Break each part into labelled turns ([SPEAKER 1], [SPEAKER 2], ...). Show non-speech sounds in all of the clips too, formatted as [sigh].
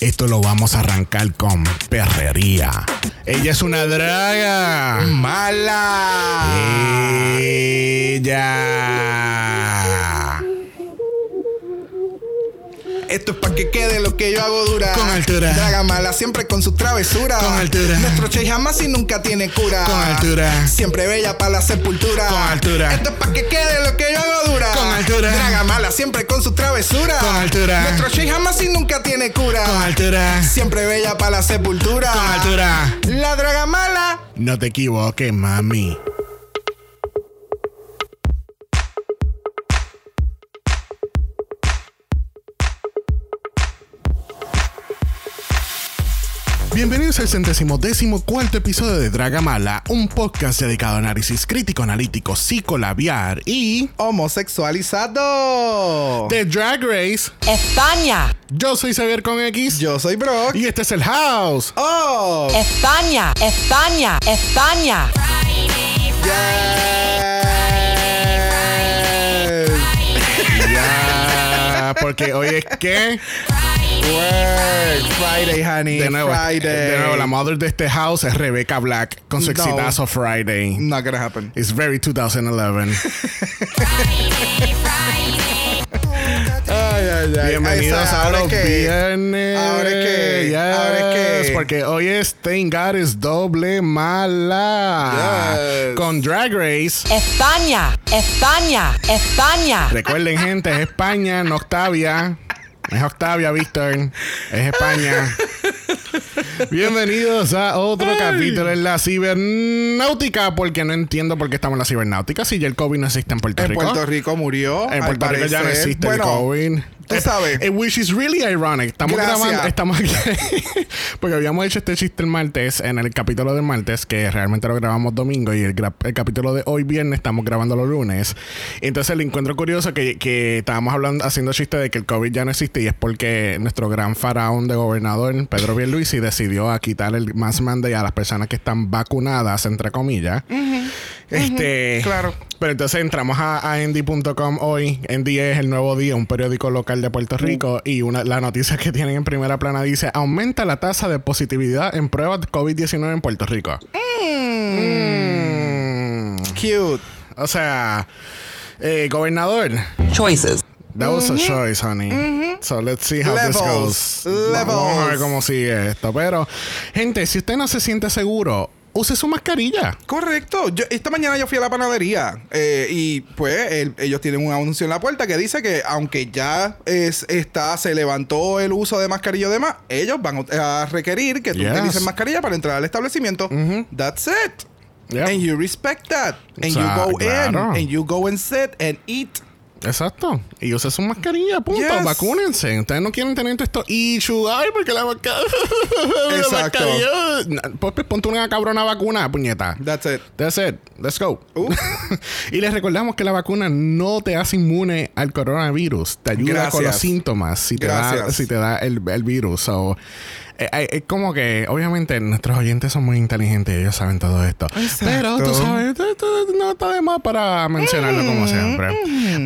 [SPEAKER 1] Esto lo vamos a arrancar con perrería. Ella es una draga.
[SPEAKER 2] Mala.
[SPEAKER 1] Ella.
[SPEAKER 2] Esto es para que quede lo que yo hago dura.
[SPEAKER 1] Con altura.
[SPEAKER 2] Draga mala siempre con sus travesuras.
[SPEAKER 1] Con altura.
[SPEAKER 2] Nuestro che jamás y nunca tiene cura.
[SPEAKER 1] Con altura.
[SPEAKER 2] Siempre bella para la sepultura.
[SPEAKER 1] Con altura.
[SPEAKER 2] Esto es para que quede lo que yo hago dura.
[SPEAKER 1] Con altura.
[SPEAKER 2] Draga mala siempre con sus travesuras.
[SPEAKER 1] Con altura.
[SPEAKER 2] Nuestro che jamás y nunca tiene cura.
[SPEAKER 1] Con altura.
[SPEAKER 2] Siempre bella para la sepultura.
[SPEAKER 1] Con altura.
[SPEAKER 2] La draga mala.
[SPEAKER 1] No te equivoques, mami. Bienvenidos al centésimo décimo cuarto episodio de Dragamala, un podcast dedicado a análisis crítico, analítico, psicolabiar y
[SPEAKER 2] Homosexualizado.
[SPEAKER 1] The Drag Race.
[SPEAKER 3] España,
[SPEAKER 1] Yo soy Xavier con X
[SPEAKER 2] Yo soy Brock.
[SPEAKER 1] y este es el House.
[SPEAKER 2] Oh.
[SPEAKER 3] España, España, España.
[SPEAKER 2] Yes.
[SPEAKER 1] Ya, porque hoy es que
[SPEAKER 2] Work. Friday, honey.
[SPEAKER 1] de nuevo,
[SPEAKER 2] Friday.
[SPEAKER 1] de nuevo la mother de este house es Rebecca Black con su
[SPEAKER 2] No.
[SPEAKER 1] exitazo Friday.
[SPEAKER 2] Not gonna happen.
[SPEAKER 1] It's very 2011.
[SPEAKER 2] Ay, ay, ay.
[SPEAKER 1] Bienvenidos
[SPEAKER 2] Esa,
[SPEAKER 1] a
[SPEAKER 2] ¿ahora
[SPEAKER 1] los viernes.
[SPEAKER 2] ¿Ahora qué?
[SPEAKER 1] Yes,
[SPEAKER 2] ¿Ahora qué?
[SPEAKER 1] Porque hoy es Thank God es doble mala.
[SPEAKER 2] Yes.
[SPEAKER 1] Con Drag Race.
[SPEAKER 3] España, España, España.
[SPEAKER 1] Recuerden, gente, es España, no Octavia. Es Octavia, Víctor. Es España. [laughs] [laughs] Bienvenidos a otro capítulo en la cibernáutica. Porque no entiendo por qué estamos en la cibernáutica si ya el COVID no existe en Puerto
[SPEAKER 2] En
[SPEAKER 1] Rico.
[SPEAKER 2] Puerto Rico murió.
[SPEAKER 1] En Puerto Rico ya no existe
[SPEAKER 2] bueno,
[SPEAKER 1] el COVID.
[SPEAKER 2] tú
[SPEAKER 1] Eh,
[SPEAKER 2] sabes.
[SPEAKER 1] eh, which is really ironic. Estamos
[SPEAKER 2] Gracias.
[SPEAKER 1] grabando, estamos aquí. [laughs] porque habíamos hecho este chiste el martes, en el capítulo del martes, que realmente lo grabamos domingo, y el, capítulo de hoy viernes estamos grabando los lunes. Entonces el encuentro curioso que, que estábamos hablando, haciendo chiste de que el COVID ya no existe, y es porque nuestro gran faraón de gobernador, Pedro Pierluisi, decidió a quitar el mask mandate a las personas que están vacunadas, entre comillas. Este.
[SPEAKER 2] claro.
[SPEAKER 1] Pero entonces entramos a, a endy.com hoy. Endy es el nuevo día, un periódico local de Puerto Rico. Y una, la noticia que tienen en primera plana dice: aumenta la tasa de positividad en pruebas de COVID-19 en Puerto Rico. Mm.
[SPEAKER 2] Cute.
[SPEAKER 1] O sea, eh, gobernador.
[SPEAKER 3] Choices.
[SPEAKER 1] That was a choice, honey. So let's see how this
[SPEAKER 2] Levels.
[SPEAKER 1] goes. Vamos a ver
[SPEAKER 2] Levels.
[SPEAKER 1] cómo sigue esto. Pero, gente, si usted no se siente seguro, use su mascarilla.
[SPEAKER 2] Correcto. Yo, esta mañana yo fui a la panadería eh, y pues el- ellos tienen un anuncio en la puerta que dice que aunque ya es, está, se levantó el uso de mascarilla y demás, ellos van a requerir que tú
[SPEAKER 1] Yes.
[SPEAKER 2] utilices mascarilla para entrar al establecimiento. That's it.
[SPEAKER 1] Yep.
[SPEAKER 2] And you respect that. And you
[SPEAKER 1] Sa-
[SPEAKER 2] go
[SPEAKER 1] claro.
[SPEAKER 2] in. And you go and sit and eat.
[SPEAKER 1] Exacto. Y use su mascarilla, punto.
[SPEAKER 2] Yes.
[SPEAKER 1] Vacúnense. Ustedes no quieren tener todo esto issue. Ay, porque la, masca- [laughs] la
[SPEAKER 2] Exacto.
[SPEAKER 1] mascarilla. Pues, pues, ponte una cabrona vacuna, puñeta.
[SPEAKER 2] That's it.
[SPEAKER 1] That's it. Let's go. [laughs] Y les recordamos que la vacuna no te hace inmune al coronavirus. Te ayuda con los síntomas si te da, si te da el, el virus. So, es como que, obviamente, nuestros oyentes son muy inteligentes y ellos saben todo esto. Pero tú sabes, tú- tú- no está de más para mencionarlo como siempre.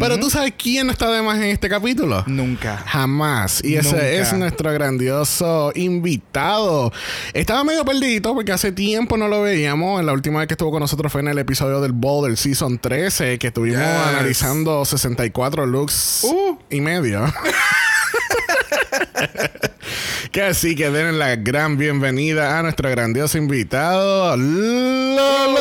[SPEAKER 1] Pero tú sabes quién no está de más en este capítulo.
[SPEAKER 2] Nunca.
[SPEAKER 1] Jamás. Y ese
[SPEAKER 2] Nunca.
[SPEAKER 1] es nuestro grandioso invitado. Estaba medio perdido porque hace tiempo no lo veíamos. La última vez que estuvo con nosotros fue en el episodio del Bowl del Season 13, que estuvimos
[SPEAKER 2] Yes.
[SPEAKER 1] analizando 64 looks
[SPEAKER 2] Uh.
[SPEAKER 1] y medio. [laughs] que así que den la gran bienvenida a nuestro grandioso invitado, Lolo.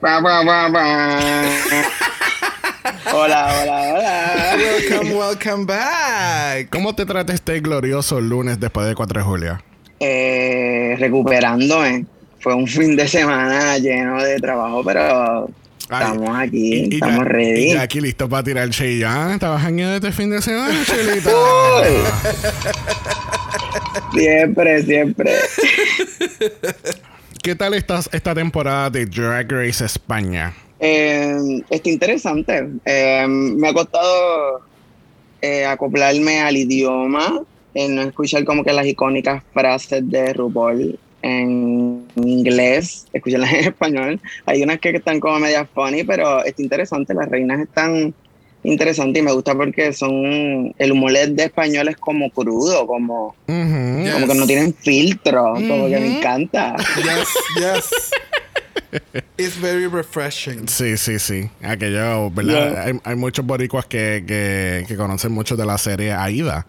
[SPEAKER 4] Ba, ba, ba, ba. [laughs] hola, hola, hola.
[SPEAKER 2] Welcome, welcome back.
[SPEAKER 1] ¿Cómo te trata este glorioso lunes después del 4 de julio?
[SPEAKER 4] Eh, recuperándome. Fue un fin de semana lleno de trabajo, pero
[SPEAKER 1] Ay,
[SPEAKER 4] estamos aquí,
[SPEAKER 1] y- y
[SPEAKER 4] estamos
[SPEAKER 1] ya-
[SPEAKER 4] ready.
[SPEAKER 1] Y ya aquí listo para tirar Cheyenne. Estabas jangueando este fin de semana, [laughs] Chelita. [laughs]
[SPEAKER 4] Siempre, siempre.
[SPEAKER 1] ¿Qué tal estás esta temporada de Drag Race España?
[SPEAKER 4] Eh, está interesante. Eh, me ha costado eh, acoplarme al idioma, no escuchar como que las icónicas frases de RuPaul en inglés, escucharlas en [laughs] español. Hay unas que están como media funny, pero está interesante. Las reinas están interesante y me gusta porque son el humor de español es como crudo, como, como que no tienen filtro, como que me encanta.
[SPEAKER 2] Yes, yes. [laughs] It's very refreshing.
[SPEAKER 1] Sí, sí, sí. Aquello, ¿verdad?
[SPEAKER 4] Yeah.
[SPEAKER 1] Hay, hay muchos boricuas que, que, que conocen mucho de la serie Aida.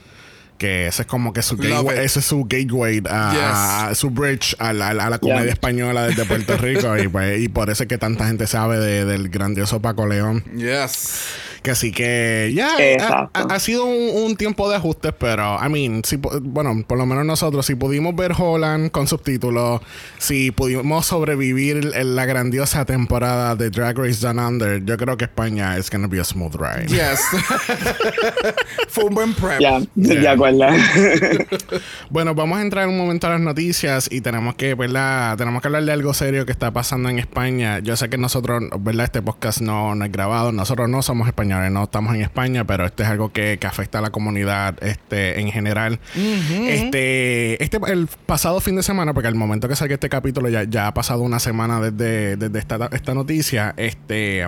[SPEAKER 1] Que ese es como que su gateway, ese es su gateway, a,
[SPEAKER 2] Yes.
[SPEAKER 1] a- a su bridge a la, a la comedia
[SPEAKER 4] Yeah.
[SPEAKER 1] española desde [laughs] Puerto Rico. y, pues, y por eso es que tanta gente sabe de- del grandioso Paco León.
[SPEAKER 2] Yes.
[SPEAKER 1] Que así que ya ha,
[SPEAKER 4] Exacto.
[SPEAKER 1] ha- ha sido un, un tiempo de ajustes, pero I mean, si, bueno, por lo menos nosotros, si pudimos ver Holland con subtítulos, si pudimos sobrevivir en la grandiosa temporada de Drag Race Down Under, yo creo que España es gonna be a smooth ride.
[SPEAKER 2] Yes. [laughs] [laughs] Fue un buen prep.
[SPEAKER 4] Ya,
[SPEAKER 1] Yeah. [laughs] Bueno, vamos a entrar un momento a las noticias y tenemos que, ¿verdad? Tenemos que hablar de algo serio que está pasando en España. Yo sé que nosotros, ¿verdad? Este podcast no, no es grabado. Nosotros no somos españoles, no estamos en España, pero este es algo que, que afecta a la comunidad este, en general. Este, este, el pasado fin de semana, porque al momento que salga este capítulo ya, ya ha pasado una semana desde, desde esta, esta noticia, este...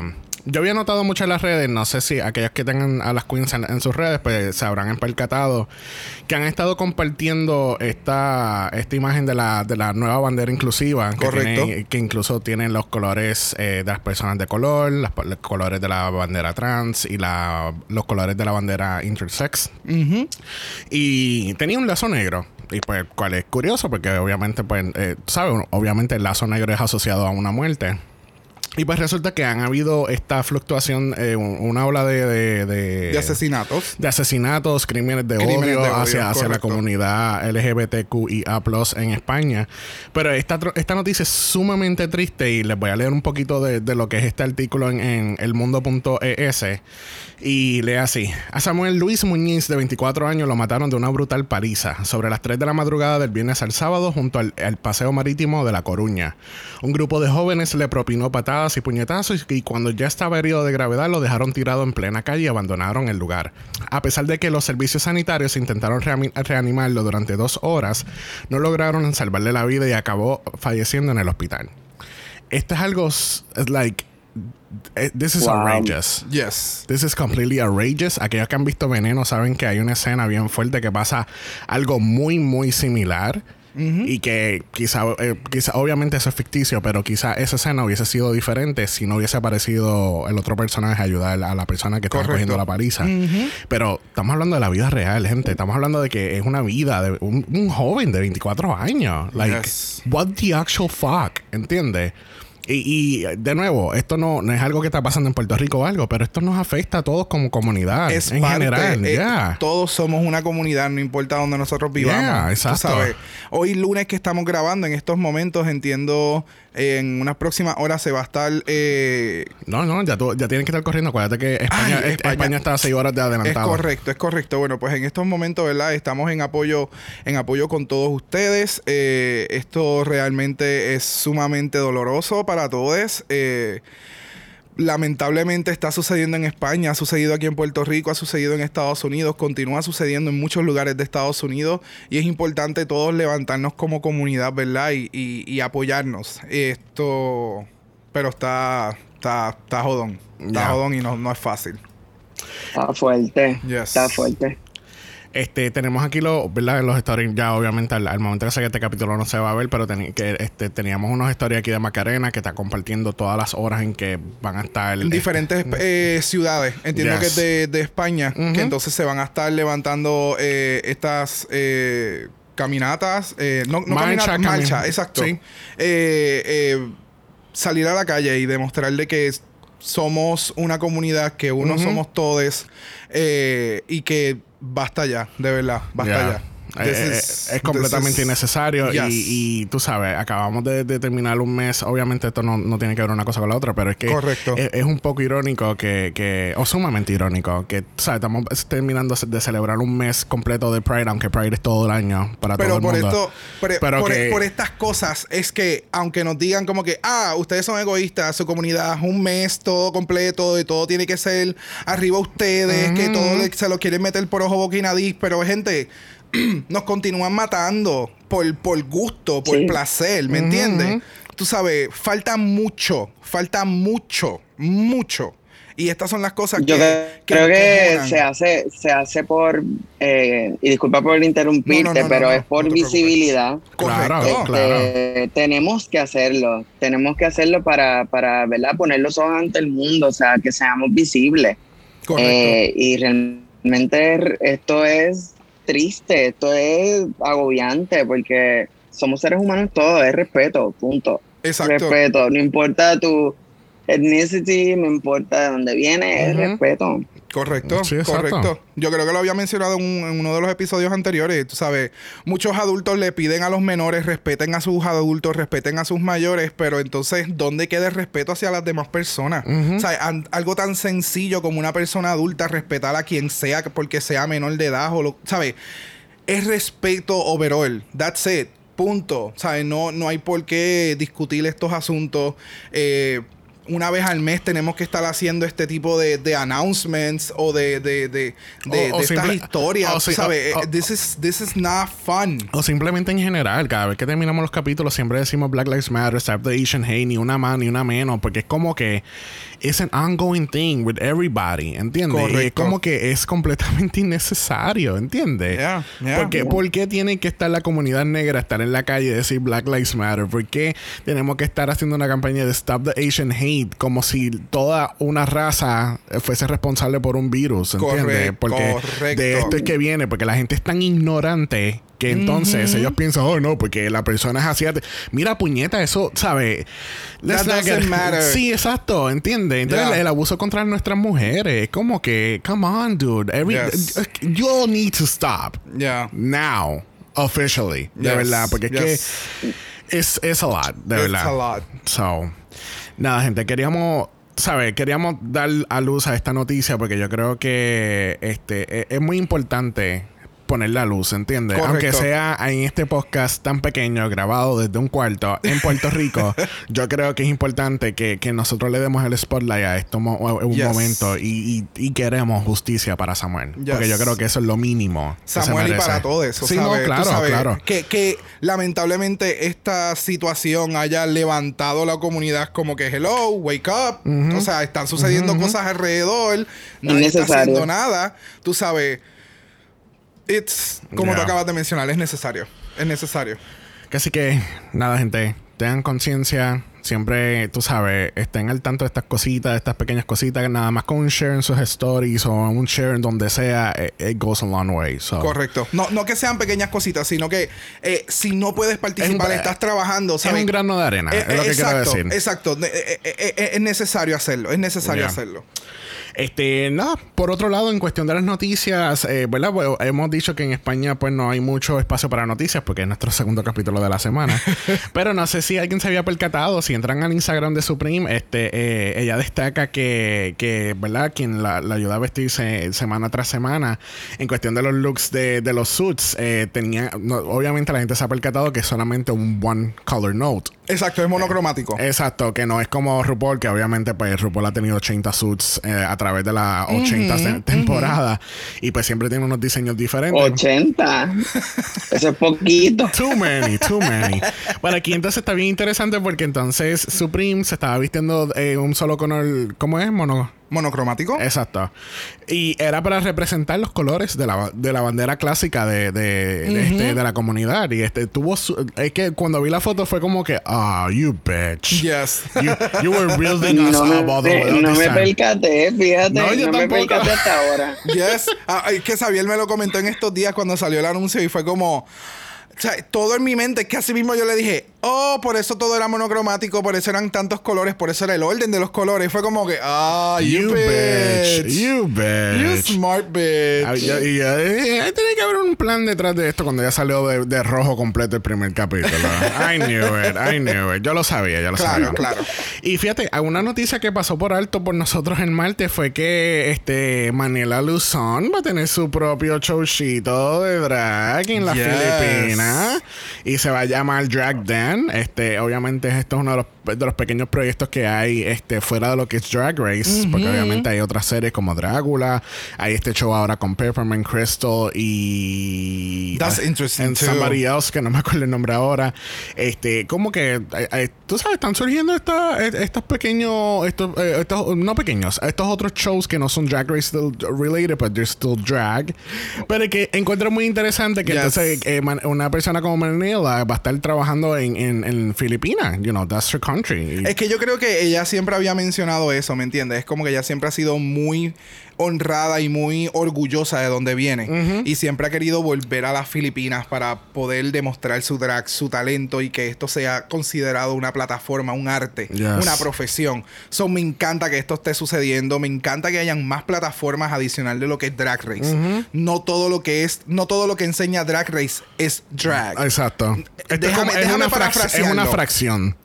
[SPEAKER 1] Yo había notado mucho en las redes, no sé si aquellos que tengan a las queens en, en sus redes, pues se habrán percatado que han estado compartiendo esta, esta imagen de la, de la nueva bandera inclusiva. Que,
[SPEAKER 2] Correcto.
[SPEAKER 1] tiene- que incluso tienen los colores eh, de las personas de color, las- los colores de la bandera trans y la, los colores de la bandera intersex. Y tenía un lazo negro. Y pues, cual es curioso, porque obviamente, pues, eh, ¿sabes? Obviamente el lazo negro es asociado a una muerte. Y pues resulta que han habido esta fluctuación, eh, un- una ola de, de, de-
[SPEAKER 2] De asesinatos.
[SPEAKER 1] de asesinatos, crímenes de
[SPEAKER 2] Crímenes
[SPEAKER 1] odio,
[SPEAKER 2] de odio,
[SPEAKER 1] hacia, hacia la comunidad LGBTQIA en España. Pero esta, esta noticia es sumamente triste y les voy a leer un poquito de, de lo que es este artículo en, en elmundo.es. Y lee así. A Samuel Luis Muñiz, de 24 años, lo mataron de una brutal paliza sobre las 3 de la madrugada del viernes al sábado junto al, paseo marítimo de La Coruña. Un grupo de jóvenes le propinó patadas y puñetazos y cuando ya estaba herido de gravedad lo dejaron tirado en plena calle y abandonaron el lugar. A pesar de que los servicios sanitarios intentaron reanimarlo durante dos horas, no lograron salvarle la vida y acabó falleciendo en el hospital. Esto es algo, like, this is
[SPEAKER 4] Wow.
[SPEAKER 1] outrageous.
[SPEAKER 2] Yes.
[SPEAKER 1] This is completely outrageous. Aquellos que han visto Veneno saben que hay una escena bien fuerte que pasa algo muy, muy similar. Y que quizá, eh, quizá, obviamente eso es ficticio, pero quizá esa escena hubiese sido diferente si no hubiese aparecido el otro personaje a ayudar a la persona que estaba
[SPEAKER 2] Correcto.
[SPEAKER 1] cogiendo la paliza. Pero estamos hablando de la vida real, gente. Estamos hablando de que es una vida de un, un joven de 24 años. Like,
[SPEAKER 2] Yes.
[SPEAKER 1] what the actual fuck, ¿entiendes? Y, y, de nuevo, esto no, no es algo que está pasando en Puerto Rico o algo, pero esto nos afecta a todos como comunidad.
[SPEAKER 2] Es
[SPEAKER 1] en
[SPEAKER 2] parte,
[SPEAKER 1] general,
[SPEAKER 2] eh,
[SPEAKER 1] ya.
[SPEAKER 2] Todos somos una comunidad, no importa dónde nosotros vivamos.
[SPEAKER 1] Yeah,
[SPEAKER 2] Tú
[SPEAKER 1] exacto.
[SPEAKER 2] sabes, hoy lunes que estamos grabando, en estos momentos, entiendo, eh, en unas próximas horas se va a estar... eh,
[SPEAKER 1] No, no, ya, tú, ya tienen que estar corriendo. Acuérdate que España,
[SPEAKER 2] Ay,
[SPEAKER 1] es-
[SPEAKER 2] España.
[SPEAKER 1] España está a 6 horas de
[SPEAKER 2] Es
[SPEAKER 1] adelantado.
[SPEAKER 2] correcto, es correcto. Bueno, pues en estos momentos, ¿verdad? Estamos en apoyo, en apoyo con todos ustedes. Eh, esto realmente es sumamente doloroso para todos. Eh, lamentablemente está sucediendo en España, ha sucedido aquí en Puerto Rico, ha sucedido en Estados Unidos, continúa sucediendo en muchos lugares de Estados Unidos y es importante todos levantarnos como comunidad, ¿verdad? Y, y- y apoyarnos. Esto, pero está, está, está jodón, está jodón y no, no es fácil.
[SPEAKER 4] Está fuerte.
[SPEAKER 2] Yes.
[SPEAKER 4] Está fuerte.
[SPEAKER 1] Este, tenemos aquí los, ¿verdad? Los stories ya, obviamente, al, al momento que salga este capítulo no se va a ver, pero teni- que, este, teníamos unos stories aquí de Macarena que está compartiendo todas las horas en que van a estar.
[SPEAKER 2] en diferentes eh, ciudades. Entiendo
[SPEAKER 1] Yes.
[SPEAKER 2] que es de, de España. Que entonces se van a estar levantando eh, estas eh, caminatas. no, no
[SPEAKER 1] Marcha,
[SPEAKER 2] marcha, exacto.
[SPEAKER 1] sí.
[SPEAKER 2] Salir a la calle y demostrarle que somos una comunidad, que uno somos todos y que basta ya, de verdad, basta
[SPEAKER 1] Ya.
[SPEAKER 2] ya.
[SPEAKER 1] Eh, eh,
[SPEAKER 2] is-
[SPEAKER 1] es completamente
[SPEAKER 2] is-
[SPEAKER 1] innecesario
[SPEAKER 2] Yes.
[SPEAKER 1] y, y tú sabes, acabamos de, de terminar un mes, obviamente esto no, no tiene que ver una cosa con la otra, pero es que
[SPEAKER 2] Correcto.
[SPEAKER 1] Es, es un poco irónico que, que, o sumamente irónico, que sabes, estamos terminando de celebrar un mes completo de Pride, aunque Pride es todo el año para
[SPEAKER 2] Pero
[SPEAKER 1] todo el
[SPEAKER 2] por
[SPEAKER 1] mundo.
[SPEAKER 2] esto, por,
[SPEAKER 1] Pero
[SPEAKER 2] por-
[SPEAKER 1] que-
[SPEAKER 2] por estas cosas es que, aunque nos digan como que, ah, ustedes son egoístas, su comunidad es un mes todo completo y todo tiene que ser arriba ustedes, que todo se lo quieren meter por ojo, nariz, pero gente, [clears throat] nos continúan matando por, por gusto, por
[SPEAKER 4] Sí.
[SPEAKER 2] placer, ¿me entiendes? Tú sabes, falta mucho, falta mucho, mucho Y estas son las cosas
[SPEAKER 4] Yo
[SPEAKER 2] que,
[SPEAKER 4] cre- creo que se hace, se hace por, eh, y disculpa por interrumpirte,
[SPEAKER 2] No, no, no,
[SPEAKER 4] pero
[SPEAKER 2] no,
[SPEAKER 4] es por visibilidad.
[SPEAKER 1] Claro,
[SPEAKER 2] Correcto.
[SPEAKER 1] claro.
[SPEAKER 4] Este, tenemos que hacerlo, tenemos que hacerlo para, para ¿verdad? poner los ojos ante el mundo, o sea, que seamos visibles.
[SPEAKER 2] Correcto.
[SPEAKER 4] Eh, y realmente esto es triste, esto es agobiante, porque somos seres humanos todos, es respeto, punto.
[SPEAKER 2] Exacto.
[SPEAKER 4] Respeto, no importa tu ethnicity, no importa de dónde vienes, es respeto.
[SPEAKER 2] Correcto,
[SPEAKER 1] Sí,
[SPEAKER 2] correcto. Yo creo que lo había mencionado en, un- en uno de los episodios anteriores. Tú sabes, muchos adultos le piden a los menores respeten a sus adultos, respeten a sus mayores, pero entonces, ¿dónde queda el respeto hacia las demás personas? O sea, an- algo tan sencillo como una persona adulta respetar a quien sea porque sea menor de edad o lo, ¿sabes? Es respeto overall. That's it. Punto. ¿Sabes? No, no hay por qué discutir estos asuntos. Eh, una vez al mes tenemos que estar haciendo este tipo de, de announcements o de, de, de, de-
[SPEAKER 1] O- o
[SPEAKER 2] de estas historias.
[SPEAKER 1] o
[SPEAKER 2] ¿sabes? Eh, this, is, this is not fun.
[SPEAKER 1] O simplemente en general, cada vez que terminamos los capítulos siempre decimos Black Lives Matter, Stop the Asian Hate, ni una más ni una menos, porque es como que es an ongoing thing with everybody, ¿entiendes? Y es como que es completamente [laughs] innecesario, ¿entiendes?
[SPEAKER 2] Yeah, yeah.
[SPEAKER 1] Porque, ¿Por qué tiene que estar la comunidad negra, estar en la calle y decir Black Lives Matter? ¿Por qué tenemos que estar haciendo una campaña de Stop the Asian Hate como si toda una raza fuese responsable por un virus, ¿entiendes? Porque
[SPEAKER 2] correcto.
[SPEAKER 1] de esto es que viene, porque la gente es tan ignorante que entonces ellos piensan, oh no, porque la persona es asiática. Mira, puñeta, eso, ¿sabes? Sí, exacto, ¿entiendes? Entonces
[SPEAKER 2] Yeah.
[SPEAKER 1] el, el abuso contra nuestras mujeres, es como que, come on, dude, every,
[SPEAKER 2] Yes.
[SPEAKER 1] you all need to stop
[SPEAKER 2] Yeah.
[SPEAKER 1] now, officially, de
[SPEAKER 2] Yes,
[SPEAKER 1] verdad, porque
[SPEAKER 2] yes.
[SPEAKER 1] es que es es a lot, de
[SPEAKER 2] It's
[SPEAKER 1] verdad.
[SPEAKER 2] a lot.
[SPEAKER 1] So, nada, gente, queríamos, ¿sabes? Queríamos dar a luz a esta noticia porque yo creo que este e- es, muy importante poner la luz, ¿entiendes?
[SPEAKER 2] Correcto.
[SPEAKER 1] Aunque sea en este podcast tan pequeño, grabado desde un cuarto en Puerto Rico, [laughs] yo creo que es importante que, que nosotros le demos el spotlight a esto mo- en un
[SPEAKER 2] Yes.
[SPEAKER 1] momento y, y- y queremos justicia para Samuel.
[SPEAKER 2] Yes.
[SPEAKER 1] Porque yo creo que eso es lo mínimo. que se
[SPEAKER 2] Samuel y para todo eso.
[SPEAKER 1] Sí,
[SPEAKER 2] ¿sabes?
[SPEAKER 1] no,
[SPEAKER 2] Tú
[SPEAKER 1] claro,
[SPEAKER 2] sabes
[SPEAKER 1] claro.
[SPEAKER 2] Que, que lamentablemente esta situación haya levantado la comunidad como que hello, wake up. O sea, están sucediendo cosas alrededor. Nadie está haciendo nada. Tú sabes. It's, como tú
[SPEAKER 1] Yeah.
[SPEAKER 2] acabas de mencionar, es necesario. Es necesario.
[SPEAKER 1] Así que, nada, gente, tengan conciencia. Siempre, tú sabes, estén al tanto de estas cositas, de estas pequeñas cositas, que nada más con un share en sus stories o un share en donde sea, it, it goes a long way. So,
[SPEAKER 2] Correcto. No, no que sean pequeñas cositas, sino que eh, si no puedes participar,
[SPEAKER 1] Es
[SPEAKER 2] estás trabajando,
[SPEAKER 1] Es un grano de arena,
[SPEAKER 2] Eh,
[SPEAKER 1] es lo que
[SPEAKER 2] eh,
[SPEAKER 1] quiero
[SPEAKER 2] exacto,
[SPEAKER 1] decir.
[SPEAKER 2] Exacto. Eh, eh, eh, eh, es necesario hacerlo. Es necesario
[SPEAKER 1] Yeah.
[SPEAKER 2] hacerlo.
[SPEAKER 1] Este, nada, por otro lado, en cuestión de las noticias, eh, ¿verdad? Bueno, hemos dicho que en España pues no hay mucho espacio para noticias porque es nuestro segundo capítulo de la semana. [laughs] Pero no sé si alguien se había percatado, si entran al Instagram de Supreme, este, eh, ella destaca que, que, ¿verdad? Quien la, la ayuda a vestirse semana tras semana, en cuestión de los looks de, de los suits, eh, tenía, no, obviamente la gente se ha percatado que es solamente un one color note.
[SPEAKER 2] Exacto, es monocromático.
[SPEAKER 1] Exacto, que no es como RuPaul, que obviamente pues RuPaul ha tenido 80 suits eh, a través de las 80 se- temporadas y pues siempre tiene unos diseños diferentes.
[SPEAKER 4] 80. Eso es poquito. [laughs]
[SPEAKER 1] Too many, too many. Bueno, aquí entonces está bien interesante porque entonces Supreme se estaba vistiendo en un solo color, ¿cómo es? Mono.
[SPEAKER 2] Monocromático.
[SPEAKER 1] Exacto. Y era para representar los colores de la, de la bandera clásica de, de, de este- de la comunidad. Y este tuvo su- es que cuando vi la foto fue como que, ah, you bitch.
[SPEAKER 2] Yes.
[SPEAKER 1] You, you were building us [laughs]
[SPEAKER 4] No me,
[SPEAKER 1] up all the
[SPEAKER 4] no me percaté, fíjate.
[SPEAKER 1] No,
[SPEAKER 4] No,
[SPEAKER 1] yo
[SPEAKER 4] me
[SPEAKER 1] tampoco.
[SPEAKER 4] percaté hasta ahora. [laughs]
[SPEAKER 2] Yes. Ah, es que Xavier me lo comentó en estos días cuando salió el anuncio y fue como. O sea, todo en mi mente, es que así mismo yo le dije, oh, por eso todo era monocromático, por eso eran tantos colores, por eso era el orden de los colores. Y fue como que, ah, you,
[SPEAKER 1] You
[SPEAKER 2] bitch.
[SPEAKER 1] bitch. You
[SPEAKER 2] You
[SPEAKER 1] bitch.
[SPEAKER 2] smart bitch.
[SPEAKER 1] Ah, y eh, tiene que haber un plan detrás de esto cuando ya salió de, de rojo completo el primer capítulo. I knew it, I knew it. Yo lo sabía, yo lo
[SPEAKER 2] Claro,
[SPEAKER 1] sabía.
[SPEAKER 2] claro.
[SPEAKER 1] Y fíjate, una noticia que pasó por alto por nosotros en Marte fue que este Manila Luzón va a tener su propio showcito de drag en las
[SPEAKER 2] Yes.
[SPEAKER 1] Filipinas y se va a llamar Drag Este, obviamente esto es uno de los de los pequeños proyectos que hay este, fuera de lo que es Drag Race, porque obviamente hay otras series como Drácula, hay este show ahora con Peppermint Crystal y...
[SPEAKER 2] That's
[SPEAKER 1] ah,
[SPEAKER 2] interesting,
[SPEAKER 1] and
[SPEAKER 2] too.
[SPEAKER 1] somebody else, que no me acuerdo el nombre ahora. Este, como que, eh, eh, tú sabes, están surgiendo esta- eh, estos pequeños, estos, eh, estos, no pequeños, estos otros shows que no son Drag Race still related, but they're still drag. Pero que encuentro muy interesante que
[SPEAKER 2] Yes.
[SPEAKER 1] entonces eh, una persona como Manila va a estar trabajando en, en, en Filipinas, you know, that's her country.
[SPEAKER 2] Es que yo creo que ella siempre había mencionado eso, ¿me entiendes? Es como que ella siempre ha sido muy honrada y muy orgullosa de donde viene. Y siempre ha querido volver a las Filipinas para poder demostrar su drag, su talento y que esto sea considerado una plataforma, un arte,
[SPEAKER 1] Yes.
[SPEAKER 2] una profesión. So, me encanta que esto esté sucediendo. Me encanta que hayan más plataformas adicional de lo que es Drag Race. No todo lo que es, no todo lo que enseña Drag Race es drag.
[SPEAKER 1] Exacto.
[SPEAKER 2] Déjame-
[SPEAKER 1] es
[SPEAKER 2] déjame
[SPEAKER 1] una es una fracción.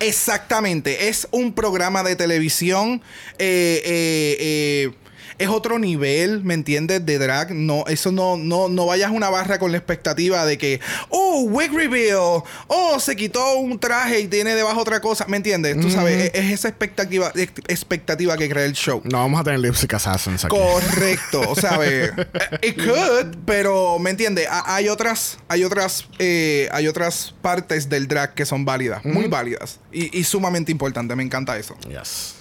[SPEAKER 2] Exactamente, es un programa de televisión. eh, eh, eh, es otro nivel, ¿me entiendes? De drag. No, eso no, no, no vayas una barra con la expectativa de que, oh, wig reveal, oh, se quitó un traje y tiene debajo otra cosa. ¿Me entiendes? Tú sabes, es, es esa expectativa, ex- expectativa que crea el show.
[SPEAKER 1] No vamos a tener Lipstick Assassins aquí.
[SPEAKER 2] Correcto, o sea, ve, [laughs] it could, pero me entiende, Ha- hay otras, hay otras, eh, hay otras partes del drag que son válidas, muy válidas y, y sumamente importantes. Me encanta eso.
[SPEAKER 1] Yes.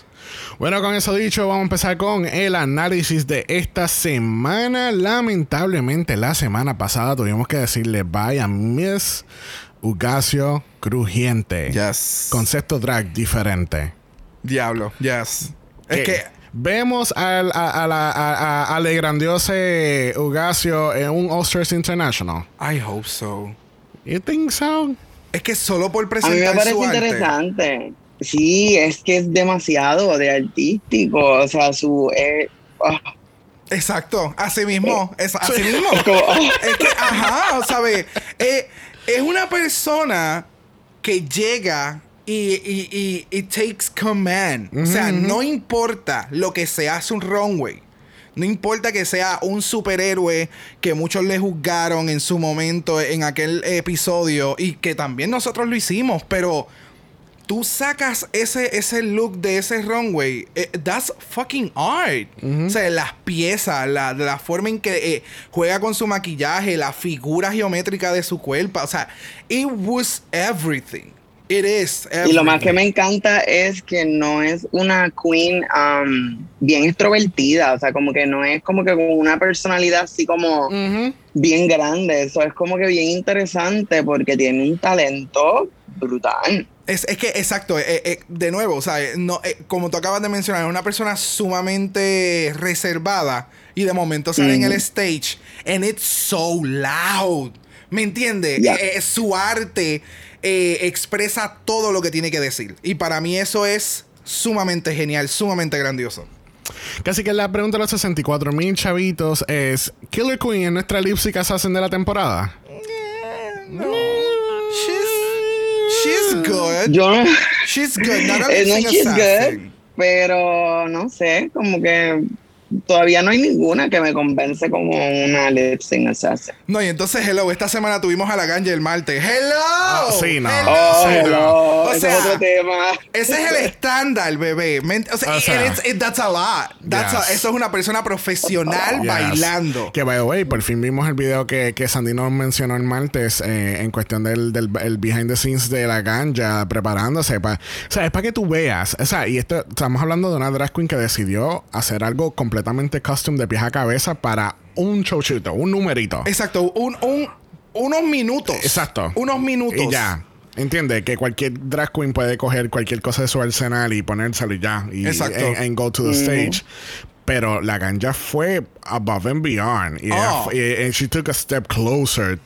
[SPEAKER 1] Bueno, con eso dicho, vamos a empezar con el análisis de esta semana. Lamentablemente, la semana pasada tuvimos que decirle bye a Miss Ugasio Crujiente.
[SPEAKER 2] Yes.
[SPEAKER 1] Concepto drag diferente.
[SPEAKER 2] Diablo, yes. Es que
[SPEAKER 1] Vemos al, a, a la, a, grandiose Ugasio en un All-Stars International.
[SPEAKER 2] I hope so.
[SPEAKER 1] You think so?
[SPEAKER 2] Es que solo por
[SPEAKER 4] A mí me
[SPEAKER 2] presentar
[SPEAKER 4] parece
[SPEAKER 2] su arte.
[SPEAKER 4] Sí, es que es demasiado de artístico. O sea, su. eh, ah,
[SPEAKER 2] Exacto, así mismo, es así mismo.
[SPEAKER 4] es como, ah,
[SPEAKER 2] es que, ajá, o sea, ve, eh, es una persona que llega y, y, y it takes command. o sea, no importa lo que se hace un runway. No importa que sea un superhéroe que muchos le juzgaron en su momento en aquel episodio y que también nosotros lo hicimos, pero tú sacas ese, ese look de ese runway, eh, that's fucking art. O sea, las piezas, la, la forma en que eh, juega con su maquillaje, la figura geométrica de su cuerpo, o sea, it was everything. It is.
[SPEAKER 4] Y lo más que me encanta es que no es una queen um, bien extrovertida, o sea, como que no es como que con una personalidad así como bien grande, eso es como que bien interesante porque tiene un talento brutal.
[SPEAKER 2] Es, es que, exacto, eh, eh, de nuevo, o sea, eh, no, eh, como tú acabas de mencionar, es una persona sumamente reservada y de momento sale en el stage and it's so loud. ¿Me entiendes? Eh, eh, su arte eh, expresa todo lo que tiene que decir. Y para mí eso es sumamente genial, sumamente grandioso.
[SPEAKER 1] Casi que la pregunta de los 64 mil chavitos es: ¿Killer Queen es nuestra Lipstick Assassin de la temporada?
[SPEAKER 2] No. Good.
[SPEAKER 4] Yo no,
[SPEAKER 2] She's good. Not
[SPEAKER 4] eh, no she's good, pero no sé, como que todavía no hay ninguna que me convence como una lip sync assassin.
[SPEAKER 2] No, y entonces, hello, esta semana tuvimos a la ganja el martes. ¡Hello!
[SPEAKER 1] Ah, sí, no.
[SPEAKER 2] Hello.
[SPEAKER 4] Oh,
[SPEAKER 1] Sí, no.
[SPEAKER 4] hello,
[SPEAKER 2] O
[SPEAKER 4] ese
[SPEAKER 2] sea,
[SPEAKER 4] es otro tema.
[SPEAKER 2] Ese es el estándar, bebé. O sea,
[SPEAKER 1] O sea,
[SPEAKER 2] it- that's a lot. That's a-
[SPEAKER 1] yes.
[SPEAKER 2] eso es una persona profesional
[SPEAKER 1] Yes.
[SPEAKER 2] bailando.
[SPEAKER 1] Que by the way, por fin vimos el video que, que Sandy nos mencionó el martes eh, en cuestión del, del el behind the scenes de la ganja preparándose para. O sea, es para que tú veas. O sea, y esto estamos hablando de una drag queen que decidió hacer algo completamente custom de pies a cabeza para un showchito, un numerito.
[SPEAKER 2] Exacto. Un, un- unos minutos.
[SPEAKER 1] Exacto.
[SPEAKER 2] Unos minutos.
[SPEAKER 1] Y ya. Entiende que cualquier drag queen puede coger cualquier cosa de su arsenal y ponérselo y ya. Y
[SPEAKER 2] Exacto.
[SPEAKER 1] And, and go to the stage. Pero la ganja fue above and beyond. Y, ella
[SPEAKER 2] Oh.
[SPEAKER 1] and she took a step closer.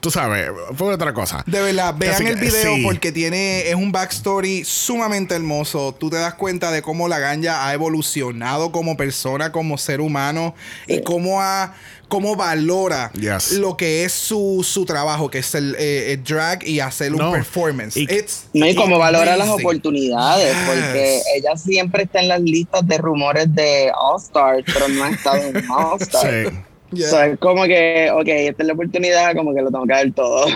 [SPEAKER 1] Tú sabes, fue otra cosa.
[SPEAKER 2] De verdad, vean
[SPEAKER 1] Así que,
[SPEAKER 2] el video
[SPEAKER 1] sí.
[SPEAKER 2] porque tiene, es un backstory sumamente hermoso. Tú te das cuenta de cómo la ganja ha evolucionado como persona, como ser humano y cómo ha, cómo valora
[SPEAKER 1] Yes.
[SPEAKER 2] lo que es su, su trabajo, que es el, eh, el drag y hacer
[SPEAKER 1] No.
[SPEAKER 2] un performance.
[SPEAKER 1] Y-
[SPEAKER 2] It's
[SPEAKER 4] No, y como valora las oportunidades,
[SPEAKER 2] Yes.
[SPEAKER 4] porque ella siempre está en las listas de rumores de All Stars, pero no ha estado en All [laughs] Stars.
[SPEAKER 1] Sí.
[SPEAKER 2] Yeah.
[SPEAKER 4] Es como que, ok, esta es la oportunidad, como que lo tengo que dar todo.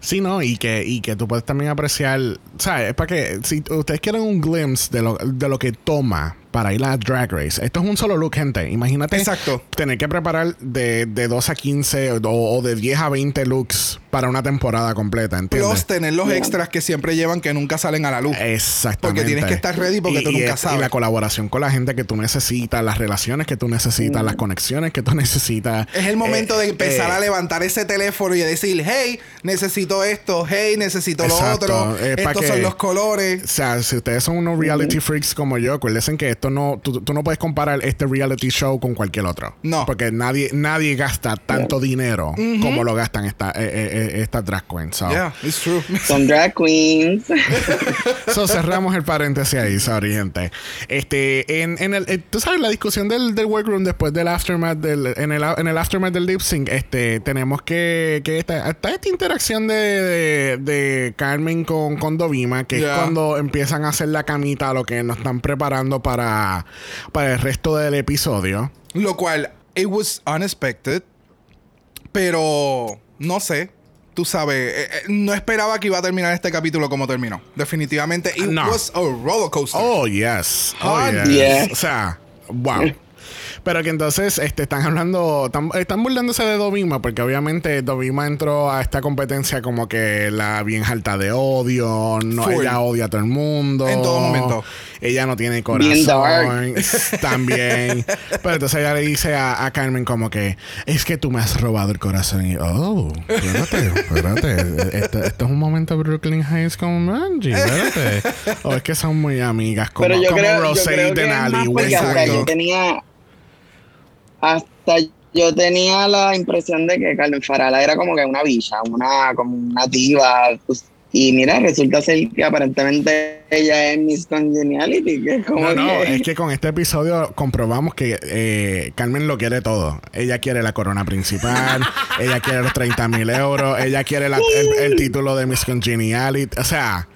[SPEAKER 1] Sí, no, y que, y que tú puedes también apreciar, ¿sabes? Es para que, si ustedes quieren un glimpse de lo, de lo que toma para ir a Drag Race, esto es un solo look, gente. Imagínate
[SPEAKER 2] Exacto.
[SPEAKER 1] tener que preparar de, de 2 a 15 o, o de 10 a 20 looks para una temporada completa, ¿entiendes?
[SPEAKER 2] Plus tener los extras que siempre llevan que nunca salen a la luz.
[SPEAKER 1] Exactamente.
[SPEAKER 2] Porque tienes que estar ready porque tú nunca
[SPEAKER 1] es-
[SPEAKER 2] sabes.
[SPEAKER 1] Y la colaboración con la gente que tú necesitas, las relaciones que tú necesitas, las conexiones que tú [laughs] necesitas.
[SPEAKER 2] Es el momento
[SPEAKER 1] Eh,
[SPEAKER 2] de empezar
[SPEAKER 1] eh,
[SPEAKER 2] a levantar ese teléfono y decir, hey, necesito esto, hey, necesito
[SPEAKER 1] Exacto.
[SPEAKER 2] lo otro, estos
[SPEAKER 1] que-
[SPEAKER 2] son los colores.
[SPEAKER 1] O sea, si ustedes son unos reality freaks como yo, acuérdense que esto no, tú, tú no puedes comparar este reality show con cualquier otro.
[SPEAKER 2] No.
[SPEAKER 1] Porque nadie, nadie gasta tanto dinero como lo gastan esta, eh, estas drag queens. So,
[SPEAKER 2] Yeah, it's true.
[SPEAKER 4] Son drag queens. [laughs]
[SPEAKER 1] so, cerramos el paréntesis ahí, sorry, gente. Este, en, en el, eh, tú sabes, la discusión del, del workroom después del aftermath del, en el, en el aftermath del lip sync, este, tenemos que, que esta, está esta interacción de, de, de Carmen con, con Dovima, que
[SPEAKER 2] Yeah.
[SPEAKER 1] es cuando empiezan a hacer la camita, lo que nos están preparando para, para el resto del episodio.
[SPEAKER 2] Lo cual, it was unexpected, pero no sé. Tú sabes, eh, eh, no esperaba que iba a terminar este capítulo como terminó. Definitivamente, it
[SPEAKER 1] No.
[SPEAKER 2] was a roller coaster.
[SPEAKER 1] Oh, yes. Oh, yes.
[SPEAKER 4] yes.
[SPEAKER 1] O sea, wow. Pero que entonces este, están hablando, están, están burlándose de Dovima, porque obviamente Dovima entró a esta competencia como que la bien alta de odio, no,
[SPEAKER 2] Full.
[SPEAKER 1] ella odia a todo el mundo.
[SPEAKER 2] En todo momento.
[SPEAKER 1] Ella no tiene corazón. [laughs] También. Pero entonces ella le dice a, a Carmen como que, es que tú me has robado el corazón. Y, oh, espérate, espérate. Esto, esto es un momento Brooklyn Heights con Manji, espérate. O es que son muy amigas, como,
[SPEAKER 4] Pero yo
[SPEAKER 1] como
[SPEAKER 4] creo, yo
[SPEAKER 1] Rosé
[SPEAKER 4] creo
[SPEAKER 1] y Denali.
[SPEAKER 4] yo tenía hasta yo tenía la impresión de que Carmen Farala era como que una villa, una como una diva. pues, y mira, resulta ser que aparentemente ella es Miss Congeniality, que es como
[SPEAKER 1] No, no,
[SPEAKER 4] que-
[SPEAKER 1] es que con este episodio comprobamos que eh, Carmen lo quiere todo. Ella quiere la corona principal, [laughs] ella quiere los 30 mil euros, ella quiere la- el, el título de Miss Congeniality. O sea,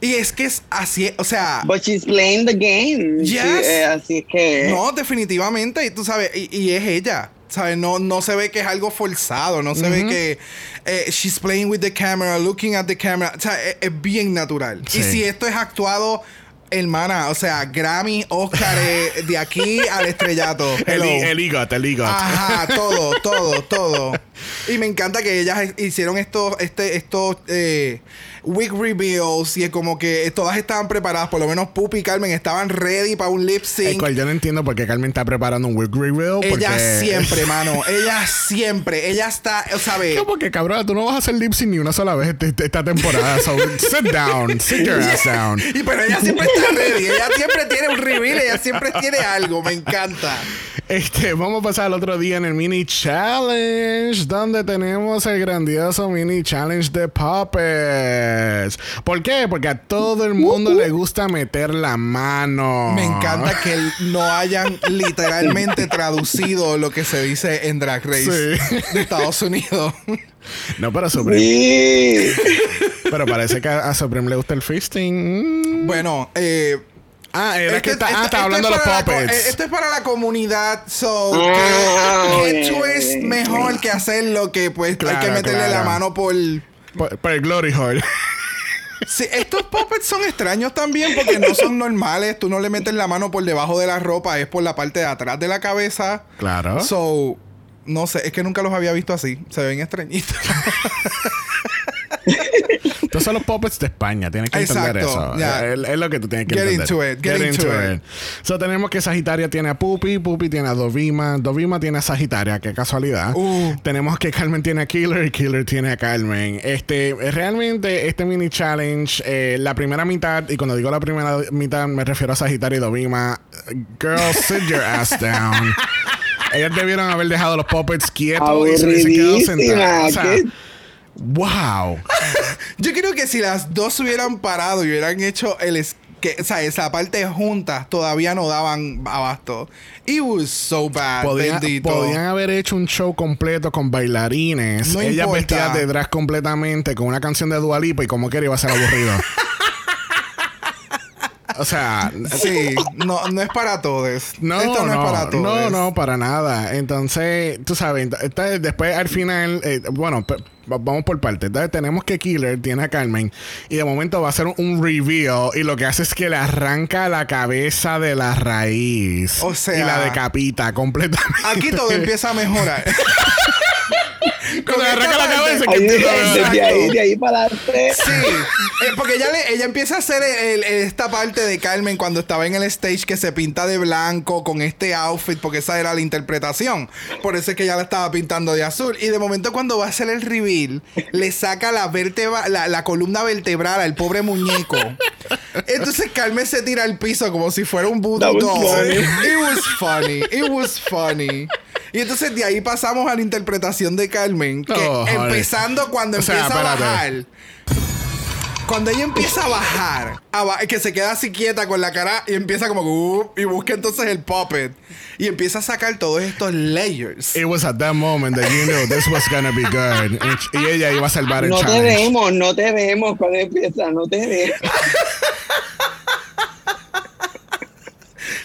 [SPEAKER 2] Y es que es así, o sea,
[SPEAKER 4] But she's playing the game.
[SPEAKER 2] Yes.
[SPEAKER 4] Sí, eh, así es que.
[SPEAKER 2] no, definitivamente, y tú sabes, y, y es ella. ¿Sabes? No, no se ve que es algo forzado, no se ve que eh, she's playing with the camera, looking at the camera. O sea, es, es bien natural.
[SPEAKER 1] Sí.
[SPEAKER 2] Y si esto es actuado, hermana, o sea, Grammy, Oscar, eh, de aquí al estrellato. [laughs]
[SPEAKER 1] el,
[SPEAKER 2] Hello.
[SPEAKER 1] el EGOT, el EGOT.
[SPEAKER 2] Ajá, todo, todo, todo. [laughs] Y me encanta que ellas hicieron estos, este, estos eh, wig reveals y es como que todas estaban preparadas, por lo menos Pupi y Carmen estaban ready para un lip
[SPEAKER 1] El
[SPEAKER 2] sync.
[SPEAKER 1] cual yo no entiendo por qué Carmen está preparando un wig reveal. Porque...
[SPEAKER 2] Ella siempre, [laughs] mano. Ella siempre. Ella está, ¿sabes?
[SPEAKER 1] Como que cabrón, tú no vas a hacer lip sync ni una sola vez este- este- esta temporada. So sit down, sit your ass down.
[SPEAKER 2] Y pero ella siempre está [laughs] ready. Ella siempre tiene un reveal. Ella siempre tiene algo. Me encanta.
[SPEAKER 1] Este, vamos a pasar al otro día en el mini challenge, donde tenemos el grandioso mini challenge de ¿Por qué? Porque a todo el mundo le gusta meter la mano.
[SPEAKER 2] Me encanta que no hayan literalmente traducido lo que se dice en Drag Race
[SPEAKER 1] Sí.
[SPEAKER 2] de Estados Unidos.
[SPEAKER 1] No, pero a Supreme.
[SPEAKER 4] Sí.
[SPEAKER 1] Pero parece que a Supreme le gusta el fisting. Mm.
[SPEAKER 2] Bueno, eh.
[SPEAKER 1] Ah, era
[SPEAKER 2] es
[SPEAKER 1] que está, ah, está
[SPEAKER 2] esto
[SPEAKER 1] hablando de los
[SPEAKER 2] para
[SPEAKER 1] puppets.
[SPEAKER 2] eh, Esto es para la comunidad, so
[SPEAKER 4] Ah,
[SPEAKER 2] que, que
[SPEAKER 4] ok.
[SPEAKER 2] twist mejor que hacer lo que pues hay que
[SPEAKER 1] Claro,
[SPEAKER 2] meterle la mano por
[SPEAKER 1] Por el Glory Hall. [laughs]
[SPEAKER 2] Sí, estos puppets son extraños también porque no son normales. Tú no le metes la mano por debajo de la ropa, es por la parte de atrás de la cabeza.
[SPEAKER 1] Claro.
[SPEAKER 2] So, no sé, es que nunca los había visto así. Se ven extrañitos. [laughs]
[SPEAKER 1] Estos son los puppets de España. Tienes que entender
[SPEAKER 2] Exacto,
[SPEAKER 1] eso.
[SPEAKER 2] ya.
[SPEAKER 1] Es, es lo que tú tienes que
[SPEAKER 2] Get
[SPEAKER 1] entender.
[SPEAKER 2] into it, get into it.
[SPEAKER 1] So, tenemos que Sagitaria tiene a Pupi. Pupi tiene a Dovima. Dovima tiene a Sagitaria. Qué casualidad.
[SPEAKER 2] Uh.
[SPEAKER 1] Tenemos que Carmen tiene a Killer y Killer tiene a Carmen. Este, realmente, este mini challenge, eh, la primera mitad, y cuando digo la primera mitad me refiero a Sagitaria y Dovima. Girl, sit your ass down. [laughs] Ellas debieron haber dejado los puppets quietos y se quedado sentadas. O sea. Wow. [laughs]
[SPEAKER 2] Yo creo que si las dos se hubieran parado y hubieran hecho el es- que, o sea, esa parte juntas todavía no daban abasto. It was so bad,
[SPEAKER 1] Podían,
[SPEAKER 2] bendito.
[SPEAKER 1] podían haber hecho un show completo con bailarines.
[SPEAKER 2] No
[SPEAKER 1] Ellas
[SPEAKER 2] importa.
[SPEAKER 1] vestidas de drag completamente con una canción de Dualipa y como quiera iba a ser aburrido. [laughs] O sea,
[SPEAKER 2] Sí, no, no es para todos.
[SPEAKER 1] no,
[SPEAKER 2] Esto no,
[SPEAKER 1] no,
[SPEAKER 2] es para todos.
[SPEAKER 1] no, no, para nada. Entonces, tú sabes, entonces, después al final, eh, bueno, vamos por partes. Entonces tenemos que Killer tiene a Carmen y de momento va a hacer un, un reveal y lo que hace es que le arranca la cabeza de la raíz.
[SPEAKER 2] O sea-
[SPEAKER 1] y la decapita completamente.
[SPEAKER 2] Aquí todo [laughs] empieza a mejorar. [laughs]
[SPEAKER 1] Cuando arranca la cabeza, que
[SPEAKER 4] Ahí,
[SPEAKER 1] a-
[SPEAKER 4] desde
[SPEAKER 2] Exacto.
[SPEAKER 4] ahí, de ahí para adelante.
[SPEAKER 2] Sí, eh, porque ella, le- ella empieza a hacer el- el- esta parte de Carmen cuando estaba en el stage que se pinta de blanco con este outfit, porque esa era la interpretación. Por eso es que ella la estaba pintando de azul. Y de momento cuando va a hacer el reveal, le saca la, vértebra, la, la columna vertebral al pobre muñeco. Entonces Carmen se tira al piso como si fuera un voodoo
[SPEAKER 4] was
[SPEAKER 2] doll.
[SPEAKER 4] funny.
[SPEAKER 2] It was funny. It was funny. Y entonces de ahí pasamos a la interpretación de Carmen, que
[SPEAKER 1] Oh,
[SPEAKER 2] empezando cuando
[SPEAKER 1] O sea,
[SPEAKER 2] empieza a bajar. Cuando ella empieza a bajar, a ba- que se queda así quieta con la cara y empieza como uh, y busca entonces el puppet y empieza a sacar todos estos layers.
[SPEAKER 1] It was at that moment that you knew this was gonna be good. Y, ella iba a salvar el
[SPEAKER 4] No te vemos, no te vemos cuando empieza, no te vemos. [laughs]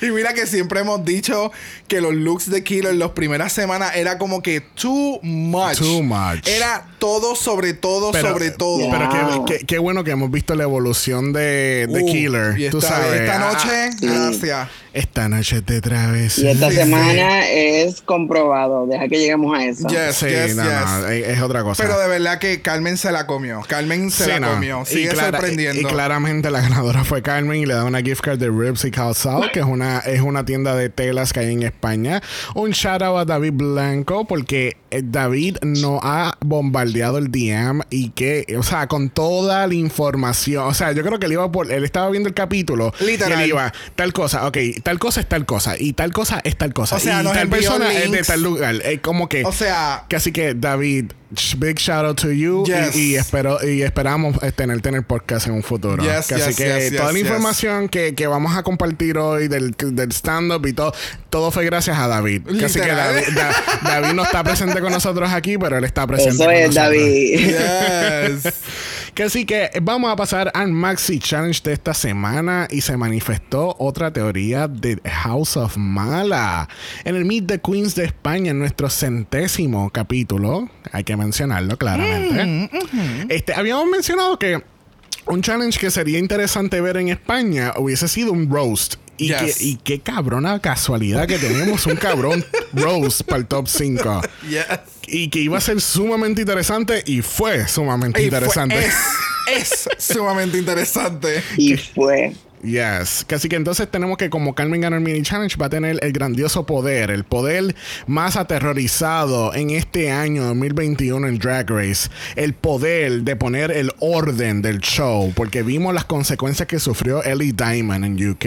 [SPEAKER 2] Y mira que siempre hemos dicho que los looks de Killer en las primeras semanas era como que too much.
[SPEAKER 1] Too much.
[SPEAKER 2] Era todo sobre todo
[SPEAKER 1] Pero-
[SPEAKER 2] sobre todo.
[SPEAKER 4] Ya.
[SPEAKER 1] Pero qué, qué- qué bueno que hemos visto la evolución de, de
[SPEAKER 2] Uh,
[SPEAKER 1] Killer.
[SPEAKER 2] Y
[SPEAKER 1] tú
[SPEAKER 2] esta,
[SPEAKER 1] sabes.
[SPEAKER 2] esta
[SPEAKER 1] Ah,
[SPEAKER 2] noche,
[SPEAKER 4] sí.
[SPEAKER 2] gracias.
[SPEAKER 1] Esta noche te travesía.
[SPEAKER 4] Y esta
[SPEAKER 2] Sí,
[SPEAKER 4] semana es comprobado. Deja que lleguemos a eso.
[SPEAKER 2] Yes,
[SPEAKER 1] Sí,
[SPEAKER 2] yes,
[SPEAKER 1] no,
[SPEAKER 2] yes.
[SPEAKER 1] no, es, es otra cosa.
[SPEAKER 2] Pero de verdad que Carmen se la comió. Carmen se
[SPEAKER 1] Sí,
[SPEAKER 2] la
[SPEAKER 1] no.
[SPEAKER 2] comió. Sigue
[SPEAKER 1] clara-
[SPEAKER 2] sorprendiendo.
[SPEAKER 1] y claramente la ganadora fue Carmen y le da una gift card de Ribs y Calzado, que es una, es una tienda de telas que hay en España. Un shout out a David Blanco porque eh, David no ha bombardeado el DM y que, o sea, con toda la información. O sea, yo creo que él iba por, él estaba viendo el capítulo
[SPEAKER 2] Literal.
[SPEAKER 1] y él iba, tal cosa, ok, tal cosa es tal cosa y tal cosa es tal cosa.
[SPEAKER 2] O sea,
[SPEAKER 1] y tal persona es de tal lugar. Eh, como que...
[SPEAKER 2] O sea,
[SPEAKER 1] Que así que David, big shout out to you y-
[SPEAKER 2] Yes.
[SPEAKER 1] y, espero y esperamos eh, tenerte en el podcast en un futuro.
[SPEAKER 2] Yes,
[SPEAKER 1] que así
[SPEAKER 2] yes,
[SPEAKER 1] que
[SPEAKER 2] yes,
[SPEAKER 1] toda
[SPEAKER 2] yes,
[SPEAKER 1] la
[SPEAKER 2] yes.
[SPEAKER 1] información que, que vamos a compartir hoy del, del stand up y todo, todo fue gracias a David. Que así que. David, Da- David no está presente con nosotros aquí, pero él está presente.
[SPEAKER 4] Eso
[SPEAKER 1] con
[SPEAKER 4] es,
[SPEAKER 1] nosotros.
[SPEAKER 4] David.
[SPEAKER 2] yes. [laughs]
[SPEAKER 1] Que así que vamos a pasar al Maxi Challenge de esta semana y se manifestó otra teoría de House of Mala. En el Meet the Queens de España, en nuestro centésimo capítulo, hay que mencionarlo claramente. este, habíamos mencionado que un challenge que sería interesante ver en España hubiese sido un roast. Y,
[SPEAKER 2] Yes.
[SPEAKER 1] que- y qué cabrona casualidad que tenemos un cabrón [laughs] roast para el top 5.
[SPEAKER 2] Yes.
[SPEAKER 1] Y que iba a ser sumamente interesante y fue sumamente
[SPEAKER 2] Y fue-
[SPEAKER 1] interesante.
[SPEAKER 2] es, es [laughs] sumamente interesante.
[SPEAKER 4] Y fue.
[SPEAKER 1] Yes. Así que entonces tenemos que como Carmen ganó el mini challenge va a tener el grandioso poder, el poder más aterrorizado en este año 2021 en Drag Race, el poder de poner el orden del show, porque vimos las consecuencias que sufrió Ellie Diamond en UK.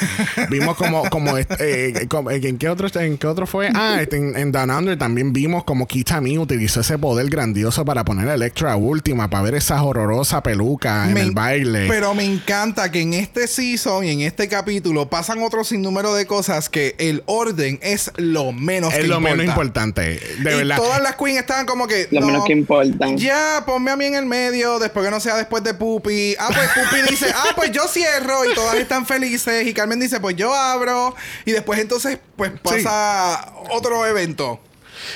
[SPEAKER 1] [laughs] vimos como como, este, eh, como- en qué otro en qué otro fue? Ah, este, en, en Down Under también vimos como Kitami utilizó ese poder grandioso para poner a Electra última para ver esa horrorosa peluca en
[SPEAKER 2] Me
[SPEAKER 1] el baile.
[SPEAKER 2] Pero me encanta que en este season y en este capítulo pasan otro sinnúmero de cosas que el orden es lo menos
[SPEAKER 1] es
[SPEAKER 2] que
[SPEAKER 1] lo
[SPEAKER 2] importa.
[SPEAKER 1] menos importante. De
[SPEAKER 2] y
[SPEAKER 1] verdad.
[SPEAKER 2] todas las queens estaban como que.
[SPEAKER 4] Lo
[SPEAKER 2] no,
[SPEAKER 4] menos que importan.
[SPEAKER 2] Ya, ponme a mí en el medio, después que no sea después de Pupi. Ah, pues Pupi [laughs] dice, ah, pues yo cierro y todas están felices. Y Carmen dice, pues yo abro. Y después entonces, pues pasa otro evento.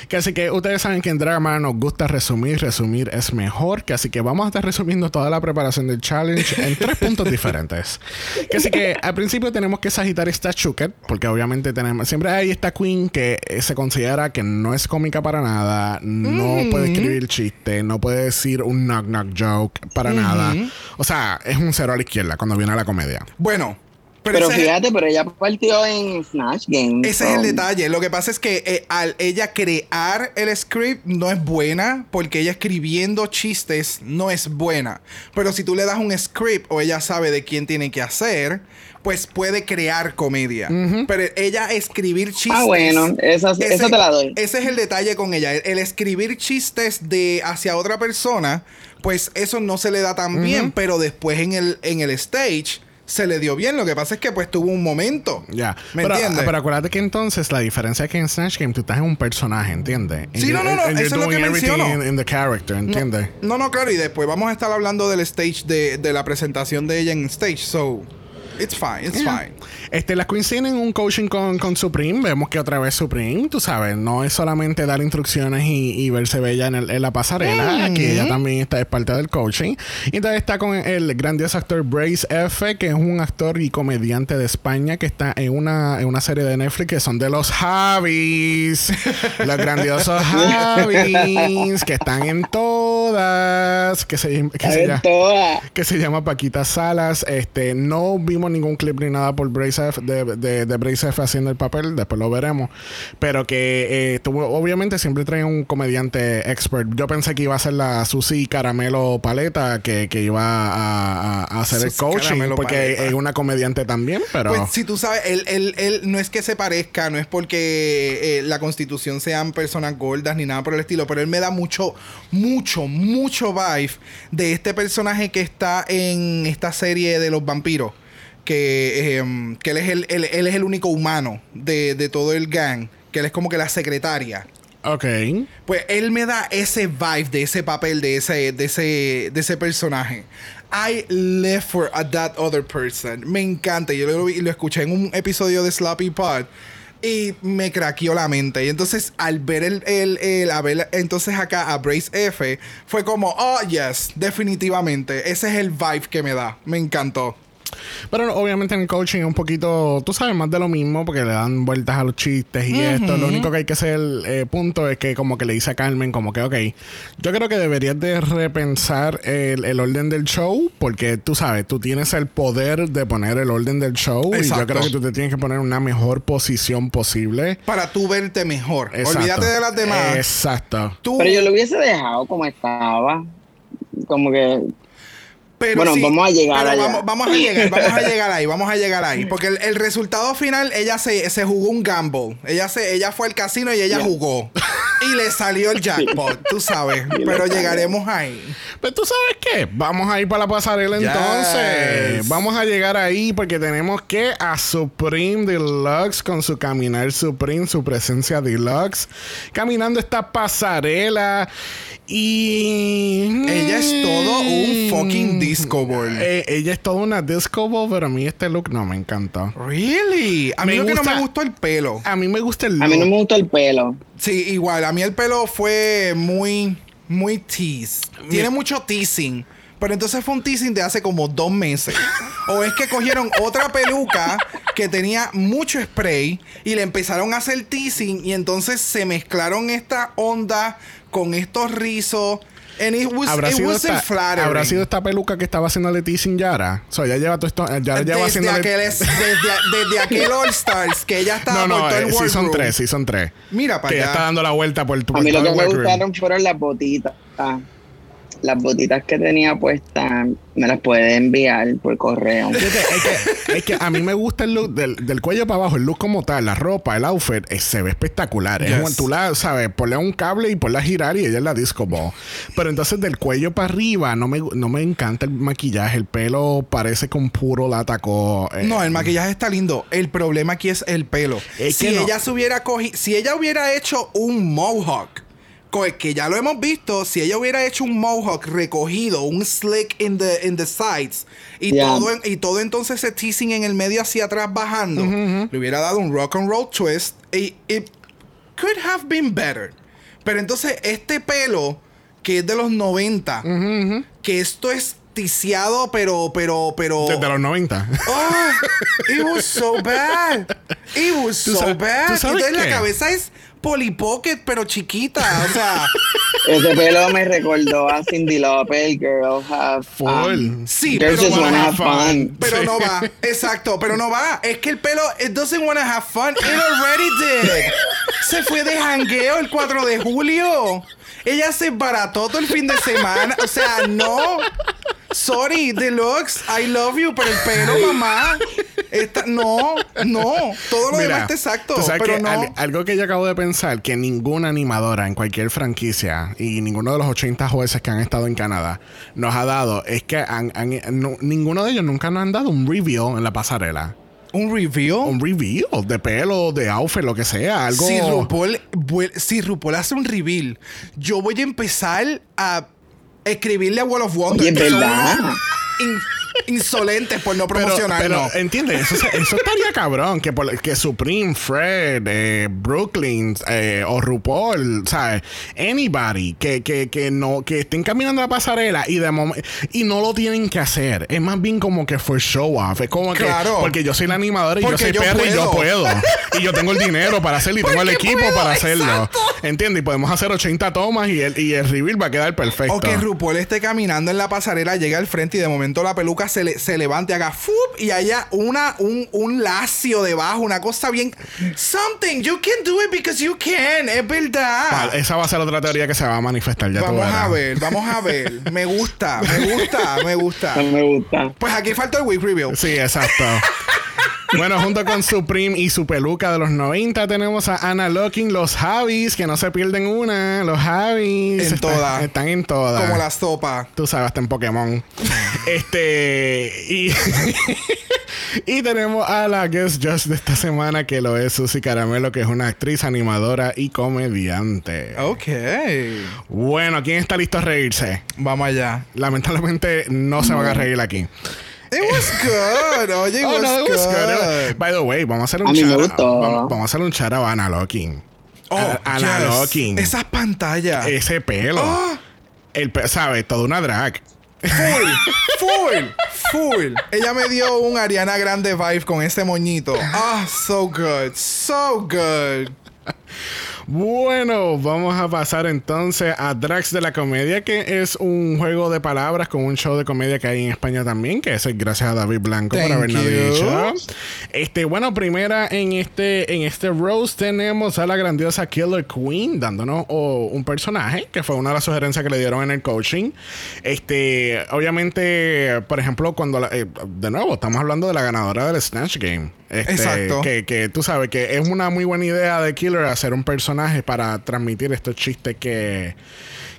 [SPEAKER 1] Que así que ustedes saben que en Drama nos gusta resumir, resumir es mejor. Que así que vamos a estar resumiendo toda la preparación del challenge en [laughs] tres puntos diferentes. Que así que al principio tenemos que sagitar esta Chuket, porque obviamente tenemos, siempre hay esta queen que eh, se considera que no es cómica para nada, no puede escribir chiste, no puede decir un knock knock joke para nada. O sea, es un cero a la izquierda cuando viene a la comedia.
[SPEAKER 2] Bueno, pero,
[SPEAKER 4] Pero
[SPEAKER 2] ese,
[SPEAKER 4] fíjate, pero ella partió en Snatch Game.
[SPEAKER 2] ese es el detalle. Lo que pasa es que eh, al ella crear el script no es buena, porque ella escribiendo chistes no es buena. Pero si tú le das un script o ella sabe de quién tiene que hacer, pues puede crear comedia. Pero ella escribir chistes.
[SPEAKER 4] Ah, bueno, esa, esa te la doy.
[SPEAKER 2] Ese es el detalle con ella. El, el escribir chistes de hacia otra persona, pues eso no se le da tan bien, pero después en el, en el stage se le dio bien. Lo que pasa es que pues tuvo un momento.
[SPEAKER 1] Ya.
[SPEAKER 2] ¿Me
[SPEAKER 1] pero,
[SPEAKER 2] entiendes?
[SPEAKER 1] pero acuérdate que entonces la diferencia es que en Snatch Game tú estás en un personaje, ¿entiendes?
[SPEAKER 2] Sí, no, no, no,
[SPEAKER 1] And
[SPEAKER 2] eso es lo que menciono.
[SPEAKER 1] in, in the character, ¿entiendes?
[SPEAKER 2] No, no, claro, y después vamos a estar hablando del stage de, de la presentación de ella en stage. So, It's fine, it's
[SPEAKER 1] Yeah.
[SPEAKER 2] fine.
[SPEAKER 1] Este, las Queens tienen un coaching con, con Supreme. Vemos que otra vez Supreme, tú sabes, no es solamente dar instrucciones y, y verse bella en, el- en la pasarela. Aquí ella también está, es parte del coaching. Y entonces está con el grandioso actor Brace F, que es un actor y comediante de España que está en una, en una serie de Netflix que son de los Javis. [laughs] los grandiosos Javis, que están en todas. Que se, que se
[SPEAKER 4] En
[SPEAKER 1] llama- que se llama Paquita Salas. Este, no vimos ningún clip ni nada por Brace F, de, de, de Brace F haciendo el papel, después lo veremos. Pero que eh, tuvo, obviamente siempre trae un comediante expert. Yo pensé que iba a ser la Susi Caramelo Paleta, que, que iba a, a- a hacer el coaching,
[SPEAKER 2] Caramelo
[SPEAKER 1] porque
[SPEAKER 2] Paleta.
[SPEAKER 1] es una comediante también, pero...
[SPEAKER 2] Pues si tú sabes, él, él, él no es que se parezca, no es porque eh, la constitución sean personas gordas ni nada por el estilo, pero él me da mucho, mucho, mucho vibe de este personaje que está en esta serie de los vampiros. Que, eh, que él, es el, él, él es el único humano de, de todo el gang. Que él es como que la secretaria.
[SPEAKER 1] Ok.
[SPEAKER 2] Pues él me da ese vibe de ese papel, de ese, de ese, de ese personaje. I live for a that other person. Me encanta. Yo lo, escuché en un episodio de Sloppy Pod. Y me craqueó la mente. Y entonces, al ver el, el, el- a ver entonces acá a Brace F, fue como, oh, yes, definitivamente. Ese es el vibe que me da. Me encantó.
[SPEAKER 1] Pero obviamente en el coaching es un poquito, tú sabes, más de lo mismo, porque le dan vueltas a los chistes y esto. Lo único que hay que hacer, eh, punto, es que como que le dice a Carmen, como que, ok, yo creo que deberías de repensar el, el orden del show, porque tú sabes, tú tienes el poder de poner el orden del show y yo
[SPEAKER 2] Exacto.
[SPEAKER 1] creo que tú te tienes que poner en una mejor posición posible.
[SPEAKER 2] Para tú verte mejor.
[SPEAKER 1] Exacto.
[SPEAKER 2] Olvídate de las demás.
[SPEAKER 1] Exacto.
[SPEAKER 2] Tú,
[SPEAKER 4] Pero yo lo hubiese dejado como estaba. Como que
[SPEAKER 2] Pero
[SPEAKER 4] Bueno,
[SPEAKER 2] sí,
[SPEAKER 4] vamos a llegar
[SPEAKER 2] pero
[SPEAKER 4] allá.
[SPEAKER 2] Vamos, vamos a llegar, vamos a llegar ahí, vamos a llegar ahí. [laughs] Porque el, el resultado final, ella se, se jugó un gamble. Ella se, ella fue al casino y ella jugó. Y le salió el [laughs] jackpot, tú sabes. Pero llegaremos ahí.
[SPEAKER 1] Pero tú sabes qué, vamos a ir para la pasarela
[SPEAKER 2] Yes.
[SPEAKER 1] entonces. Vamos a llegar ahí porque tenemos que a Supreme Deluxe con su caminar Supreme, su presencia Deluxe, caminando esta pasarela y
[SPEAKER 2] Ella es todo un fucking disco ball.
[SPEAKER 1] Eh, ella es toda una disco ball, pero a mí este look no me encantó.
[SPEAKER 2] Really? A mí
[SPEAKER 1] Me
[SPEAKER 2] lo que no me gustó el pelo.
[SPEAKER 1] A mí me gusta el look.
[SPEAKER 4] a mí no me gustó el pelo.
[SPEAKER 2] Sí, igual. A mí el pelo fue muy, muy tease. Tiene mucho teasing. Pero entonces fue un teasing de hace como dos meses. [laughs] o es que cogieron otra peluca que tenía mucho spray y le empezaron a hacer teasing y entonces se mezclaron esta onda con estos rizos. And it was,
[SPEAKER 1] ¿Habrá
[SPEAKER 2] it
[SPEAKER 1] sido,
[SPEAKER 2] wasn't
[SPEAKER 1] esta,
[SPEAKER 2] flattering.
[SPEAKER 1] ¿Habrá sido esta peluca que estaba haciendo Leticia Yara? O sea, ya lleva todo esto. Ya lleva
[SPEAKER 2] desde,
[SPEAKER 1] haciendo.
[SPEAKER 2] aquel, es- desde, desde aquel [laughs] All Stars que ella estaba
[SPEAKER 1] No,
[SPEAKER 2] por
[SPEAKER 1] no,
[SPEAKER 2] todo el
[SPEAKER 1] eh, sí son tres, sí son tres.
[SPEAKER 2] Mira para
[SPEAKER 1] Que ya
[SPEAKER 2] allá.
[SPEAKER 1] está dando la vuelta por, por
[SPEAKER 4] A mí lo que me gustaron fueron las botitas. Las botitas que tenía puestas, me las puede enviar por correo.
[SPEAKER 1] Es, que, es que a mí me gusta el look del, del cuello para abajo, el look como tal, la ropa, el outfit, eh, se ve espectacular. Es un- tú la, sabes, ponle un cable y ponla a girar y ella es la disco ball. Pero entonces del cuello para arriba no me, no me encanta el maquillaje, el pelo parece con puro la atacó. eh,
[SPEAKER 2] No, el maquillaje está lindo. El problema aquí es el pelo.
[SPEAKER 1] Es
[SPEAKER 2] si
[SPEAKER 1] que no.
[SPEAKER 2] ella se hubiera cogido, si ella hubiera hecho un mohawk, co- que ya lo hemos visto, si ella hubiera hecho un mohawk recogido, un slick in the, in the sides, y,
[SPEAKER 4] Yeah.
[SPEAKER 2] todo, en- y todo entonces ese teasing en el medio hacia atrás bajando, le hubiera dado un rock and roll twist, y it could have been better. Pero entonces este pelo, que es de los 90, que esto es ticiado, pero, pero, pero...
[SPEAKER 1] Desde los 90.
[SPEAKER 2] Oh, it was so bad. It was
[SPEAKER 1] ¿Tú
[SPEAKER 2] so
[SPEAKER 1] sabes-
[SPEAKER 2] bad. Entonces la
[SPEAKER 1] qué?
[SPEAKER 2] cabeza es Polly Pocket, pero chiquita. O sea, [laughs]
[SPEAKER 4] Ese pelo me recordó a Cindy Lauper, Girl Have um,
[SPEAKER 2] sí,
[SPEAKER 4] Girls
[SPEAKER 2] pero,
[SPEAKER 4] just
[SPEAKER 2] no
[SPEAKER 4] wanna
[SPEAKER 2] va.
[SPEAKER 4] have fun.
[SPEAKER 2] pero
[SPEAKER 1] Sí.
[SPEAKER 2] no va. [laughs] Exacto, pero no va. Es que el pelo, it doesn't want to have fun. It already did. Se fue de jangueo el 4 de julio. Ella se barató todo el fin de semana. O sea, no. Sorry, Deluxe, I love you, pero el pelo, mamá. Esta, no, no. Todo lo demás está exacto. Pero
[SPEAKER 1] que
[SPEAKER 2] no.
[SPEAKER 1] al- algo que yo acabo de pensar, que ninguna animadora en cualquier franquicia y ninguno de los 80 jueces que han estado en Canadá nos ha dado, es que han- han- no- ninguno de ellos nunca nos han dado un review en la pasarela.
[SPEAKER 2] ¿Un review?
[SPEAKER 1] Un review de pelo, de outfit, lo que sea, algo...
[SPEAKER 2] Si RuPaul, si RuPaul hace un reveal, yo voy a empezar a escribirle a Wall of Wonder.
[SPEAKER 4] Oye, verdad.
[SPEAKER 2] Insolentes por no
[SPEAKER 1] Pero,
[SPEAKER 2] promocionarnos.
[SPEAKER 1] pero ¿entiendes? Eso, estaría cabrón. Que, por- que Supreme, Fred, eh, Brooklyn eh, o RuPaul, ¿sabes? Anybody que, que, que, no, que estén caminando la pasarela y de y no lo tienen que hacer. Es más bien como que fue show off. Es como que. Porque yo soy la animadora y yo soy
[SPEAKER 2] yo
[SPEAKER 1] perra y yo
[SPEAKER 2] puedo.
[SPEAKER 1] y yo tengo el dinero para hacerlo y tengo el equipo
[SPEAKER 2] puedo,
[SPEAKER 1] para hacerlo.
[SPEAKER 2] exacto.
[SPEAKER 1] ¿Entiendes? Y podemos hacer 80 tomas y el, y el reveal va a quedar perfecto.
[SPEAKER 2] O que RuPaul esté caminando en la pasarela, llega al frente y de momento la peluca se, le, se levante, haga ¡fup! y haya una, un, un lacio debajo, una cosa bien. Something, you can do it because you can, es verdad.
[SPEAKER 1] Vale, esa va a ser otra teoría que se va a manifestar. Ya
[SPEAKER 2] vamos a ver, vamos a ver. [laughs] Me gusta, me gusta, me gusta. [laughs]
[SPEAKER 4] Me gusta.
[SPEAKER 2] Pues aquí falta el wig reveal.
[SPEAKER 1] Sí, exacto. [laughs] bueno, junto con Supreme y su peluca de los 90 tenemos a Anna Locking, los Javis, que no se pierden una. Los Javis.
[SPEAKER 2] En todas.
[SPEAKER 1] Están en todas.
[SPEAKER 2] Como la sopa.
[SPEAKER 1] Tú sabes, hasta en Pokémon. [laughs] este. Y. [laughs] y tenemos a la guest judge de esta semana, que lo es Susy Caramelo, que es una actriz, animadora y comediante.
[SPEAKER 2] Ok.
[SPEAKER 1] Bueno, ¿quién está listo a reírse?
[SPEAKER 2] Vamos allá.
[SPEAKER 1] Lamentablemente no se van a reír aquí.
[SPEAKER 2] It was good. Oye, it
[SPEAKER 1] Oh,
[SPEAKER 2] was,
[SPEAKER 1] no, it was
[SPEAKER 2] good.
[SPEAKER 1] good. By the way, vamos a hacer un
[SPEAKER 4] A mí me
[SPEAKER 1] shout-
[SPEAKER 4] gustó.
[SPEAKER 1] Vamos, vamos a hacer un shout out a Ana Locking.
[SPEAKER 2] Oh,
[SPEAKER 1] A- Ana
[SPEAKER 2] yes.
[SPEAKER 1] Locking.
[SPEAKER 2] Esas pantallas.
[SPEAKER 1] Ese pelo.
[SPEAKER 2] Ah.
[SPEAKER 1] El ¿sabes? Toda una drag.
[SPEAKER 2] Full, [laughs] full, full. Ella me dio un Ariana Grande vibe con ese moñito. Ah, so good, so good.
[SPEAKER 1] Bueno, vamos a pasar entonces a Drax de la Comedia, que es un juego de palabras con un show de comedia que hay en España también, que es gracias a David Blanco por habernos dicho. Este, bueno, primera en este, en este roast tenemos a la grandiosa Killer Queen dándonos oh, un personaje, que fue una de las sugerencias que le dieron en el coaching. Este, obviamente, por ejemplo, cuando la- eh, de nuevo, estamos hablando de la ganadora del Snatch Game. Este,
[SPEAKER 2] Exacto.
[SPEAKER 1] Que, que tú sabes que es una muy buena idea de Killer hacer un personaje para transmitir estos chistes que,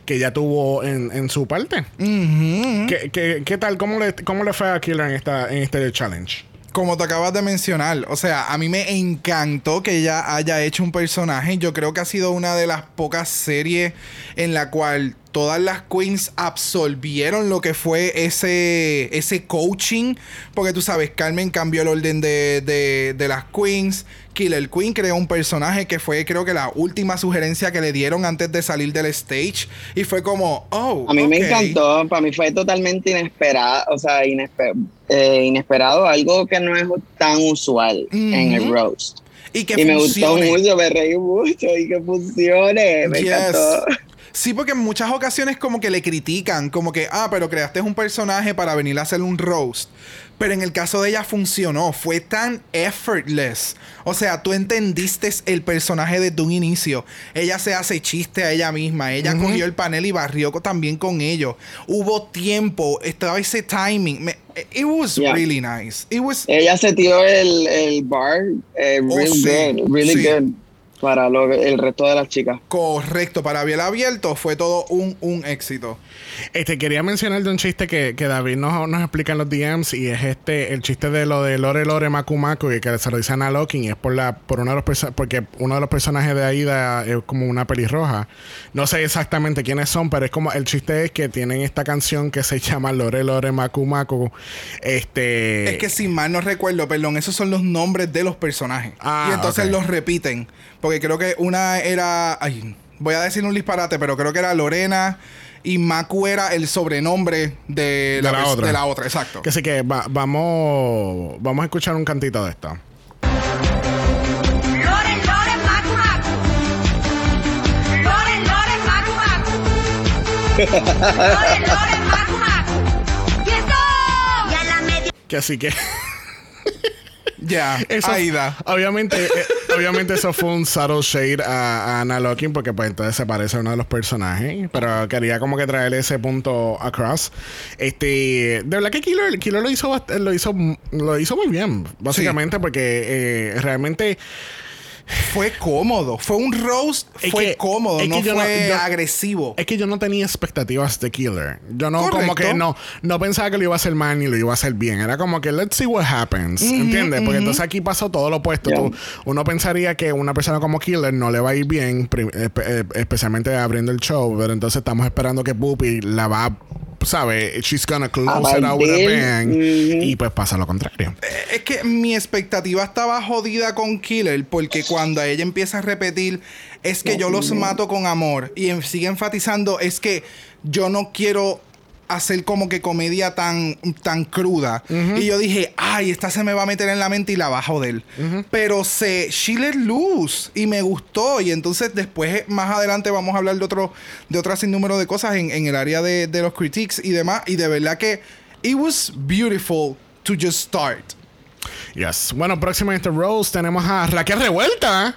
[SPEAKER 1] que ya tuvo en, en su parte. ¿Qué, qué, qué tal? ¿Cómo le, ¿Cómo le fue a Killer en, esta, en este challenge?
[SPEAKER 2] Como te acabas de mencionar, o sea, a mí me encantó que ella haya hecho un personaje. Yo creo que ha sido una de las pocas series en la cual todas las queens absorbieron lo que fue ese, ese coaching. Porque tú sabes, Carmen cambió el orden de, de- de las queens. Killer Queen creó un personaje que fue creo que la última sugerencia que le dieron antes de salir del stage. Y fue como, oh.
[SPEAKER 4] A mí me encantó, para mí fue totalmente inesperado, o sea, inesper- eh, inesperado, algo que no es tan usual en el roast.
[SPEAKER 2] Y que
[SPEAKER 4] y me gustó mucho, me reí mucho y que funcione, me
[SPEAKER 2] Yes.
[SPEAKER 4] encantó.
[SPEAKER 2] Sí, porque en muchas ocasiones como que le critican, como que, ah, pero creaste un personaje para venir a hacer un roast. Pero en el caso de ella funcionó, fue tan effortless. O sea, tú entendiste el personaje desde un inicio. Ella se hace chiste a ella misma, ella cogió el panel y barrió también con ellos. Hubo tiempo, estaba ese timing. Me- it was
[SPEAKER 4] Yeah.
[SPEAKER 2] really nice. It was
[SPEAKER 4] Ella se tiró el, el bar eh,
[SPEAKER 2] Oh,
[SPEAKER 4] real
[SPEAKER 2] sí,
[SPEAKER 4] good, really
[SPEAKER 2] sí.
[SPEAKER 4] good para lo- el resto de las chicas.
[SPEAKER 2] correcto. Para Biel Abierto fue todo un, un éxito.
[SPEAKER 1] Este, quería mencionar de un chiste que, que David nos, nos explica en los DMs y es este, el chiste de lo de Lore Lore y que se lo dice a Anna Locking y es por la, por uno de los porque uno de los personajes de Aida es como una pelirroja. No sé exactamente quiénes son, pero es como el chiste es que tienen esta canción que se [laughs] llama Lore Lore Maku. Este
[SPEAKER 2] Es que si mal no recuerdo, perdón, esos son los nombres de los personajes.
[SPEAKER 1] Ah,
[SPEAKER 2] y entonces los repiten. Porque creo que una era. Ay, voy a decir un disparate, pero creo que era Lorena y Maku era el sobrenombre de,
[SPEAKER 1] De la otra.
[SPEAKER 2] de la otra, exacto.
[SPEAKER 1] que sí que va- vamos vamos a escuchar un cantito de esto.
[SPEAKER 5] Loren, Loren, Macu, Macu. Loren, Loren, Macu, Macu. Loren, Loren, Macu, Macu. ¡Y eso! Y a la media.
[SPEAKER 1] Que así que
[SPEAKER 2] Ya, [laughs]
[SPEAKER 1] Eso-
[SPEAKER 2] Aida.
[SPEAKER 1] Obviamente, eh, obviamente eso fue un subtle shade a, a Anna Locking porque pues entonces se parece a uno de los personajes. Pero quería como que traerle ese punto across. Este, de verdad que Killer, Killer lo hizo lo hizo lo hizo muy bien, básicamente, porque eh, realmente
[SPEAKER 2] Fue cómodo. Fue un roast,
[SPEAKER 1] Es
[SPEAKER 2] fue
[SPEAKER 1] que-
[SPEAKER 2] cómodo,
[SPEAKER 1] es
[SPEAKER 2] no
[SPEAKER 1] que yo no-
[SPEAKER 2] fue
[SPEAKER 1] yo-
[SPEAKER 2] agresivo.
[SPEAKER 1] es que yo no tenía expectativas de Killer. Yo no como que no no pensaba que lo iba a hacer mal ni lo iba a hacer bien. Era como que let's see what happens, ¿entiendes? Porque entonces aquí pasó todo lo opuesto.
[SPEAKER 4] Yeah.
[SPEAKER 1] Tú- uno pensaría que una persona como Killer no le va a ir bien, espe- eh, especialmente abriendo el show, pero entonces estamos esperando que Puppy la va a ¿sabes? She's gonna
[SPEAKER 4] A
[SPEAKER 1] close it out with a bang. Y pues pasa lo contrario.
[SPEAKER 2] Es que mi expectativa estaba jodida con Killer porque cuando ella empieza a repetir es que yo los mato con amor y sigue enfatizando es que yo no quiero hacer como que comedia tan, tan cruda. Y yo dije, ay, esta se me va a meter en la mente y la va a joder. Pero se, she let loose y me gustó. Y entonces después, más adelante, vamos a hablar de otro, de otro sinnúmero de cosas en, en el área de, de los critiques y demás. Y de verdad que it was beautiful to just start.
[SPEAKER 1] Yes. Bueno, próximamente Rose tenemos a Raquel Revuelta.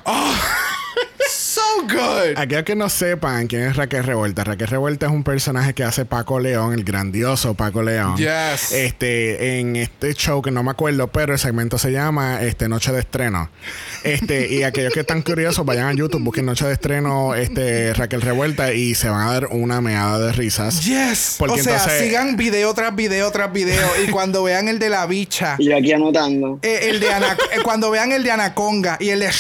[SPEAKER 2] So good.
[SPEAKER 1] Aquellos que no sepan quién es Raquel Revuelta, Raquel Revuelta es un personaje que hace Paco León, el grandioso Paco León.
[SPEAKER 2] Yes.
[SPEAKER 1] Este, en este show que no me acuerdo, pero el segmento se llama este, Noche de Estreno. Este, y aquellos que están curiosos, vayan a YouTube, busquen Noche de Estreno, este, Raquel Revuelta, y se van a dar una meada de risas.
[SPEAKER 2] Yes.
[SPEAKER 1] Porque
[SPEAKER 2] o sea,
[SPEAKER 1] entonces-
[SPEAKER 2] sigan video tras video tras video. y cuando vean el de la bicha,
[SPEAKER 4] Y aquí anotando.
[SPEAKER 2] eh, el de Ana- eh, cuando vean el de Anaconga y el de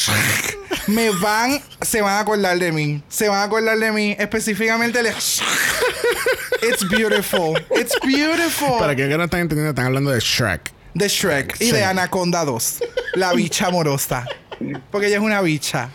[SPEAKER 2] me van, se van a acordar de mí. Se van a acordar de mí. Específicamente el. It's beautiful. It's beautiful.
[SPEAKER 1] Para que no están entendiendo, están hablando de Shrek.
[SPEAKER 2] De Shrek y de Anaconda 2. La bicha amorosa. Porque ella es una bicha.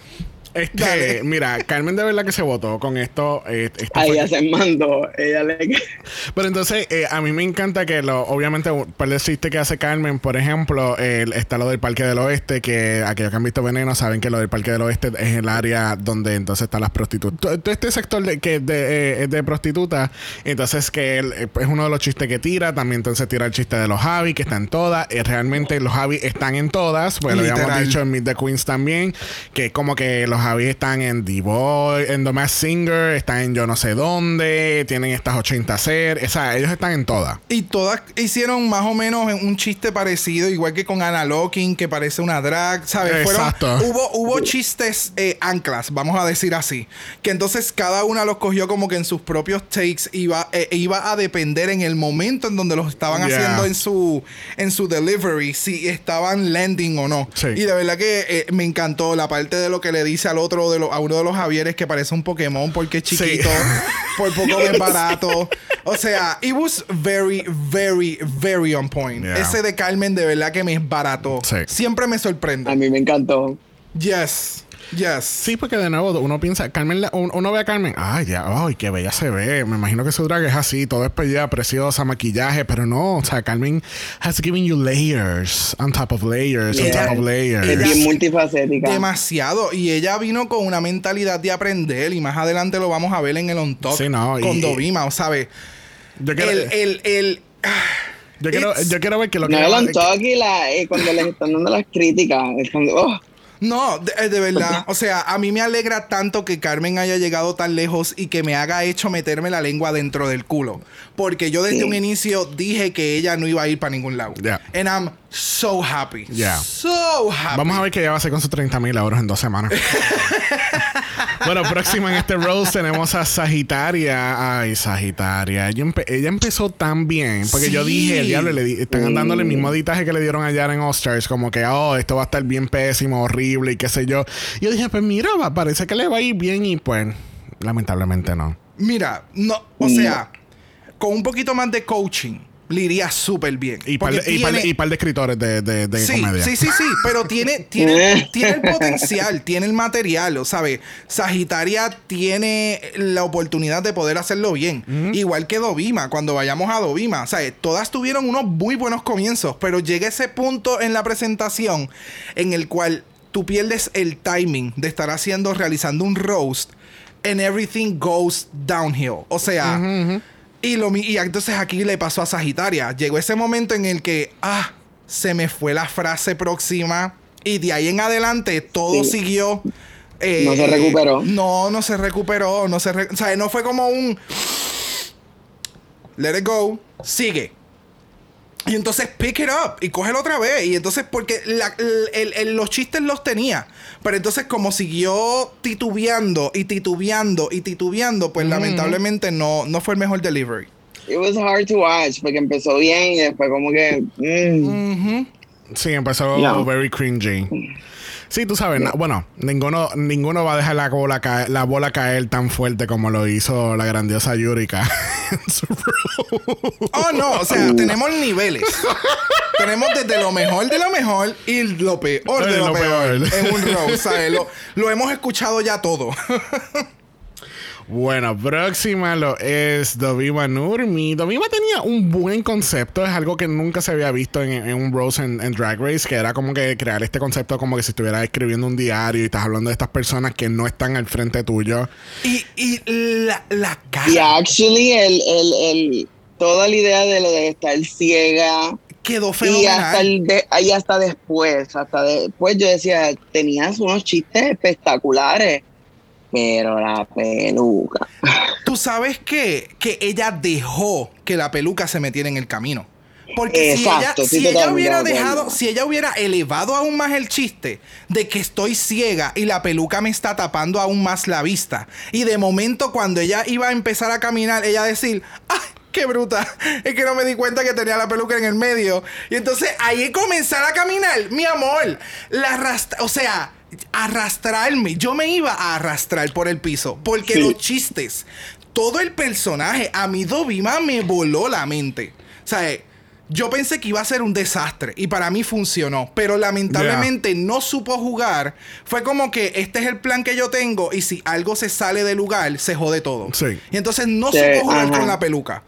[SPEAKER 1] Este,
[SPEAKER 2] Dale. [laughs]
[SPEAKER 1] mira, Carmen de verdad que se votó con esto. eh, esto
[SPEAKER 4] Ahí
[SPEAKER 1] fue-
[SPEAKER 4] se mandó. Ella le. [laughs]
[SPEAKER 1] Pero entonces, eh, a mí me encanta que lo, obviamente, por el chiste que hace Carmen, por ejemplo, el, está lo del Parque del Oeste, que aquellos que han visto Veneno saben que lo del Parque del Oeste es el área donde entonces están las prostitutas. Todo, este sector de, que de, eh, de prostitutas, entonces que él, eh, es uno de los chistes que tira, también entonces tira el chiste de los Javi, que está en todas, Eh, realmente los Javi están en todas, pues lo habíamos
[SPEAKER 2] Literal.
[SPEAKER 1] dicho en Meet the Queens también, que como que los Javi están en The Boy, en The Masked Singer, están en yo no sé dónde, tienen estas 80 ser, o sea, ellos están en todas.
[SPEAKER 2] Y todas hicieron más o menos un chiste parecido, igual que con Anna Locking, que parece una drag, ¿sabes? Fueron-
[SPEAKER 1] Exacto.
[SPEAKER 2] hubo, hubo chistes eh, anclas, vamos a decir así. Que entonces cada una los cogió como que en sus propios takes iba, eh, iba a depender en el momento en donde los estaban
[SPEAKER 1] Yeah.
[SPEAKER 2] haciendo en su, en su delivery, si estaban landing o no.
[SPEAKER 1] Sí.
[SPEAKER 2] Y de verdad que eh, me encantó la parte de lo que le dice al otro, de lo- a uno de los Javieres que parece un Pokémon porque es
[SPEAKER 1] Sí.
[SPEAKER 2] chiquito, [laughs] por poco es barato. O sea, it was very, very, very on point.
[SPEAKER 1] Yeah.
[SPEAKER 2] Ese de Carmen de verdad que me es barato.
[SPEAKER 1] Sí.
[SPEAKER 2] Siempre me
[SPEAKER 4] A
[SPEAKER 2] sorprende.
[SPEAKER 4] mí me encantó.
[SPEAKER 2] Yes. Yes.
[SPEAKER 1] Sí, porque de nuevo uno piensa, Carmen, la- un- uno ve a Carmen, ay, ya, ay, qué bella se ve. Me imagino que su drag es así, todo es bella, preciosa, maquillaje, pero no, o sea, Carmen has given you layers on top of layers on
[SPEAKER 4] Yeah.
[SPEAKER 1] top of layers.
[SPEAKER 4] Es bien multifacética.
[SPEAKER 2] Demasiado. Y ella vino con una mentalidad de aprender. Y más adelante lo vamos a ver en el On Top.
[SPEAKER 1] Sí, no,
[SPEAKER 2] con
[SPEAKER 1] y-
[SPEAKER 2] Dovima, ¿sabes?
[SPEAKER 1] Yo quiero,
[SPEAKER 2] El, el, el.
[SPEAKER 1] yo, quiero, yo quiero ver que lo que...
[SPEAKER 4] No, el on talk y la, eh, cuando les están dando las críticas. es cuando- oh,
[SPEAKER 2] No, de, eh, de verdad. O sea, a mí me alegra tanto que Carmen haya llegado tan lejos y que me haga hecho meterme la lengua dentro del culo. Porque yo desde
[SPEAKER 4] Sí.
[SPEAKER 2] un inicio dije que ella no iba a ir para ningún lado.
[SPEAKER 1] Yeah.
[SPEAKER 2] And I'm so happy.
[SPEAKER 1] Yeah.
[SPEAKER 2] So happy.
[SPEAKER 1] Vamos a ver qué ella va a hacer con sus 30 mil euros en dos semanas. [laughs] bueno, próxima en este Rose tenemos a Sagitaria. Ay, Sagitaria. Ella, empe- ella empezó tan bien. Porque yo dije, diablo, le di- están dándole el mismo ditaje que le dieron ayer en All Stars. Como que, oh, esto va a estar bien pésimo, horrible y qué sé yo. Y yo dije, pues mira, va, parece que le va a ir bien. Y pues, lamentablemente no.
[SPEAKER 2] Mira, no, o sea, con un poquito más de coaching, le iría súper bien.
[SPEAKER 1] Y par, y, par de- y par de escritores de, de, de
[SPEAKER 2] Sí,
[SPEAKER 1] comedia.
[SPEAKER 2] sí, sí, sí, pero tiene, [laughs] tiene, tiene el potencial, tiene el material, ¿lo sabe? Sagitaria tiene la oportunidad de poder hacerlo bien. Igual que Dovima, cuando vayamos a Dovima, ¿sabes? Todas tuvieron unos muy buenos comienzos, pero llega ese punto en la presentación en el cual tú pierdes el timing de estar haciendo, realizando un roast, and everything goes downhill. O sea, y, lo, y entonces aquí le pasó a Sagitaria. Llegó ese momento en el que, ah, se me fue la frase próxima. Y de ahí en adelante todo
[SPEAKER 4] Sí.
[SPEAKER 2] siguió. eh,
[SPEAKER 4] No se recuperó.
[SPEAKER 2] No, no se recuperó. No se re- o sea, no fue como un. Let it go. Sigue. Y entonces pick it up y cógelo otra vez. Y entonces, porque la- el- el- los chistes los tenía. Pero entonces, como siguió titubeando y titubeando y titubeando, pues lamentablemente no, no fue el mejor delivery.
[SPEAKER 4] It was hard to watch porque empezó bien y después como que mm.
[SPEAKER 1] Sí, empezó
[SPEAKER 4] Yeah.
[SPEAKER 1] very cringy. Sí, tú sabes, bueno, ninguno, ninguno va a dejar la bola, caer, la bola caer tan fuerte como lo hizo la grandiosa Yurika [laughs] en su role.
[SPEAKER 2] Oh, no, o sea, tenemos niveles. tenemos desde lo mejor de lo mejor y lo peor de
[SPEAKER 1] De
[SPEAKER 2] lo,
[SPEAKER 1] lo
[SPEAKER 2] peor,
[SPEAKER 1] peor.
[SPEAKER 2] en un roast, ¿sabes? Lo, lo hemos escuchado ya todo. [laughs]
[SPEAKER 1] Bueno, próxima lo es Dovima Nurmi. Dovima tenía un buen concepto, es algo que nunca se había visto en, en un Rose en, en Drag Race, que era como que crear este concepto como que si estuvieras escribiendo un diario y estás hablando de estas personas que no están al frente tuyo.
[SPEAKER 2] y y la, la cara.
[SPEAKER 4] Y actually, el, el, el, toda la idea de lo de estar ciega
[SPEAKER 2] Quedó
[SPEAKER 4] y
[SPEAKER 2] fenomenal.
[SPEAKER 4] hasta, el de, y hasta después, hasta después yo decía, tenías unos chistes espectaculares, pero la peluca.
[SPEAKER 2] Tú sabes que, que ella dejó que la peluca se metiera en el camino. Porque
[SPEAKER 4] Exacto,
[SPEAKER 2] si ella, si ella
[SPEAKER 4] totalmente
[SPEAKER 2] hubiera dejado, si ella hubiera elevado aún más el chiste de que estoy ciega y la peluca me está tapando aún más la vista. Y de momento cuando ella iba a empezar a caminar, ella decir, ¡ay! ¡Qué bruta! [laughs] Es que no me di cuenta que tenía la peluca en el medio. Y entonces ahí comenzar a caminar, mi amor. La arrastra, o sea, arrastrarme. Yo me iba a arrastrar por el piso. Porque
[SPEAKER 4] Sí.
[SPEAKER 2] los chistes, todo el personaje, a mí Dovima me voló la mente. O sea, yo pensé que iba a ser un desastre y para mí funcionó, pero lamentablemente no supo jugar. Fue como que este es el plan que yo tengo y si algo se sale de lugar, se jode todo.
[SPEAKER 1] Sí.
[SPEAKER 2] Y entonces no
[SPEAKER 4] Sí,
[SPEAKER 2] supo jugar
[SPEAKER 4] ajá.
[SPEAKER 2] con la peluca.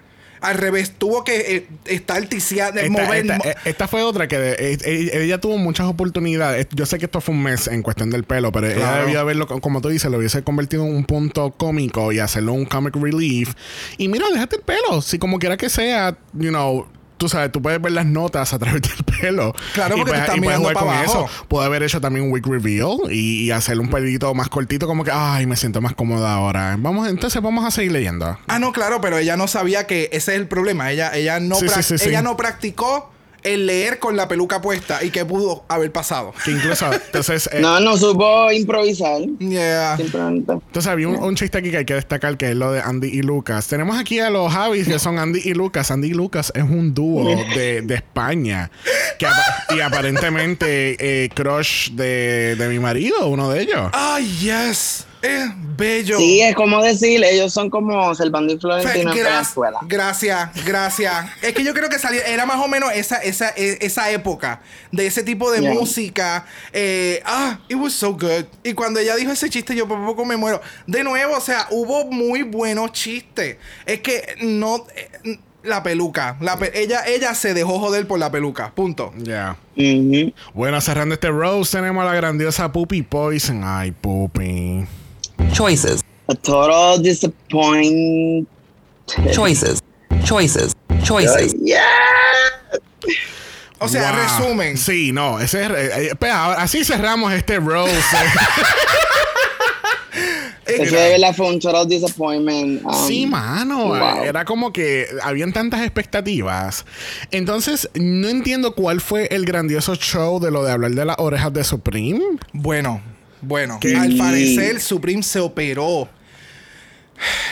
[SPEAKER 2] Al revés, tuvo que eh, estar ticiando,
[SPEAKER 1] Esta,
[SPEAKER 2] mover.
[SPEAKER 1] esta- eh, esta fue otra que de- eh, eh, ella tuvo muchas oportunidades. Yo sé que esto fue un mes en cuestión del pelo, pero ella
[SPEAKER 2] Claro.
[SPEAKER 1] debió haberlo, como tú dices, lo hubiese convertido en un punto cómico y hacerlo un comic relief. Y mira, déjate el pelo. Si como quiera que sea, you know. Tú sabes, tú puedes ver las notas a través [laughs] del pelo.
[SPEAKER 2] Claro,
[SPEAKER 1] Y
[SPEAKER 2] porque tú
[SPEAKER 1] puedes-
[SPEAKER 2] estás
[SPEAKER 1] y puedes jugar
[SPEAKER 2] para
[SPEAKER 1] con
[SPEAKER 2] abajo.
[SPEAKER 1] eso. Puede haber hecho también un wig reveal y, y hacer un pelito más cortito, como que, ay, me siento más cómoda ahora. Vamos, entonces vamos a seguir leyendo.
[SPEAKER 2] Ah, no, claro, pero ella no sabía que ese es el problema. Ella, ella, no,
[SPEAKER 1] sí.
[SPEAKER 2] ella no practicó el leer con la peluca puesta y que pudo haber pasado.
[SPEAKER 1] Que incluso, entonces, eh,
[SPEAKER 4] No, no supo improvisar.
[SPEAKER 2] Yeah.
[SPEAKER 4] Simplemente.
[SPEAKER 1] Entonces había un, un chiste aquí que hay que destacar que es lo de Andy y Lucas. Tenemos aquí a los Javis que son Andy y Lucas. Andy y Lucas es un dúo de, de España. Que y aparentemente eh, crush de, de mi marido, uno de ellos.
[SPEAKER 2] Ay, yes. Es bello.
[SPEAKER 4] Sí, es como decir, ellos son como Servando y
[SPEAKER 2] Fe-
[SPEAKER 4] Florentino en
[SPEAKER 2] gra-
[SPEAKER 4] Venezuela.
[SPEAKER 2] gracias, gracias. Es que yo creo que salió, era más o menos esa, esa, e- esa época de ese tipo de
[SPEAKER 4] Yeah.
[SPEAKER 2] música. Eh, ah, it was so good. Y cuando ella dijo ese chiste, yo por poco me muero. De nuevo, o sea, hubo muy buenos chistes. Es que no. eh, la peluca. La pe- ella, ella se dejó joder por la peluca. Punto.
[SPEAKER 1] Ya.
[SPEAKER 4] Ujú.
[SPEAKER 1] Bueno, cerrando este rose, tenemos a la grandiosa Puppy Poison. Ay, Puppy.
[SPEAKER 3] Choices.
[SPEAKER 4] A total disappointment.
[SPEAKER 3] Choices. Choices. Choices.
[SPEAKER 4] Yeah.
[SPEAKER 2] O sea,
[SPEAKER 1] Wow.
[SPEAKER 2] resumen.
[SPEAKER 1] Sí, no, ese es, eh, eh, espera, ahora- así cerramos este rose. [laughs]
[SPEAKER 4] Eso de verdad fue un total disappointment. Um,
[SPEAKER 1] Sí, mano.
[SPEAKER 4] wow.
[SPEAKER 1] Era como que habían tantas expectativas. Entonces, no entiendo cuál fue el grandioso show de lo de hablar de las orejas de Supreme.
[SPEAKER 2] Bueno, bueno.
[SPEAKER 1] ¿Qué?
[SPEAKER 2] Al parecer, Supreme se operó.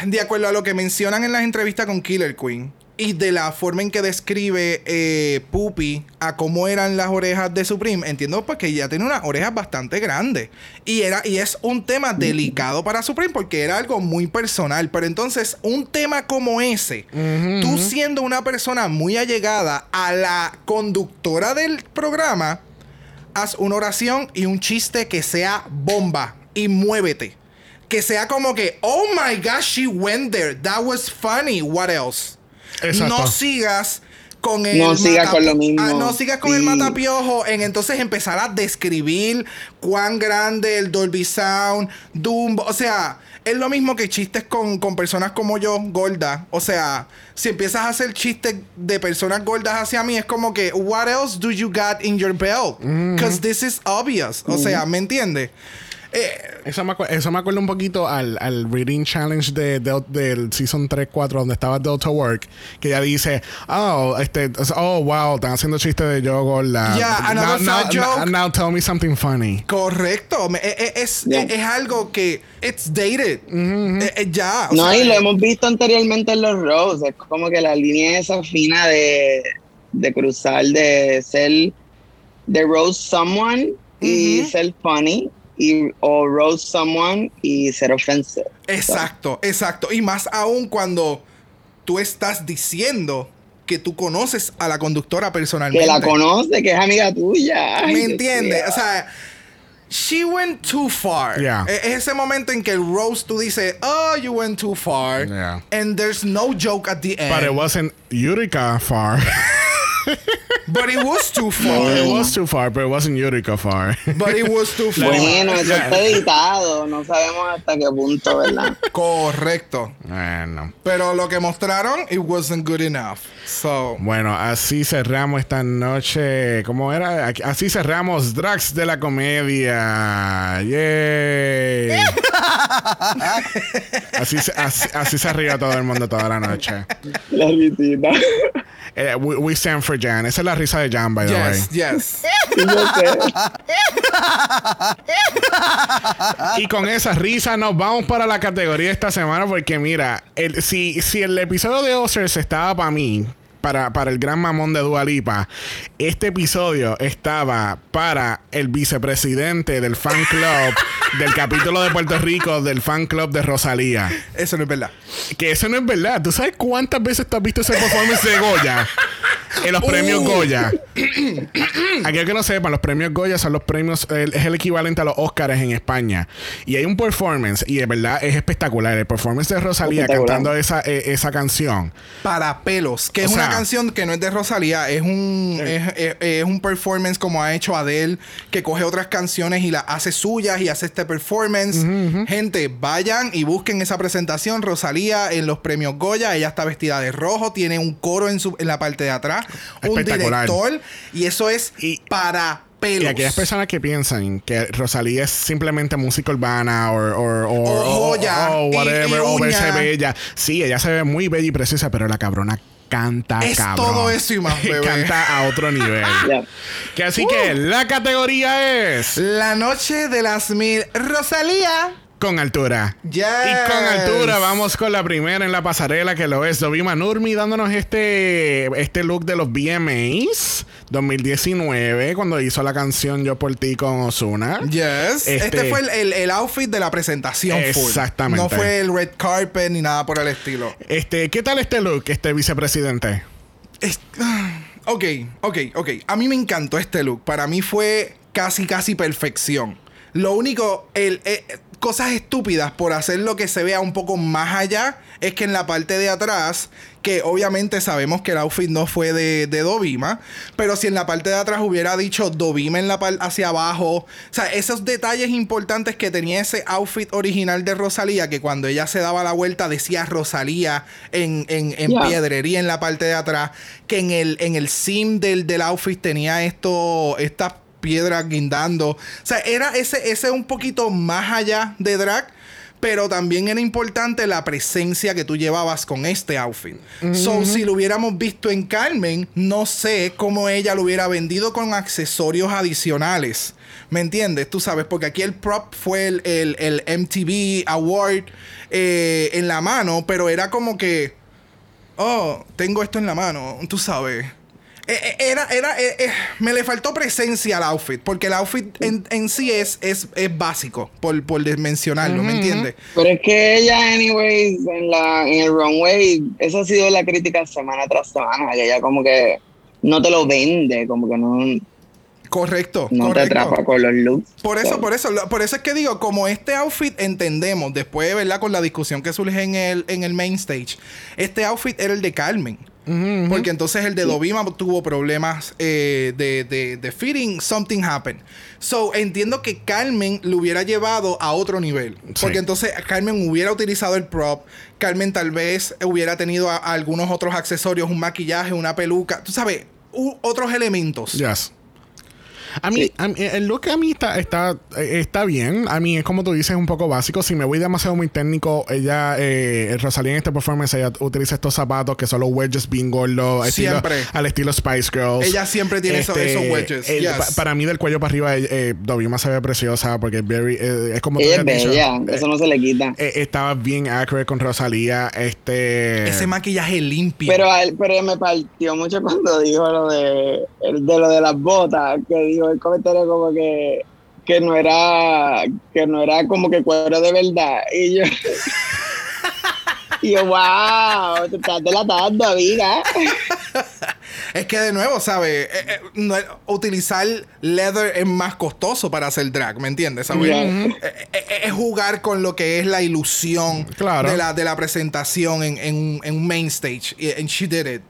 [SPEAKER 2] De acuerdo a lo que mencionan en las entrevistas con Killer Queen y de la forma en que describe eh, Puppy a cómo eran las orejas de Supreme, entiendo porque ella tiene unas orejas bastante grandes. Y, era, y es un tema delicado para Supreme porque era algo muy personal. Pero entonces, un tema como ese, tú siendo una persona muy allegada a la conductora del programa, haz una oración y un chiste que sea bomba y muévete. Que sea como que, oh my gosh, she went there. That was funny. What else?
[SPEAKER 1] Exacto.
[SPEAKER 2] No sigas con el
[SPEAKER 4] No sigas con lo mismo.
[SPEAKER 2] Ah, no sigas con el matapiojo en entonces empezar a describir cuán grande el Dolby Sound, Dumbo, o sea, es lo mismo que chistes con, con personas como yo, gordas. O sea, si empiezas a hacer chistes de personas gordas hacia mí, es como que, what else do you got in your belt? Because this is obvious. O sea, ¿me entiendes? Eh,
[SPEAKER 1] Eso me, eso me acuerda un poquito al, al Reading Challenge de, de- del Season 3-4 donde estaba Delta Work, que ella dice, oh, este, oh, wow, están haciendo chistes de yo gorda.
[SPEAKER 2] Yeah,
[SPEAKER 1] now, now-
[SPEAKER 2] joke.
[SPEAKER 1] now tell me something funny.
[SPEAKER 2] correcto. Me- eh, eh, es,
[SPEAKER 4] Yeah.
[SPEAKER 2] eh, es algo que it's dated. Eh, eh, ya. o
[SPEAKER 4] No,
[SPEAKER 2] sea,
[SPEAKER 4] y lo hemos visto anteriormente en los Rose. Es como que la línea esa fina de, de cruzar, de ser de Rose someone y ser funny y, o roast someone y ser offensive.
[SPEAKER 2] Exacto, exacto. Y más aún cuando tú estás diciendo que tú conoces a la conductora personalmente.
[SPEAKER 4] Que la conoce, que es amiga tuya. Ay,
[SPEAKER 2] ¿Me entiendes? O sea, she went too far.
[SPEAKER 1] Yeah.
[SPEAKER 2] E- Es ese momento en que el roast tú dices, oh, you went too far.
[SPEAKER 1] Yeah.
[SPEAKER 2] And there's no joke at the end.
[SPEAKER 1] But it wasn't Eureka far. [laughs]
[SPEAKER 2] But it was too far.
[SPEAKER 1] it was too far, but it wasn't Eureka far.
[SPEAKER 2] But it was too far.
[SPEAKER 4] Bueno, eso está editado, no sabemos hasta qué punto, ¿verdad?
[SPEAKER 2] Correcto.
[SPEAKER 1] bueno.
[SPEAKER 2] Pero lo que mostraron, it wasn't good enough. So,
[SPEAKER 1] Bueno, así cerramos esta noche. ¿Cómo era? Así cerramos Drax de la comedia. ¡Yay! [laughs] así, se- así, así se ríe todo el mundo toda la noche.
[SPEAKER 4] La risita.
[SPEAKER 1] Eh, we, we stand for Jan. Esa es la risa de Jan, by the way.
[SPEAKER 2] yes. [laughs] [laughs]
[SPEAKER 1] Y con esa risa nos vamos para la categoría esta semana porque mira, el, si, si el episodio de Oscars estaba para mí, para, para el gran mamón de Dualipa, este episodio estaba para el vicepresidente del fan club [laughs] del capítulo de Puerto Rico del fan club de Rosalía.
[SPEAKER 2] Eso no es verdad.
[SPEAKER 1] Que eso no es verdad. ¿Tú sabes cuántas veces tú has visto ese performance de Goya? En los premios
[SPEAKER 2] Uh.
[SPEAKER 1] Goya. [clears throat] Aquellos que no sepan, los premios Goya son los premios, el- es el equivalente a los Oscars en España. Y hay un performance, y de verdad es espectacular. El performance de Rosalía cantando esa, eh, esa canción.
[SPEAKER 2] Para pelos, que
[SPEAKER 1] O
[SPEAKER 2] es una
[SPEAKER 1] sea-
[SPEAKER 2] canción que no es de Rosalía, es un, es, es- es un performance como ha hecho Adele, que coge otras canciones y las hace suyas y hace este performance. Gente, vayan y busquen esa presentación. Rosalía en los premios Goya, ella está vestida de rojo, tiene un coro en, su, en la parte de atrás, un director, y eso es
[SPEAKER 1] Y-
[SPEAKER 2] para pelos.
[SPEAKER 1] Y aquellas personas que piensan que Rosalía es simplemente música urbana o,
[SPEAKER 2] joya,
[SPEAKER 1] o
[SPEAKER 2] y-
[SPEAKER 1] whatever,
[SPEAKER 2] y
[SPEAKER 1] o verse bella. Sí, ella se ve muy bella y preciosa, pero la cabrona canta
[SPEAKER 2] Es
[SPEAKER 1] cabrón.
[SPEAKER 2] todo eso y más, [laughs] bebé.
[SPEAKER 1] canta a otro nivel. [laughs] Que así que la categoría es
[SPEAKER 2] La noche de las mil. Rosalía.
[SPEAKER 1] Con altura.
[SPEAKER 2] Yes.
[SPEAKER 1] Y con altura vamos con la primera en la pasarela que lo es Dovima Nurmi dándonos este, este look de los VMAs 2019 cuando hizo la canción Yo por ti con Osuna.
[SPEAKER 2] Yes. Este,
[SPEAKER 1] Este-
[SPEAKER 2] fue el, el- el outfit de la presentación full.
[SPEAKER 1] Exactamente.
[SPEAKER 2] No fue el red carpet ni nada por el estilo.
[SPEAKER 1] Este, ¿qué tal este look, este vicepresidente?
[SPEAKER 2] Es- ok, ok, ok. A mí me encantó este look. Para mí fue casi, casi perfección. Lo único, el, eh, cosas estúpidas por hacer lo que se vea un poco más allá, es que en la parte de atrás, que obviamente sabemos que el outfit no fue de, de Dovima, pero si en la parte de atrás hubiera dicho Dovima en la parte hacia abajo, o sea, esos detalles importantes que tenía ese outfit original de Rosalía, que cuando ella se daba la vuelta decía Rosalía en, en, piedrería en la parte de atrás, que en el, en el sim del, del outfit tenía esto, estas piedras guindando. O sea, era ese, ese un poquito más allá de drag. Pero también era importante la presencia que tú llevabas con este outfit. So, si lo hubiéramos visto en Carmen, no sé cómo ella lo hubiera vendido con accesorios adicionales. ¿Me entiendes? Tú sabes, porque aquí el prop fue el, el- el MTV Award eh, en la mano, pero era como que oh, tengo esto en la mano, tú sabes. Eh, eh, Era, era, eh, me le faltó presencia al outfit, porque el outfit en, en sí es, es, es básico, por, por mencionarlo, ¿me entiendes?
[SPEAKER 4] Pero es que ella, anyways, en, la, en el runway, esa ha sido la crítica semana tras semana, que ella como que no te lo vende, como que no,
[SPEAKER 2] Correcto,
[SPEAKER 4] no te atrapa con los looks.
[SPEAKER 2] Por eso,
[SPEAKER 4] So,
[SPEAKER 2] por eso, por eso es que digo, como este outfit entendemos, después, ¿verdad? Con la discusión que surge en el, en el main stage, este outfit era el de Carmen. Porque entonces el de Dovima tuvo problemas eh, de, de, de fitting, something happened. So, entiendo que Carmen lo hubiera llevado a otro nivel. Porque entonces Carmen hubiera utilizado el prop. Carmen tal vez hubiera tenido a- algunos otros accesorios, un maquillaje, una peluca, tú sabes, u- otros elementos.
[SPEAKER 1] Yes. A mí, a mí- el look a mí está, está, eh, está bien. A mí es como tú dices, un poco básico. Si me voy demasiado muy técnico, ella, eh, Rosalía en este performance, ella utiliza estos zapatos que son los wedges bien gordos, estilo-
[SPEAKER 2] Siempre.
[SPEAKER 1] al estilo Spice Girls.
[SPEAKER 2] Ella siempre tiene esos- esos wedges,
[SPEAKER 1] el-
[SPEAKER 2] yes.
[SPEAKER 1] pa- para mí, del cuello para arriba, eh, eh, Dovima se ve preciosa porque es, very, eh, es como
[SPEAKER 4] Ella es
[SPEAKER 1] dicho,
[SPEAKER 4] bella,
[SPEAKER 1] eh,
[SPEAKER 4] eso no se le quita.
[SPEAKER 1] eh, estaba bien accurate con Rosalía. Este.
[SPEAKER 2] Ese maquillaje limpio.
[SPEAKER 4] Pero, a él- pero me partió mucho cuando dijo lo de, el- de lo de las botas, que dijo el comentario como que que no era que no era como que cuero de verdad y yo y yo wow te estás delatando amiga
[SPEAKER 2] Es que de nuevo, ¿sabes? Eh, eh, utilizar leather es más costoso para hacer drag, ¿me entiendes? Eh, eh, es jugar con lo que es la ilusión
[SPEAKER 1] Claro.
[SPEAKER 2] de, la, de la presentación en, en, en un main stage. Y and she did it.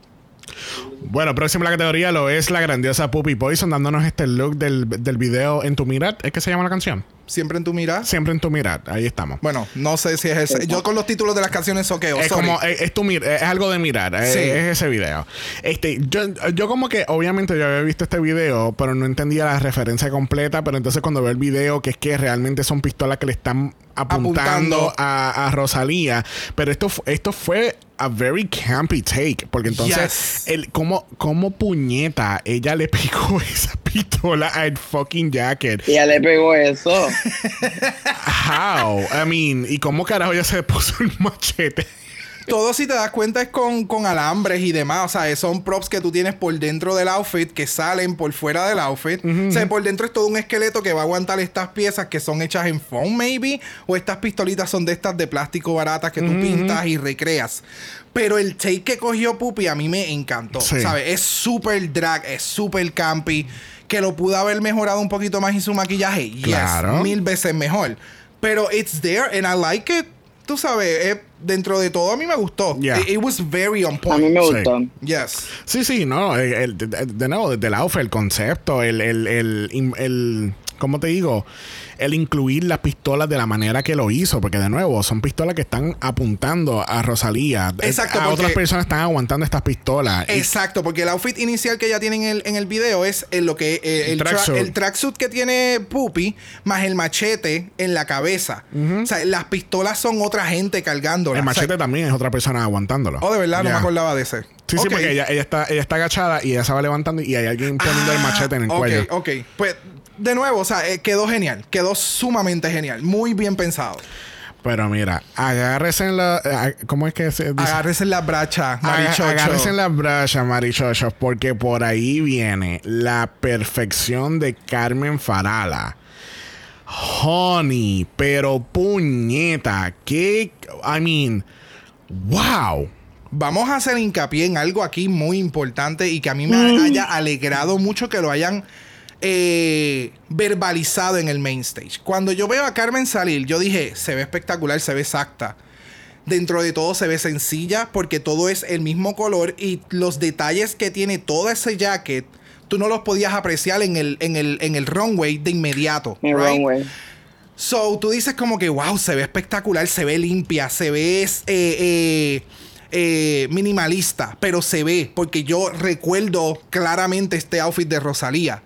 [SPEAKER 1] Bueno, próximo en la categoría lo es la grandiosa Puppy Poison dándonos este look del, del video En tu mirad. ¿Es que se llama la canción?
[SPEAKER 2] Siempre en tu mirada.
[SPEAKER 1] Siempre en tu mirad. Ahí estamos.
[SPEAKER 2] Bueno, no sé si es ese. Yo con los títulos de las canciones soqueo.
[SPEAKER 1] es
[SPEAKER 2] sorry.
[SPEAKER 1] como es, es tu mir- es algo de mirar es,
[SPEAKER 2] Sí.
[SPEAKER 1] es ese video este yo, yo como que obviamente yo había visto este video pero no entendía la referencia completa pero entonces cuando veo el video que es que realmente son pistolas que le están apuntando,
[SPEAKER 2] Apuntando.
[SPEAKER 1] A, a Rosalía pero esto esto fue a very campy take porque entonces
[SPEAKER 2] Yes.
[SPEAKER 1] el cómo cómo puñeta ella le picó [laughs] esa pistola al fucking jacket.
[SPEAKER 4] Ya le pegó eso. [laughs]
[SPEAKER 1] How I mean y cómo carajo ella se puso el machete
[SPEAKER 2] Todo, si te das cuenta, es con, con alambres y demás. O sea, son props que tú tienes por dentro del outfit que salen por fuera del outfit. O sea, por dentro es todo un esqueleto que va a aguantar estas piezas que son hechas en foam, maybe. O estas pistolitas son de estas de plástico baratas que tú pintas y recreas. Pero el take que cogió Pupi a mí me encantó.
[SPEAKER 1] Sí.
[SPEAKER 2] ¿Sabes? Es súper drag, es súper campy. Que lo pudo haber mejorado un poquito más en su maquillaje. Yes,
[SPEAKER 1] Claro.
[SPEAKER 2] mil veces mejor. Pero it's there and I like it. Tú sabes, eh, dentro de todo a mí me gustó.
[SPEAKER 1] Yeah.
[SPEAKER 2] It, it was very on
[SPEAKER 4] a mí
[SPEAKER 2] point.
[SPEAKER 4] me
[SPEAKER 1] Sí.
[SPEAKER 4] gustó
[SPEAKER 2] Yes.
[SPEAKER 1] Sí, sí, no. el- el- de, nuevo, desde el outfit, el concepto, el, el, el, ¿cómo te digo? El incluir las pistolas de la manera que lo hizo, porque de nuevo, son pistolas que están apuntando a Rosalía.
[SPEAKER 2] Exacto,
[SPEAKER 1] A
[SPEAKER 2] porque-
[SPEAKER 1] otras personas están aguantando estas pistolas.
[SPEAKER 2] Exacto, porque el outfit inicial que ella tiene en el, en el video es el, lo que eh, el,
[SPEAKER 1] Tracksuit.
[SPEAKER 2] el tracksuit que tiene Puppy más el machete en la cabeza. O sea, las pistolas son otra gente cargándolas.
[SPEAKER 1] el
[SPEAKER 2] O sea,
[SPEAKER 1] machete también es otra persona aguantándolo.
[SPEAKER 2] oh, de verdad, no me acordaba de ese.
[SPEAKER 1] Sí, sí,
[SPEAKER 2] Ok.
[SPEAKER 1] porque ella, ella, está, ella está agachada y ella se va levantando y hay alguien poniendo el
[SPEAKER 2] Ah,
[SPEAKER 1] machete en el
[SPEAKER 2] ok,
[SPEAKER 1] cuello.
[SPEAKER 2] Ok, Pues, de nuevo, o sea, eh, quedó genial. Quedó sumamente genial. Muy bien pensado.
[SPEAKER 1] Pero mira, agárrese en la. eh, ¿Cómo es que se dice?
[SPEAKER 2] Agárrese en la bracha, marichocho.
[SPEAKER 1] Agárrense en las brachas, marichochos, porque por ahí viene la perfección de Carmen Farala. Honey, pero puñeta, que, I mean, wow.
[SPEAKER 2] Vamos a hacer hincapié en algo aquí muy importante y que a mí me haya alegrado mucho que lo hayan eh, verbalizado en el main stage. Cuando yo veo a Carmen salir, yo dije, se ve espectacular, se ve exacta. Dentro de todo se ve sencilla porque todo es el mismo color y los detalles que tiene todo ese jacket, tú no los podías apreciar en el, en el, en el runway de inmediato.
[SPEAKER 4] en
[SPEAKER 2] right?
[SPEAKER 4] runway
[SPEAKER 2] So, tú dices como que, wow, se ve espectacular, se ve limpia, se ve eh, eh, eh, minimalista, pero se ve, porque yo recuerdo claramente este outfit de Rosalía.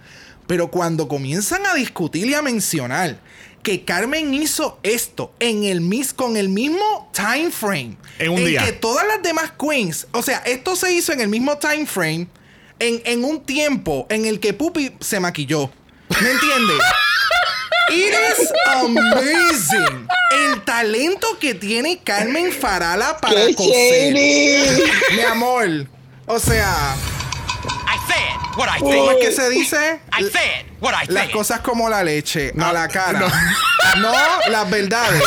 [SPEAKER 2] Pero cuando comienzan a discutir y a mencionar que Carmen hizo esto en el mis con el mismo time frame,
[SPEAKER 1] En un día.
[SPEAKER 2] que todas las demás queens, o sea, esto se hizo en el mismo time frame, en, en un tiempo en el que Pupi se maquilló. ¿Me entiendes? [laughs] It is amazing. El talento que tiene Carmen Farala para
[SPEAKER 4] ¡Qué
[SPEAKER 2] coser. Mi amor. O sea,
[SPEAKER 6] I said what I
[SPEAKER 2] ¿cómo es que se dice?
[SPEAKER 6] I said what I
[SPEAKER 2] Las cosas como la leche, a la cara. No. las verdades.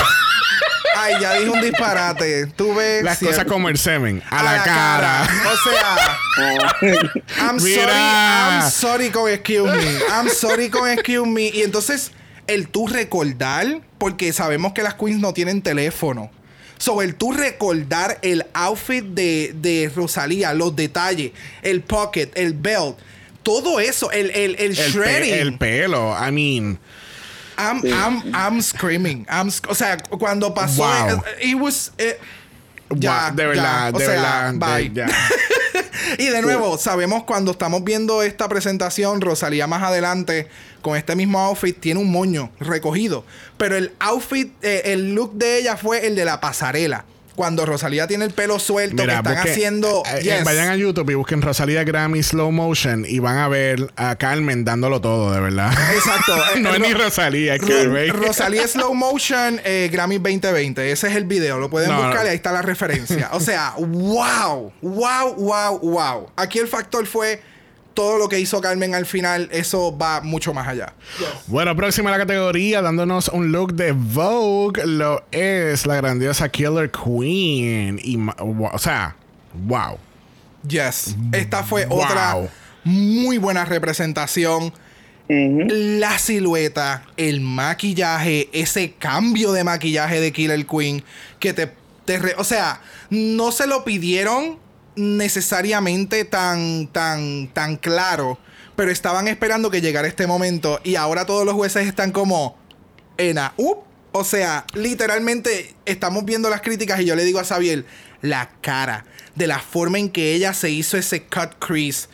[SPEAKER 2] Ay, ya dije un disparate. Tú ves.
[SPEAKER 1] Las
[SPEAKER 2] cierto.
[SPEAKER 1] cosas como el semen, a, la, cara.
[SPEAKER 2] O sea, [laughs] I'm sorry. I'm sorry con excuse me. I'm sorry con excuse me. Y entonces, el tú recordar, porque sabemos que las queens no tienen teléfono. So, el tú recordar el outfit de, de Rosalía, los detalles, el pocket, el belt, todo eso, el, el, el,
[SPEAKER 1] El, pe-
[SPEAKER 2] shredding.
[SPEAKER 1] el pelo, I mean.
[SPEAKER 2] I'm, I'm, I'm screaming. I'm sc- o sea, cuando pasó,
[SPEAKER 1] Wow.
[SPEAKER 2] eh, it was, eh, Ya,
[SPEAKER 1] Wow, de verdad,
[SPEAKER 2] ya. O
[SPEAKER 1] de
[SPEAKER 2] sea,
[SPEAKER 1] verdad. de-
[SPEAKER 2] bye.
[SPEAKER 1] ya. [laughs]
[SPEAKER 2] Y de nuevo, sabemos cuando estamos viendo esta presentación, Rosalía más adelante, con este mismo outfit, tiene un moño recogido. Pero el outfit, eh, el look de ella fue el de la pasarela. Cuando Rosalía tiene el pelo suelto, que están haciendo.
[SPEAKER 1] eh, eh,
[SPEAKER 2] yes.
[SPEAKER 1] vayan a YouTube y busquen Rosalía Grammy Slow Motion y van a ver a Carmen dándolo todo, de verdad.
[SPEAKER 2] Exacto. [laughs]
[SPEAKER 1] No es ni Rosalía, es Carmen.
[SPEAKER 2] Rosalía Slow Motion eh, Grammy 2020. Ese es el video. Lo pueden
[SPEAKER 1] No,
[SPEAKER 2] buscar
[SPEAKER 1] no.
[SPEAKER 2] y ahí está la referencia. O sea, [laughs] wow, wow, wow, wow. Aquí el factor fue todo lo que hizo Carmen al final, eso va mucho más allá.
[SPEAKER 1] Bueno, próxima a la categoría, dándonos un look de Vogue, lo es la grandiosa Killer Queen. Y, o sea, wow.
[SPEAKER 2] Yes. Esta fue
[SPEAKER 1] Wow.
[SPEAKER 2] otra muy buena representación. La silueta, el maquillaje, ese cambio de maquillaje de Killer Queen que te, te re- o sea, no se lo pidieron necesariamente tan tan tan claro, pero estaban esperando que llegara este momento y ahora todos los jueces están como Ena, up. O sea, literalmente estamos viendo las críticas y yo le digo a Xavier, la cara, de la forma en que ella se hizo ese cut crease,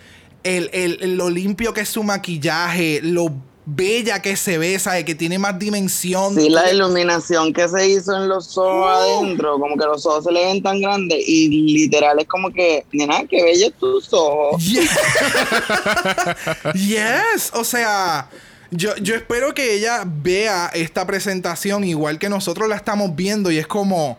[SPEAKER 2] el, el- lo limpio que es su maquillaje, lo bella que se ve, ¿sabe? Que tiene más dimensión.
[SPEAKER 4] Sí, la iluminación que se hizo en los ojos
[SPEAKER 2] Uh.
[SPEAKER 4] adentro, como que los ojos se le ven tan grandes y literal es como que, nena, qué bellos tus ojos.
[SPEAKER 2] Yes. [laughs] yes. O sea, yo, yo espero que ella vea esta presentación igual que nosotros la estamos viendo y es como,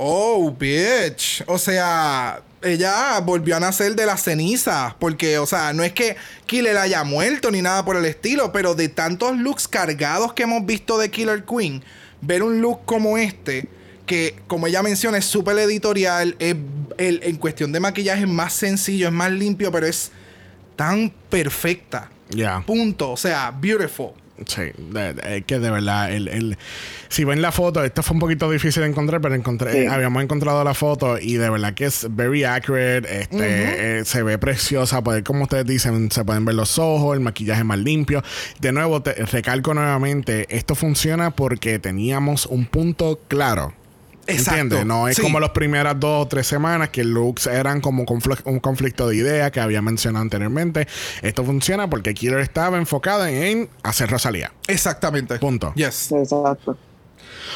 [SPEAKER 2] oh, bitch. O sea, ella volvió a nacer de las cenizas porque, o sea, no es que Killer haya muerto ni nada por el estilo, pero de tantos looks cargados que hemos visto de Killer Queen, ver un look como este que como ella menciona es súper editorial, es el- en cuestión de maquillaje es más sencillo, es más limpio, pero es tan perfecta.
[SPEAKER 1] Ya.
[SPEAKER 2] Punto. O sea, beautiful.
[SPEAKER 1] Sí, es que de verdad, el, el- si ven la foto, esto fue un poquito difícil de encontrar, pero encontré,
[SPEAKER 4] Sí.
[SPEAKER 1] habíamos encontrado la foto y de verdad que es very accurate, este, eh, se ve preciosa, pues, como ustedes dicen, se pueden ver los ojos, el maquillaje más limpio. De nuevo, te, recalco nuevamente, esto funciona porque teníamos un punto claro.
[SPEAKER 2] Exacto.
[SPEAKER 1] ¿Entiendes? No es
[SPEAKER 2] Sí.
[SPEAKER 1] como las primeras dos o tres semanas que looks eran como confl- un conflicto de ideas que había mencionado anteriormente. Esto funciona porque Killer estaba enfocada en hacer Rosalía.
[SPEAKER 2] Exactamente.
[SPEAKER 1] Punto.
[SPEAKER 2] Yes.
[SPEAKER 4] Exacto.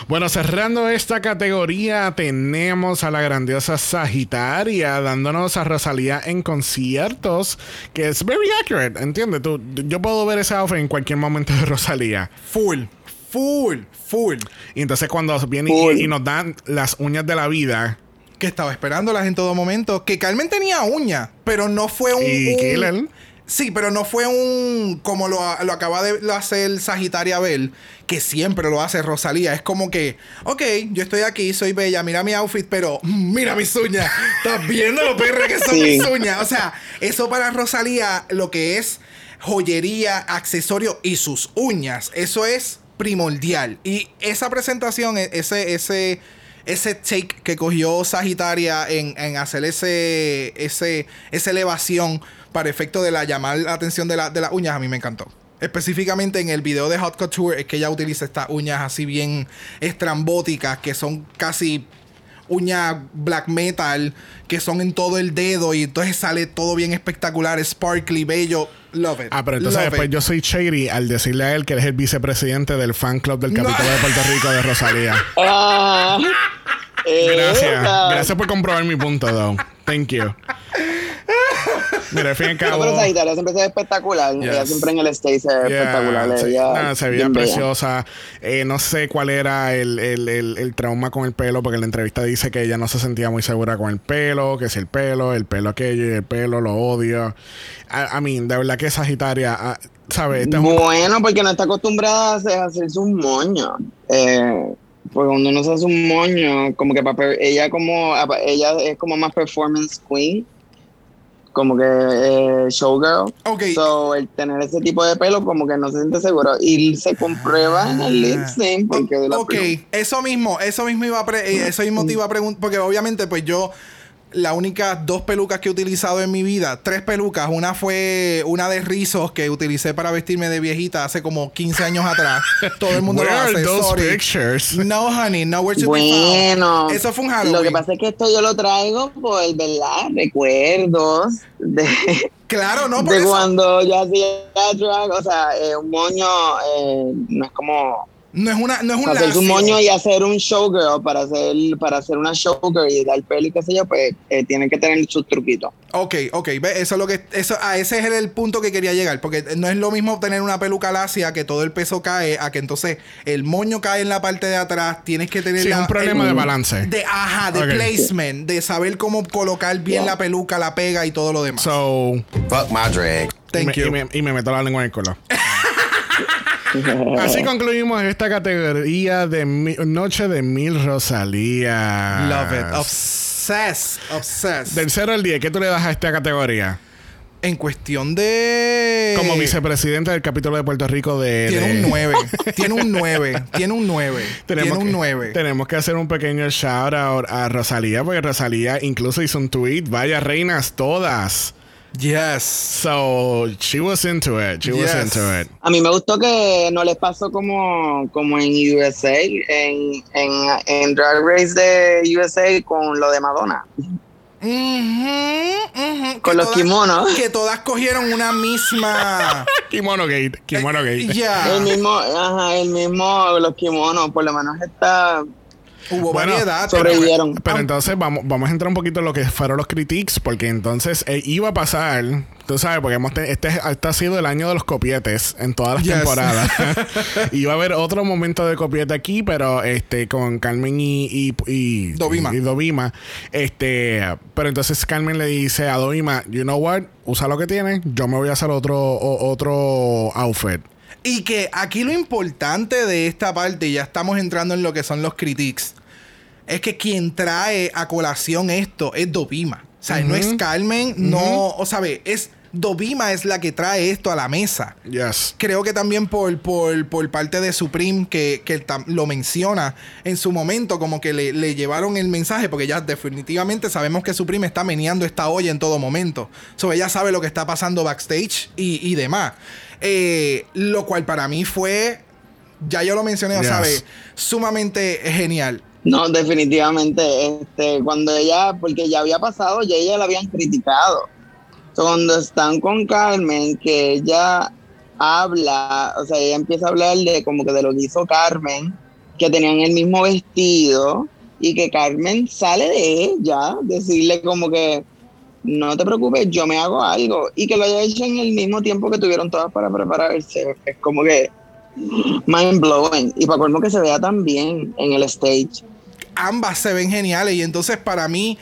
[SPEAKER 1] Bueno, cerrando esta categoría, tenemos a la grandiosa Sagitaria dándonos a Rosalía en conciertos, que es very accurate, ¿entiendes? Tú, yo puedo ver ese outfit en cualquier momento de Rosalía.
[SPEAKER 2] Full. Full. Full.
[SPEAKER 1] Y entonces cuando viene
[SPEAKER 4] Full.
[SPEAKER 1] y, y nos dan las uñas de la vida
[SPEAKER 2] Que estaba esperándolas en todo momento. Que Carmen tenía uña, pero no fue un.
[SPEAKER 1] y
[SPEAKER 2] un-
[SPEAKER 1] Killer,
[SPEAKER 2] Sí, pero no fue un. Como lo, lo acaba de hacer Sagitaria Bell, que siempre lo hace Rosalía. Es como que, ok, yo estoy aquí, soy bella, mira mi outfit, pero mira mis uñas. ¿Estás viendo lo perra que son
[SPEAKER 4] Sí.
[SPEAKER 2] mis uñas? O sea, eso para Rosalía, lo que es joyería, accesorio y sus uñas, eso es primordial. Y esa presentación, e- ese, ese, ese take que cogió Sagitaria en, en hacer ese, ese, esa elevación para efecto de la llamar la atención de, la- de las uñas, a mí me encantó. Específicamente en el video de Hot Couture es que ella utiliza estas uñas así bien estrambóticas que son casi uñas black metal que son en todo el dedo y entonces sale todo bien espectacular, sparkly, bello. Love it.
[SPEAKER 1] Ah, pero entonces después yo soy shady al decirle a él que él es el vicepresidente del fan club del capítulo de Puerto Rico de Rosalía. [laughs]
[SPEAKER 4] Ah,
[SPEAKER 1] Gracias.
[SPEAKER 4] esa.
[SPEAKER 1] Gracias por comprobar mi punto, though. Thank you. Mira, [laughs]
[SPEAKER 4] No, pero siempre se ve espectacular. Ella siempre en el stage se ve
[SPEAKER 1] Yeah,
[SPEAKER 4] espectacular.
[SPEAKER 1] se,
[SPEAKER 4] Ella
[SPEAKER 1] nada, se veía preciosa. Eh, no sé cuál era el, el- el- el trauma con el pelo, porque en la entrevista dice que ella no se sentía muy segura con el pelo, que si el pelo, el pelo aquello y el pelo lo odio. I, I mean, de verdad que Sagitaria, ah, ¿sabes? Este un-
[SPEAKER 4] Bueno, porque no está acostumbrada a hacer- a hacerse un moño. Eh, porque cuando uno se hace un moño, como que para ella como ella es como más performance queen, como que eh, showgirl.
[SPEAKER 2] Ok.
[SPEAKER 4] So, el tener ese tipo de pelo como que no se siente seguro y se comprueba en el lip sync porque
[SPEAKER 2] Ah. ok, eso mismo, eso mismo iba a pre- eh, eso mismo te iba a preguntar, porque obviamente pues yo las únicas dos pelucas que he utilizado en mi vida, tres pelucas, una fue una de rizos que utilicé para vestirme de viejita hace como 15 años atrás. [laughs] Todo el mundo
[SPEAKER 1] Where
[SPEAKER 2] lo
[SPEAKER 1] are
[SPEAKER 2] hace,
[SPEAKER 1] those
[SPEAKER 2] sorry.
[SPEAKER 1] pictures?
[SPEAKER 2] No, honey, nowhere to be
[SPEAKER 4] Bueno.
[SPEAKER 2] Eso fue un Halloween.
[SPEAKER 4] Lo que pasa es que esto yo lo traigo por, ¿verdad? Recuerdos de,
[SPEAKER 2] Claro, no, por
[SPEAKER 4] de
[SPEAKER 2] eso.
[SPEAKER 4] cuando yo hacía drag. O sea, eh, un moño eh, no es como
[SPEAKER 2] No es una, no es un
[SPEAKER 4] hacer un moño y hacer un showgirl para hacer, para hacer una showgirl y dar pelo y qué sé yo, pues eh, tienen que tener sus truquitos.
[SPEAKER 2] Ok, ok, ve, eso es lo que eso a ese es el punto que quería llegar, porque no es lo mismo tener una peluca lacia que todo el peso cae a que entonces el moño cae en la parte de atrás, tienes que tener
[SPEAKER 1] Sí, es
[SPEAKER 2] la-
[SPEAKER 1] un problema
[SPEAKER 2] el-
[SPEAKER 1] de balance.
[SPEAKER 2] de ajá, de placement, de saber cómo colocar bien
[SPEAKER 4] Yeah.
[SPEAKER 2] la peluca, la pega y todo lo demás.
[SPEAKER 1] So,
[SPEAKER 3] Fuck my drag.
[SPEAKER 2] Thank
[SPEAKER 1] y, me,
[SPEAKER 2] you.
[SPEAKER 1] y me- y me meto la lengua en el culo. [laughs] [laughs] Así concluimos esta categoría de mi- Noche de Mil Rosalía.
[SPEAKER 2] Love it. Obsessed. Obsessed.
[SPEAKER 1] Del 0 al 10, ¿qué tú le das a esta categoría?
[SPEAKER 2] En cuestión de.
[SPEAKER 1] Como vicepresidente del capítulo de Puerto Rico de...
[SPEAKER 2] Tiene
[SPEAKER 1] de-
[SPEAKER 2] un 9. tiene un 9. Tiene un 9. [laughs] Tiene
[SPEAKER 1] Tenemos
[SPEAKER 2] un
[SPEAKER 1] que,
[SPEAKER 2] 9.
[SPEAKER 1] tenemos que hacer un pequeño shout out a Rosalía, porque Rosalía incluso hizo un tweet, vaya reinas todas.
[SPEAKER 2] Yes.
[SPEAKER 1] So, she was into it. She was into it.
[SPEAKER 4] A mí me gustó que no les pasó como, como en USA, en, en, en Drag Race de USA con lo de Madonna.
[SPEAKER 2] Ujú, ujú.
[SPEAKER 4] Con
[SPEAKER 2] Que
[SPEAKER 4] los
[SPEAKER 2] todas-
[SPEAKER 4] kimonos.
[SPEAKER 2] Que todas cogieron una misma. [laughs]
[SPEAKER 1] Kimono Gate. Kimono Gate.
[SPEAKER 2] Ya.
[SPEAKER 4] El mismo, ajá, el mismo, los kimonos, por lo menos está,
[SPEAKER 2] Hubo
[SPEAKER 1] Bueno,
[SPEAKER 2] variedad.
[SPEAKER 4] sobrevivieron.
[SPEAKER 1] Pero entonces vamos, vamos a entrar un poquito en lo que fueron los critiques, porque entonces eh, iba a pasar, tú sabes, porque hemos te- este, este ha sido el año de los copietes en todas las
[SPEAKER 2] Yes.
[SPEAKER 1] temporadas. [laughs] [laughs] iba a haber otro momento de copiete aquí, pero este con Carmen y, y, y-
[SPEAKER 2] Dovima.
[SPEAKER 1] y Dovima. Este, pero entonces Carmen le dice a Dovima, you know what, usa lo que tienes, yo me voy a hacer otro, o- otro outfit.
[SPEAKER 2] Y que aquí lo importante de esta parte, y ya estamos entrando en lo que son los critiques, es que quien trae a colación esto es Dovima. O sea, no es Carmen, no, o sea, ve, es Dovima es la que trae esto a la mesa.
[SPEAKER 1] Yes.
[SPEAKER 2] Creo que también por, por, por parte de Supreme, que, lo menciona en su momento, como que le, le llevaron el mensaje, porque ya definitivamente sabemos que Supreme está meneando esta olla en todo momento. So, ella sabe lo que está pasando backstage y, y demás. Eh, lo cual para mí fue, ya yo lo mencioné,
[SPEAKER 1] Yes.
[SPEAKER 2] ¿sabes? Sumamente genial.
[SPEAKER 4] No, definitivamente, este, cuando ella, porque ya había pasado, ya ella la habían criticado. Cuando están con Carmen, que ella habla, o sea, ella empieza a hablar de como que de lo que hizo Carmen, que tenían el mismo vestido y que Carmen sale de ella, decirle como que no te preocupes, yo me hago algo y que lo haya hecho en el mismo tiempo que tuvieron todas para prepararse, es como que mind blowing y para colmo que se vea tan bien en el stage.
[SPEAKER 2] ambas se ven geniales. Y entonces, para mí,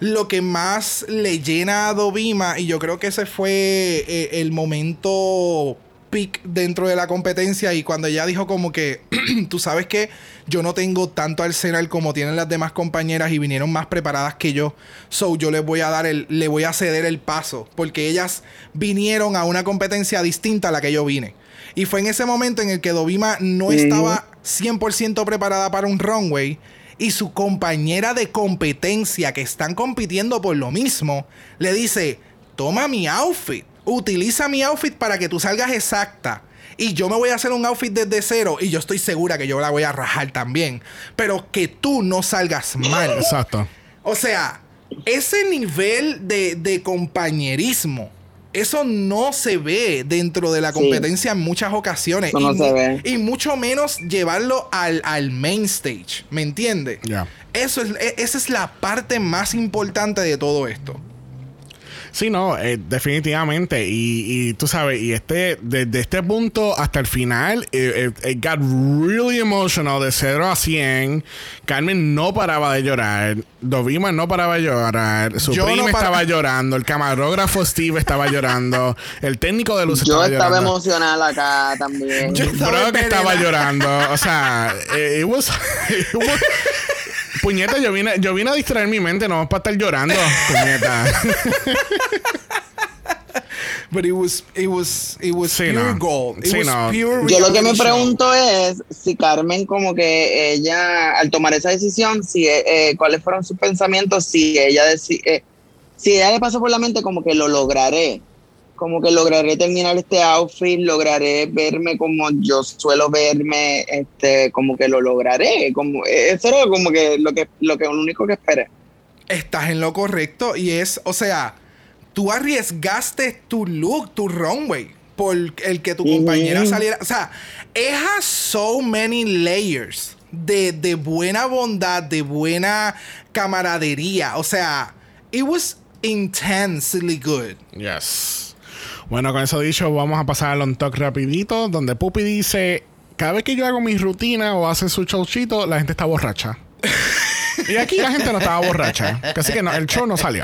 [SPEAKER 2] lo que más le llena a Dovima, y yo creo que ese fue eh, el momento peak dentro de la competencia. Y cuando ella dijo, como que [clears throat] tú sabes que yo no tengo tanto arsenal como tienen las demás compañeras y vinieron más preparadas que yo. So, yo les voy a dar el, le voy a ceder el paso. Porque ellas vinieron a una competencia distinta a la que yo vine. Y fue en ese momento en el que Dovima no estaba 100% preparada para un runway y su compañera de competencia que están compitiendo por lo mismo le dice, toma mi outfit, utiliza mi outfit para que tú salgas exacta. Y yo me voy a hacer un outfit desde cero y yo estoy segura que yo la voy a rajar también. Pero que tú no salgas mal.
[SPEAKER 1] Exacto.
[SPEAKER 2] O sea, ese nivel de, de compañerismo, eso no se ve dentro de la
[SPEAKER 4] Sí.
[SPEAKER 2] competencia en muchas ocasiones.
[SPEAKER 4] Eso no
[SPEAKER 2] y,
[SPEAKER 4] se ve.
[SPEAKER 2] y mucho menos llevarlo al, al main stage. ¿Me entiendes?
[SPEAKER 1] Ya.
[SPEAKER 2] Eso es, e- esa es la parte más importante de todo esto.
[SPEAKER 1] Sí, no, eh, definitivamente. Y, y tú sabes, y este, desde este punto hasta el final, eh, eh, it got really emotional de 0 a 100. Carmen no paraba de llorar. Dovima no paraba de llorar. Su
[SPEAKER 2] Yo
[SPEAKER 1] prima
[SPEAKER 2] no
[SPEAKER 1] estaba llorando. El camarógrafo Steve estaba llorando. El técnico de luz
[SPEAKER 4] Yo
[SPEAKER 1] estaba
[SPEAKER 4] estaba
[SPEAKER 1] llorando.
[SPEAKER 4] emocional acá también.
[SPEAKER 2] Yo- estaba
[SPEAKER 1] Bro, que estaba llorando. O sea, it was- [laughs] it was- Puñeta, yo vine, yo vine a distraer mi mente, no para estar llorando. [laughs] Puñeta.
[SPEAKER 2] But it was, it was, it was
[SPEAKER 1] Sí,
[SPEAKER 2] pure
[SPEAKER 1] no.
[SPEAKER 2] gold. It
[SPEAKER 1] Sí,
[SPEAKER 2] was
[SPEAKER 1] no.
[SPEAKER 2] pure
[SPEAKER 4] Yo lo que me pregunto es si Carmen como que ella al tomar esa decisión, si eh, eh, cuáles fueron sus pensamientos, si ella deci- eh, si ella le pasó por la mente como que lo lograré, como que lograré terminar este outfit, lograré verme como yo suelo verme, este, como que lo lograré, como eh, eso era como que lo que lo que lo único que esperé.
[SPEAKER 2] estás en lo correcto y es, o sea, tú arriesgaste tu look, tu runway, por el que tu
[SPEAKER 4] Ujú.
[SPEAKER 2] compañera saliera. O sea, it has so many layers de, de buena bondad, de buena camaradería. O sea, it was intensely good.
[SPEAKER 1] Yes. Bueno, con eso dicho, vamos a pasar al on talk rapidito, donde Pupi dice, cada vez que yo hago mi rutina o hace su showcito, la gente está borracha. [laughs] Y aquí la gente no estaba borracha. Así que no, el show no salió.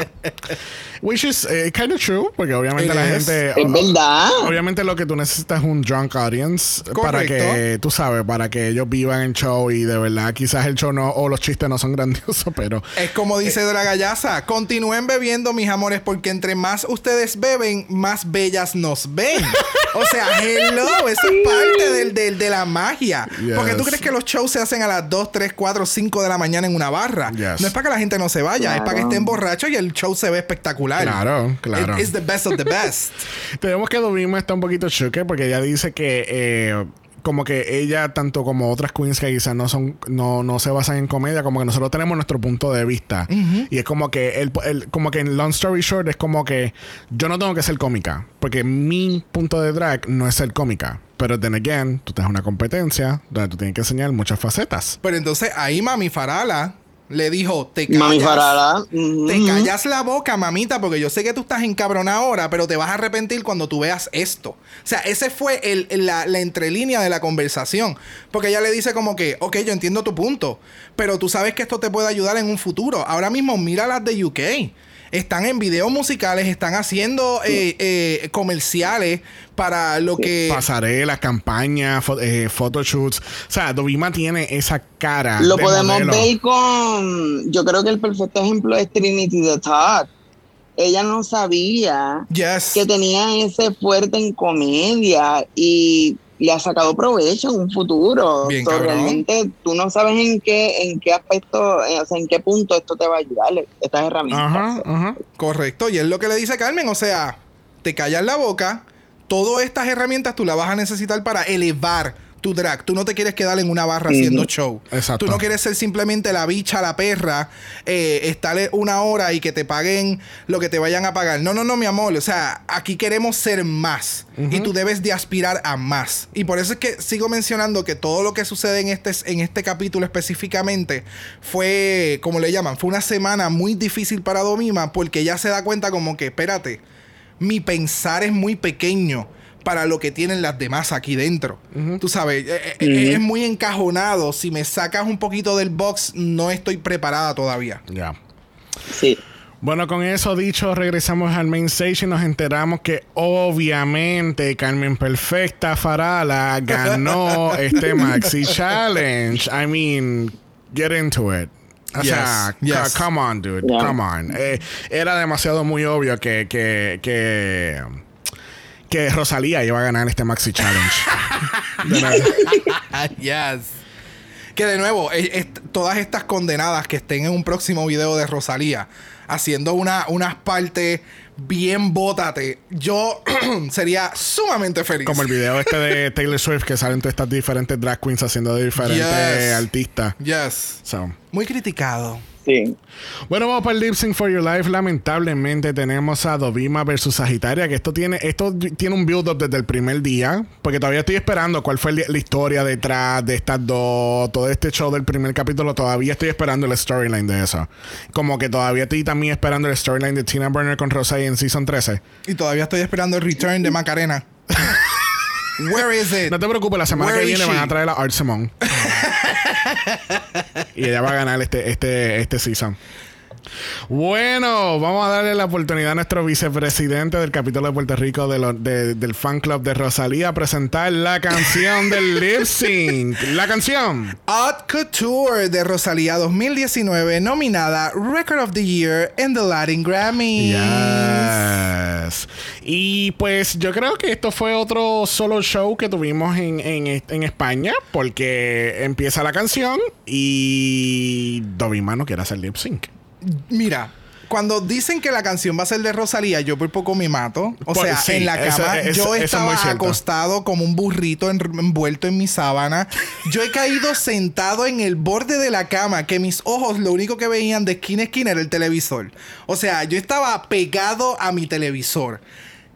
[SPEAKER 1] Which is eh, kind of true, porque obviamente
[SPEAKER 2] It
[SPEAKER 1] la
[SPEAKER 2] is.
[SPEAKER 1] gente.
[SPEAKER 4] Es verdad.
[SPEAKER 1] Obviamente lo que tú necesitas es un drunk audience para
[SPEAKER 2] Correcto.
[SPEAKER 1] que, tú sabes, para que ellos vivan el show y de verdad quizás el show no, o los chistes no son [laughs] grandiosos, pero
[SPEAKER 2] Es como dice Dragallaza, continúen bebiendo, mis amores, porque entre más ustedes beben, más bellas nos ven. [laughs] O sea, hello, eso es parte del, del- de la magia.
[SPEAKER 1] Yes.
[SPEAKER 2] Porque tú crees que los shows se hacen a las 2, 3, 4, 5 de la mañana en una barra.
[SPEAKER 1] Yes.
[SPEAKER 2] No es para que la gente no se vaya, es para que
[SPEAKER 4] Claro.
[SPEAKER 2] estén borrachos y el show se ve espectacular.
[SPEAKER 1] Claro, claro.
[SPEAKER 2] It- It's the best of the best. [laughs]
[SPEAKER 1] tenemos que Dovima está un poquito choque porque ella dice que eh, como que ella, tanto como otras queens que quizás no son, no, no se basan en comedia, como que nosotros tenemos nuestro punto de vista. Y es como que el, el- como que en Long Story Short es como que yo no tengo que ser cómica. Porque mi punto de drag no es ser cómica. Pero then again, tú tienes una competencia donde tú tienes que enseñar muchas facetas.
[SPEAKER 2] Pero entonces ahí Mami Farala le dijo, te callas.
[SPEAKER 4] Mami Farala. ujú.
[SPEAKER 2] Te callas la boca, mamita, porque yo sé que tú estás encabronada ahora, pero te vas a arrepentir cuando tú veas esto. O sea, ese fue el, la, la entrelínea de la conversación. Porque ella le dice como que, ok, yo entiendo tu punto, pero tú sabes que esto te puede ayudar en un futuro. Ahora mismo, mira las de UK. Están en videos musicales, están haciendo eh, eh, comerciales para lo que...
[SPEAKER 1] Pasarelas, campañas, fo- eh, photoshoots. O sea, Dovima tiene esa cara.
[SPEAKER 4] Lo
[SPEAKER 1] de
[SPEAKER 4] podemos
[SPEAKER 1] modelo.
[SPEAKER 4] ver con. Yo creo que el perfecto ejemplo es Trinity the Talk. Ella no sabía
[SPEAKER 2] Yes.
[SPEAKER 4] que tenía ese fuerte en comedia y le ha sacado provecho en un futuro.
[SPEAKER 2] Bien,
[SPEAKER 4] So, realmente tú no sabes en qué, en qué aspecto, eh, o sea, en qué punto esto te va a ayudar, estas herramientas.
[SPEAKER 1] Ajá, ajá.
[SPEAKER 2] Correcto, y es lo que le dice Carmen, o sea, te callas la boca, todas estas herramientas tú las vas a necesitar para elevar tu drag. Tú no te quieres quedar en una barra haciendo show.
[SPEAKER 1] Exacto.
[SPEAKER 2] Tú no quieres ser simplemente la bicha, la perra, eh, estar una hora y que te paguen lo que te vayan a pagar. No, no, no, mi amor. O sea, aquí queremos ser más. Y tú debes de aspirar a más. Y por eso es que sigo mencionando que todo lo que sucede en este, en este capítulo específicamente fue, como le llaman, fue una semana muy difícil para Domima porque ella se da cuenta como que, espérate, mi pensar es muy pequeño para lo que tienen las demás aquí dentro. Tú sabes, eh, eh, eh, es muy encajonado. Si me sacas un poquito del box, no estoy preparada todavía.
[SPEAKER 1] Ya.
[SPEAKER 4] Sí.
[SPEAKER 1] Bueno, con eso dicho, regresamos al main stage y nos enteramos que obviamente Carmen Perfecta Farala ganó [laughs] este Maxi Challenge. I mean, get into it. O
[SPEAKER 2] Yes,
[SPEAKER 1] sea,
[SPEAKER 2] yes.
[SPEAKER 1] co- come on, dude.
[SPEAKER 4] Yeah.
[SPEAKER 1] Come on. Eh, era demasiado muy obvio que, que, que, que Rosalía iba a ganar este Maxi Challenge. [laughs]
[SPEAKER 2] Yes. Que de nuevo, eh, est- todas estas condenadas que estén en un próximo video de Rosalía haciendo una, unas partes bien bótate, yo [clears throat] sería sumamente feliz.
[SPEAKER 1] Como el video este de [laughs] Taylor Swift que salen todas estas diferentes drag queens haciendo de diferentes
[SPEAKER 2] Yes.
[SPEAKER 1] artistas.
[SPEAKER 2] Yes.
[SPEAKER 1] So.
[SPEAKER 2] Muy criticado.
[SPEAKER 4] Sí.
[SPEAKER 1] Bueno, vamos para el Lip Sync for Your Life. Lamentablemente tenemos a Dovima versus Sagitaria, que esto tiene, esto tiene un build-up desde el primer día, porque todavía estoy esperando cuál fue la historia detrás de estas dos, todo este show del primer capítulo, todavía estoy esperando el storyline de eso. Como que todavía estoy también esperando el storyline de Tina Burner con Rosé en Season 13.
[SPEAKER 2] Y todavía estoy esperando el return de Macarena. [laughs] Where is it?
[SPEAKER 1] No te preocupes, la semana
[SPEAKER 2] Where
[SPEAKER 1] que viene van a traer a Art Simone. [laughs] y ella va a ganar este, este, este season. Bueno, vamos a darle la oportunidad a nuestro vicepresidente del capítulo de Puerto Rico de lo- de- del fan club de Rosalía a presentar la canción del [laughs] lip sync. La canción.
[SPEAKER 2] Haute Couture de Rosalía 2019, nominada Record of the Year en the Latin Grammy.
[SPEAKER 1] Yes. Y pues yo creo que esto fue otro solo show que tuvimos en, en, en España porque empieza la canción y Dovima no quiere hacer lip sync.
[SPEAKER 2] Mira, cuando dicen que la canción va a ser de Rosalía, yo por poco me mato. O
[SPEAKER 1] Pues
[SPEAKER 2] sea,
[SPEAKER 1] sí,
[SPEAKER 2] en la cama,
[SPEAKER 1] eso-
[SPEAKER 2] yo
[SPEAKER 1] eso
[SPEAKER 2] estaba acostado como un burrito en- envuelto en mi sábana. Yo he caído sentado en el borde de la cama, que mis ojos lo único que veían de esquina a esquina era el televisor. O sea, yo estaba pegado a mi televisor.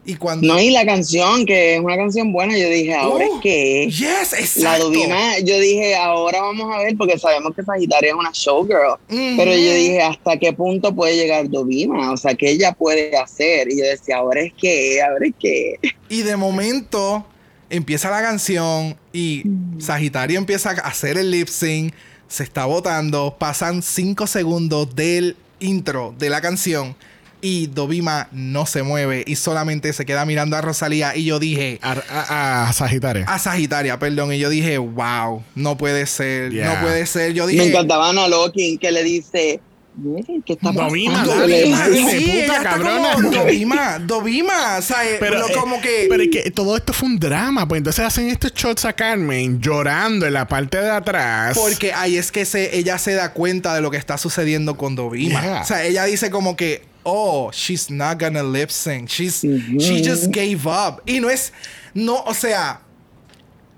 [SPEAKER 2] Y cuando.
[SPEAKER 4] No, y la canción, que es una canción buena, yo dije, ahora
[SPEAKER 2] Oh,
[SPEAKER 4] es que
[SPEAKER 2] Yes, exacto.
[SPEAKER 4] la Dovima, yo dije, ahora vamos a ver, porque sabemos que Sagitaria es una showgirl, pero yo dije, ¿hasta qué punto puede llegar Dovima? O sea, ¿qué ella puede hacer? Y yo decía, ahora es que, ahora es que.
[SPEAKER 2] Y de momento empieza la canción y Sagitario empieza a hacer el lip sync. se está votando, pasan 5 segundos del intro de la canción y Dovima no se mueve y solamente se queda mirando a Rosalía y yo dije,
[SPEAKER 1] A, a- a Sagitaria.
[SPEAKER 2] a Sagitaria, perdón, y yo dije, wow, no puede ser,
[SPEAKER 1] Yeah.
[SPEAKER 2] no puede ser. Yo
[SPEAKER 4] Me
[SPEAKER 2] dije,
[SPEAKER 4] encantaba Ana Lokin que le dice, "Miren, ¿qué está pasando?
[SPEAKER 1] Dovima,
[SPEAKER 4] Que
[SPEAKER 1] dale,
[SPEAKER 4] le
[SPEAKER 2] Dovima, sí,
[SPEAKER 1] puta, cabrona.
[SPEAKER 2] como, Dovima, Dovima, o sea, eh,
[SPEAKER 1] Pero,
[SPEAKER 2] lo-
[SPEAKER 1] eh,
[SPEAKER 2] como que...
[SPEAKER 1] pero es que todo esto fue un drama. Pues entonces hacen estos shots a Carmen llorando en la parte de atrás.
[SPEAKER 2] Porque ahí es que se, ella se da cuenta de lo que está sucediendo con Dovima.
[SPEAKER 1] Yeah.
[SPEAKER 2] O sea, ella dice como que, oh, she's not gonna lip sync. She's. She just gave up. Y no es, no, o sea,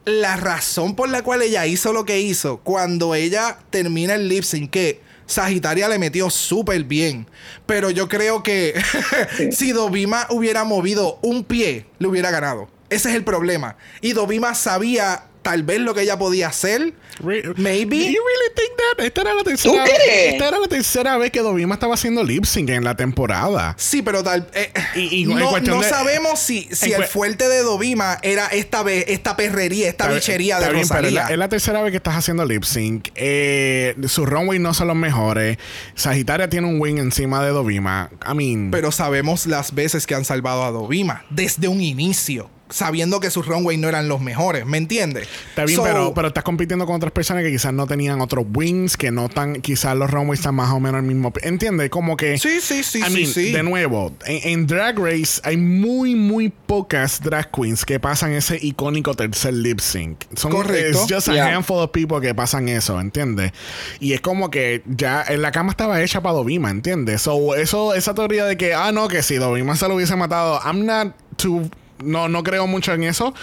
[SPEAKER 2] la razón por la cual ella hizo lo que hizo, cuando ella termina el lip sync, que Sagitaria le metió súper bien. Pero yo creo que [laughs] si Dovima hubiera movido un pie, le hubiera ganado. Ese es el problema. Y Dovima sabía tal vez lo que ella podía hacer.
[SPEAKER 1] Re-
[SPEAKER 2] Maybe.
[SPEAKER 1] Do you really think that? Esta era la tercera,
[SPEAKER 4] crees?
[SPEAKER 1] esta era la tercera vez que Dovima estaba haciendo lip sync en la temporada.
[SPEAKER 2] Sí, pero tal. eh,
[SPEAKER 1] Y- y en
[SPEAKER 2] no,
[SPEAKER 1] cuestión
[SPEAKER 2] no
[SPEAKER 1] de-
[SPEAKER 2] sabemos si, si el fuerte de Dovima era esta, ve- esta perrería, esta bichería de
[SPEAKER 1] bien, pero es
[SPEAKER 2] Rosalía.
[SPEAKER 1] la, es la tercera vez que estás haciendo lip sync. Eh, sus runway no son los mejores. Sagitaria tiene un win encima de Dovima. I mean,
[SPEAKER 2] Pero sabemos las veces que han salvado a Dovima desde un inicio, sabiendo que sus runway no eran los mejores, ¿me entiendes?
[SPEAKER 1] Está bien,
[SPEAKER 2] So,
[SPEAKER 1] pero, pero estás compitiendo con otras personas que quizás no tenían otros wins, que no tan, quizás los runways están más o menos al mismo. ¿Entiendes? Como que.
[SPEAKER 2] Sí, sí, sí,
[SPEAKER 1] I
[SPEAKER 2] sí,
[SPEAKER 1] mean,
[SPEAKER 2] sí.
[SPEAKER 1] De nuevo, en, en Drag Race hay muy, muy pocas drag queens que pasan ese icónico tercer lip sync. Son
[SPEAKER 2] Correcto.
[SPEAKER 1] it's just a
[SPEAKER 4] Yeah.
[SPEAKER 1] handful of people que pasan eso, ¿entiendes? Y es como que ya en la cama estaba hecha para Dovima, ¿entiendes? So, eso, esa teoría de que, ah, no, que si Dovima se lo hubiese matado, I'm not too. No, no creo mucho en eso,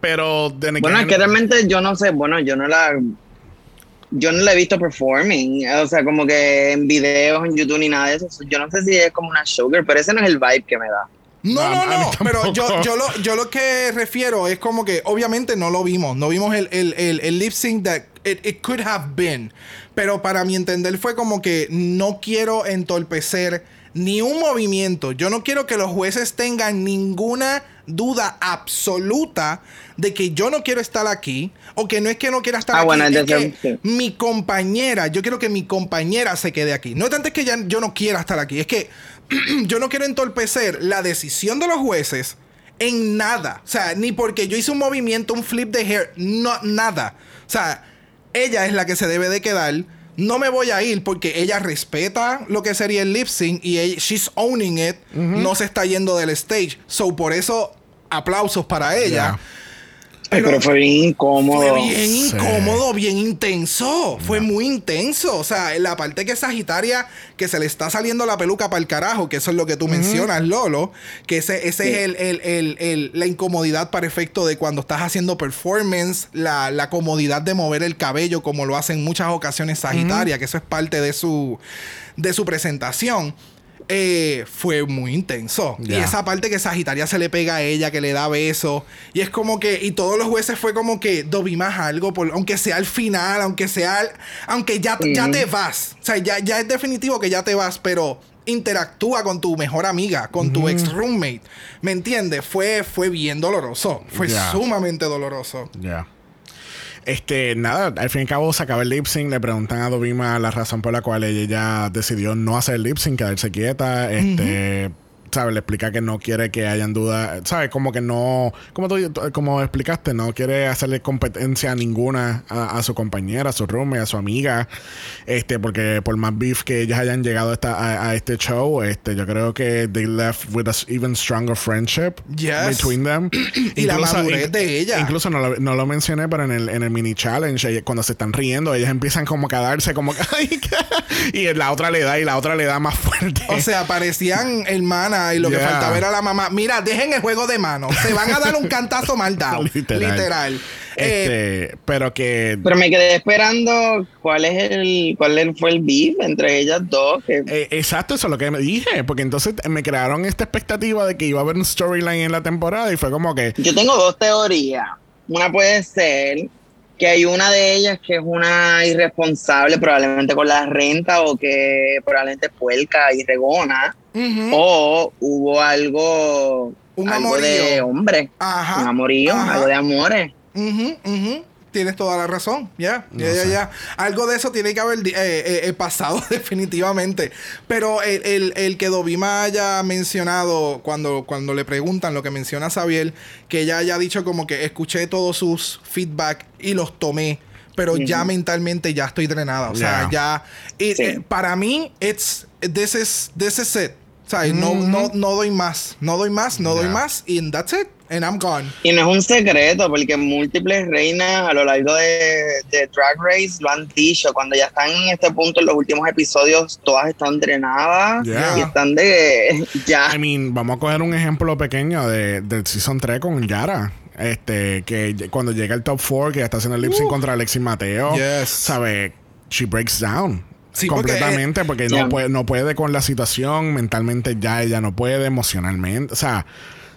[SPEAKER 1] pero
[SPEAKER 4] Bueno, es que realmente yo no sé, bueno, yo no la yo no la he visto performing, o sea, como que en videos, en YouTube ni nada de eso. Yo no sé si es como una showgirl, pero ese no es el vibe que me da.
[SPEAKER 2] No,
[SPEAKER 1] No,
[SPEAKER 2] no. Pero yo, yo, lo, yo lo que refiero es como que obviamente no lo vimos. No vimos el, el, el, el lip sync that it, it could have been. Pero para mi entender fue como que no quiero entorpecer ni un movimiento. Yo no quiero que los jueces tengan ninguna duda absoluta de que yo no quiero estar aquí o que no es que no quiera estar
[SPEAKER 4] Ah,
[SPEAKER 2] aquí.
[SPEAKER 4] bueno,
[SPEAKER 2] es
[SPEAKER 4] entonces,
[SPEAKER 2] que
[SPEAKER 4] sí.
[SPEAKER 2] mi compañera, yo quiero que mi compañera se quede aquí. No es tanto es que ya yo no quiera estar aquí, es que [clears throat] yo no quiero entorpecer la decisión de los jueces en nada. O sea, ni porque yo hice un movimiento, un flip de hair, no, nada. O sea, ella es la que se debe de quedar. No me voy a ir porque ella respeta lo que sería el lip sync y ella, she's owning it. No se está yendo del stage. So, por eso, aplausos para ella.
[SPEAKER 1] Yeah.
[SPEAKER 4] Pero, fue bien incómodo.
[SPEAKER 2] Fue bien
[SPEAKER 1] Sí.
[SPEAKER 2] incómodo, bien intenso. Fue muy intenso. O sea, en la parte que es Sagitaria, que se le está saliendo la peluca para el carajo, que eso es lo que tú mencionas, Lolo, que ese, ese es el, el- el- el- la incomodidad para efecto de cuando estás haciendo performance, la, la comodidad de mover el cabello, como lo hacen en muchas ocasiones Sagitaria, que eso es parte de su, de su presentación. Eh, fue muy intenso. Y esa parte que Sagitaria se le pega a ella, que le da besos. Y es como que, y todos los jueces fue como que Dobby más algo, por, aunque sea al final, aunque sea, al- aunque ya, ya te vas. O sea, ya, ya es definitivo que ya te vas, pero interactúa con tu mejor amiga, con tu ex roommate. ¿Me entiendes? Fue, fue bien doloroso. Fue sumamente doloroso.
[SPEAKER 1] Ya. Este, nada, al fin y al cabo se acaba el lip sync, le preguntan a Dovima la razón por la cual ella decidió no hacer el lip sync, quedarse quieta, este, ¿sabes? Le explica que no quiere que hayan dudas, ¿sabes? Como que no, como tú como explicaste, no quiere hacerle competencia ninguna a, a su compañera, a su roommate, a su amiga, este, porque por más beef que ellas hayan llegado a, esta- a- a este show, este, yo creo que they left with an even stronger friendship
[SPEAKER 2] Yes.
[SPEAKER 1] between them. [clears throat]
[SPEAKER 2] Y la
[SPEAKER 1] Incluso-
[SPEAKER 2] madurez
[SPEAKER 1] in-
[SPEAKER 2] de ella.
[SPEAKER 1] Incluso no lo, no lo mencioné, pero en el, en el mini challenge, cuando se están riendo, ellas empiezan como a darse como que, [laughs] [laughs] y la otra le da y la otra le da más fuerte.
[SPEAKER 2] O sea, parecían hermanas y lo que
[SPEAKER 1] Yeah.
[SPEAKER 2] faltaba era la mamá. Mira, dejen el juego de manos. Se van a dar un [laughs] cantazo mal dado.
[SPEAKER 1] Literal.
[SPEAKER 2] Literal. Eh,
[SPEAKER 1] este, pero que
[SPEAKER 4] Pero me quedé esperando cuál es el, cuál fue el beef entre ellas dos. Que,
[SPEAKER 1] eh, exacto, eso es lo que me dije, porque entonces me crearon esta expectativa de que iba a haber un storyline en la temporada y fue como que
[SPEAKER 4] Yo tengo dos teorías. Una puede ser que hay una de ellas que es una irresponsable, probablemente con la renta, o que probablemente es puerca y regona, o hubo algo,
[SPEAKER 2] Un
[SPEAKER 4] algo
[SPEAKER 2] amorío.
[SPEAKER 4] de hombre,
[SPEAKER 2] Ajá.
[SPEAKER 4] un amorío,
[SPEAKER 2] Ajá.
[SPEAKER 4] algo de amores.
[SPEAKER 2] Tienes toda la razón. Ya, ya, ya. Algo de eso tiene que haber eh, eh, eh, pasado [laughs] definitivamente. Pero el, el, el que Dovima haya mencionado cuando, cuando le preguntan lo que menciona Xavier, que ella haya dicho como que escuché todos sus feedback y los tomé. Pero ya mentalmente ya estoy drenada. O sea, ya.
[SPEAKER 4] Sí.
[SPEAKER 2] eh, para mí, it's. This is, this is it. O sea, no, no, no doy más. No doy más, no doy
[SPEAKER 1] Ya.
[SPEAKER 2] más. Y that's it. And I'm gone.
[SPEAKER 4] Y no es un secreto, porque múltiples reinas a lo largo de, de Drag Race lo han dicho. Cuando ya están en este punto, en los últimos episodios, todas están drenadas
[SPEAKER 1] Yeah.
[SPEAKER 4] y están de. [laughs] Ya.
[SPEAKER 1] I mean, vamos a coger un ejemplo pequeño de, del Season 3 con Yara. Este, que cuando llega el top 4, que ya está haciendo el lip sync contra Alexis Mateo,
[SPEAKER 2] Yes.
[SPEAKER 1] ¿sabe? She breaks down.
[SPEAKER 2] Sí,
[SPEAKER 1] completamente, porque, no, puede, no puede con la situación, mentalmente ya ella no puede, emocionalmente. O sea,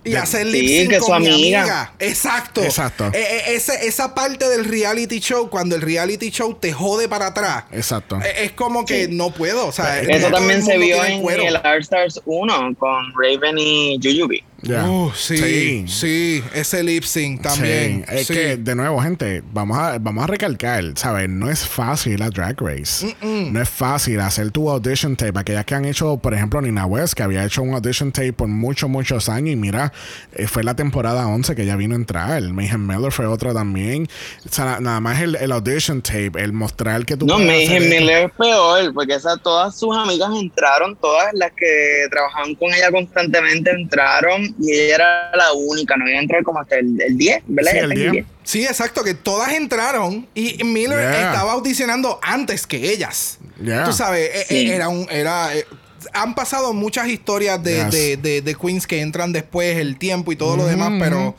[SPEAKER 2] Y
[SPEAKER 1] de-
[SPEAKER 2] hacer lip sync
[SPEAKER 4] que
[SPEAKER 2] con
[SPEAKER 4] su
[SPEAKER 2] mi
[SPEAKER 4] amiga.
[SPEAKER 2] amiga. Exacto.
[SPEAKER 1] Exacto.
[SPEAKER 2] Eh, eh, ese- esa parte del reality show, cuando el reality show te jode para atrás,
[SPEAKER 1] Exacto.
[SPEAKER 2] eh, es como que no puedo. O sea,
[SPEAKER 1] Eso
[SPEAKER 4] también se vio en
[SPEAKER 2] cuero.
[SPEAKER 4] el All Stars 1 con Raven y Jujubee.
[SPEAKER 1] Ya.
[SPEAKER 2] Uh, sí, sí, ese lip sync también.
[SPEAKER 1] Sí, es
[SPEAKER 2] sí.
[SPEAKER 1] que, de nuevo, gente, vamos a, vamos a recalcar, ¿sabes? No es fácil la Drag Race. No es fácil hacer tu audition tape. Aquellas que han hecho, por ejemplo, Nina West, que había hecho un audition tape por muchos, muchos años. Y mira, eh, fue la temporada 11 que ella vino a entrar. Mayhem Miller fue otra también. O sea, na- nada más el, el audition tape, el mostrar que tú
[SPEAKER 4] No,
[SPEAKER 1] esto.
[SPEAKER 4] Miller es peor, porque esa, todas sus amigas entraron, todas las que trabajaban con ella constantemente entraron y ella era la única, no iba a entrar como hasta el, el 10, ¿verdad?
[SPEAKER 1] Sí, el 10.
[SPEAKER 2] Sí, exacto, que todas entraron y Miller
[SPEAKER 1] Yeah.
[SPEAKER 2] estaba audicionando antes que ellas.
[SPEAKER 1] Yeah.
[SPEAKER 2] Tú sabes, eh,
[SPEAKER 4] Sí.
[SPEAKER 2] eh, era un, era, eh, han pasado muchas historias de,
[SPEAKER 1] Yes.
[SPEAKER 2] de, de- de queens que entran después, el tiempo y todo lo demás, pero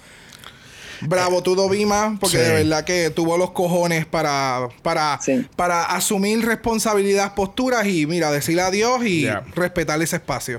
[SPEAKER 2] bravo tú Dovima, porque
[SPEAKER 1] Sí.
[SPEAKER 2] de verdad que tuvo los cojones para, para,
[SPEAKER 4] Sí.
[SPEAKER 2] para asumir responsabilidad, posturas y mira, decirle adiós y
[SPEAKER 1] Yeah.
[SPEAKER 2] respetar ese espacio.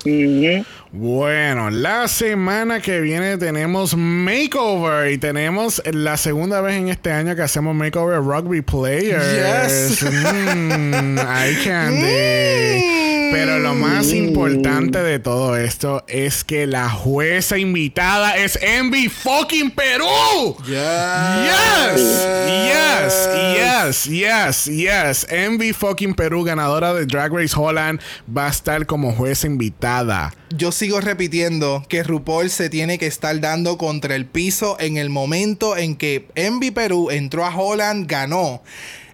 [SPEAKER 1] Bueno, la semana que viene tenemos Makeover y tenemos la segunda vez en este año que hacemos Makeover Rugby Players.
[SPEAKER 2] Yes.
[SPEAKER 1] Mm, eye candy. [laughs] Pero lo más importante de todo esto es que la jueza invitada es Envy fucking Perú. Yes, yes, yes, yes, yes. Envy fucking Perú, ganadora de Drag Race Holland, va a estar como jueza invitada.
[SPEAKER 2] Yo sigo repitiendo que RuPaul se tiene que estar dando contra el piso en el momento en que Envy Perú entró a Holland, ganó.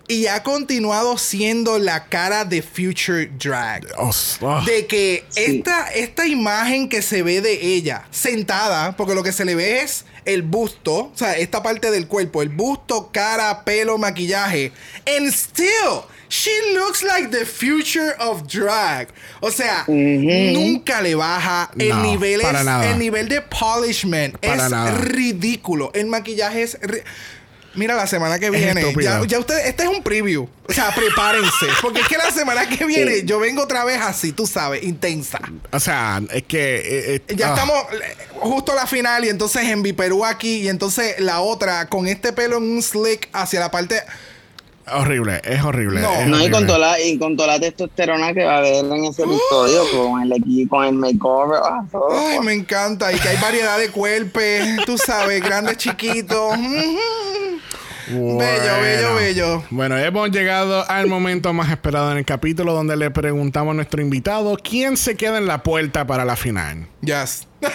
[SPEAKER 2] Y ha continuado siendo la cara de Future Drag.
[SPEAKER 1] Oh, oh.
[SPEAKER 2] De que esta, esta imagen que se ve de ella sentada, porque lo que se le ve es el busto, o sea, esta parte del cuerpo, el busto, cara, pelo, maquillaje. And still, she looks like the future of drag. O sea, nunca le baja el
[SPEAKER 1] No,
[SPEAKER 2] nivel
[SPEAKER 1] para
[SPEAKER 2] es-
[SPEAKER 1] nada.
[SPEAKER 2] el nivel de polishment
[SPEAKER 1] Para
[SPEAKER 2] es
[SPEAKER 1] nada.
[SPEAKER 2] ridículo. El maquillaje es ri- Mira, la semana que viene, ya, ya ustedes, este es un preview. O sea, prepárense. Porque es que la semana que viene yo vengo otra vez así, tú sabes, intensa.
[SPEAKER 1] O sea, es que. eh, eh,
[SPEAKER 2] Ya
[SPEAKER 1] ah,
[SPEAKER 2] estamos eh, justo a la final y entonces en Perú aquí y entonces la otra con este pelo en un slick hacia la parte...
[SPEAKER 1] Horrible, es horrible.
[SPEAKER 2] No.
[SPEAKER 1] es
[SPEAKER 4] No, y
[SPEAKER 1] horrible.
[SPEAKER 4] con, toda la, y con toda la testosterona que va a haber en ese episodio, [gasps] con el equipo, con el makeover. ah, todo.
[SPEAKER 2] Ay, me encanta. Y que hay variedad de cuerpos, tú sabes, grandes, chiquitos. Bello, bello, bello.
[SPEAKER 1] Bueno, hemos llegado al momento más esperado en el capítulo donde le preguntamos a nuestro invitado quién se queda en la puerta para la final.
[SPEAKER 2] Yes. [laughs]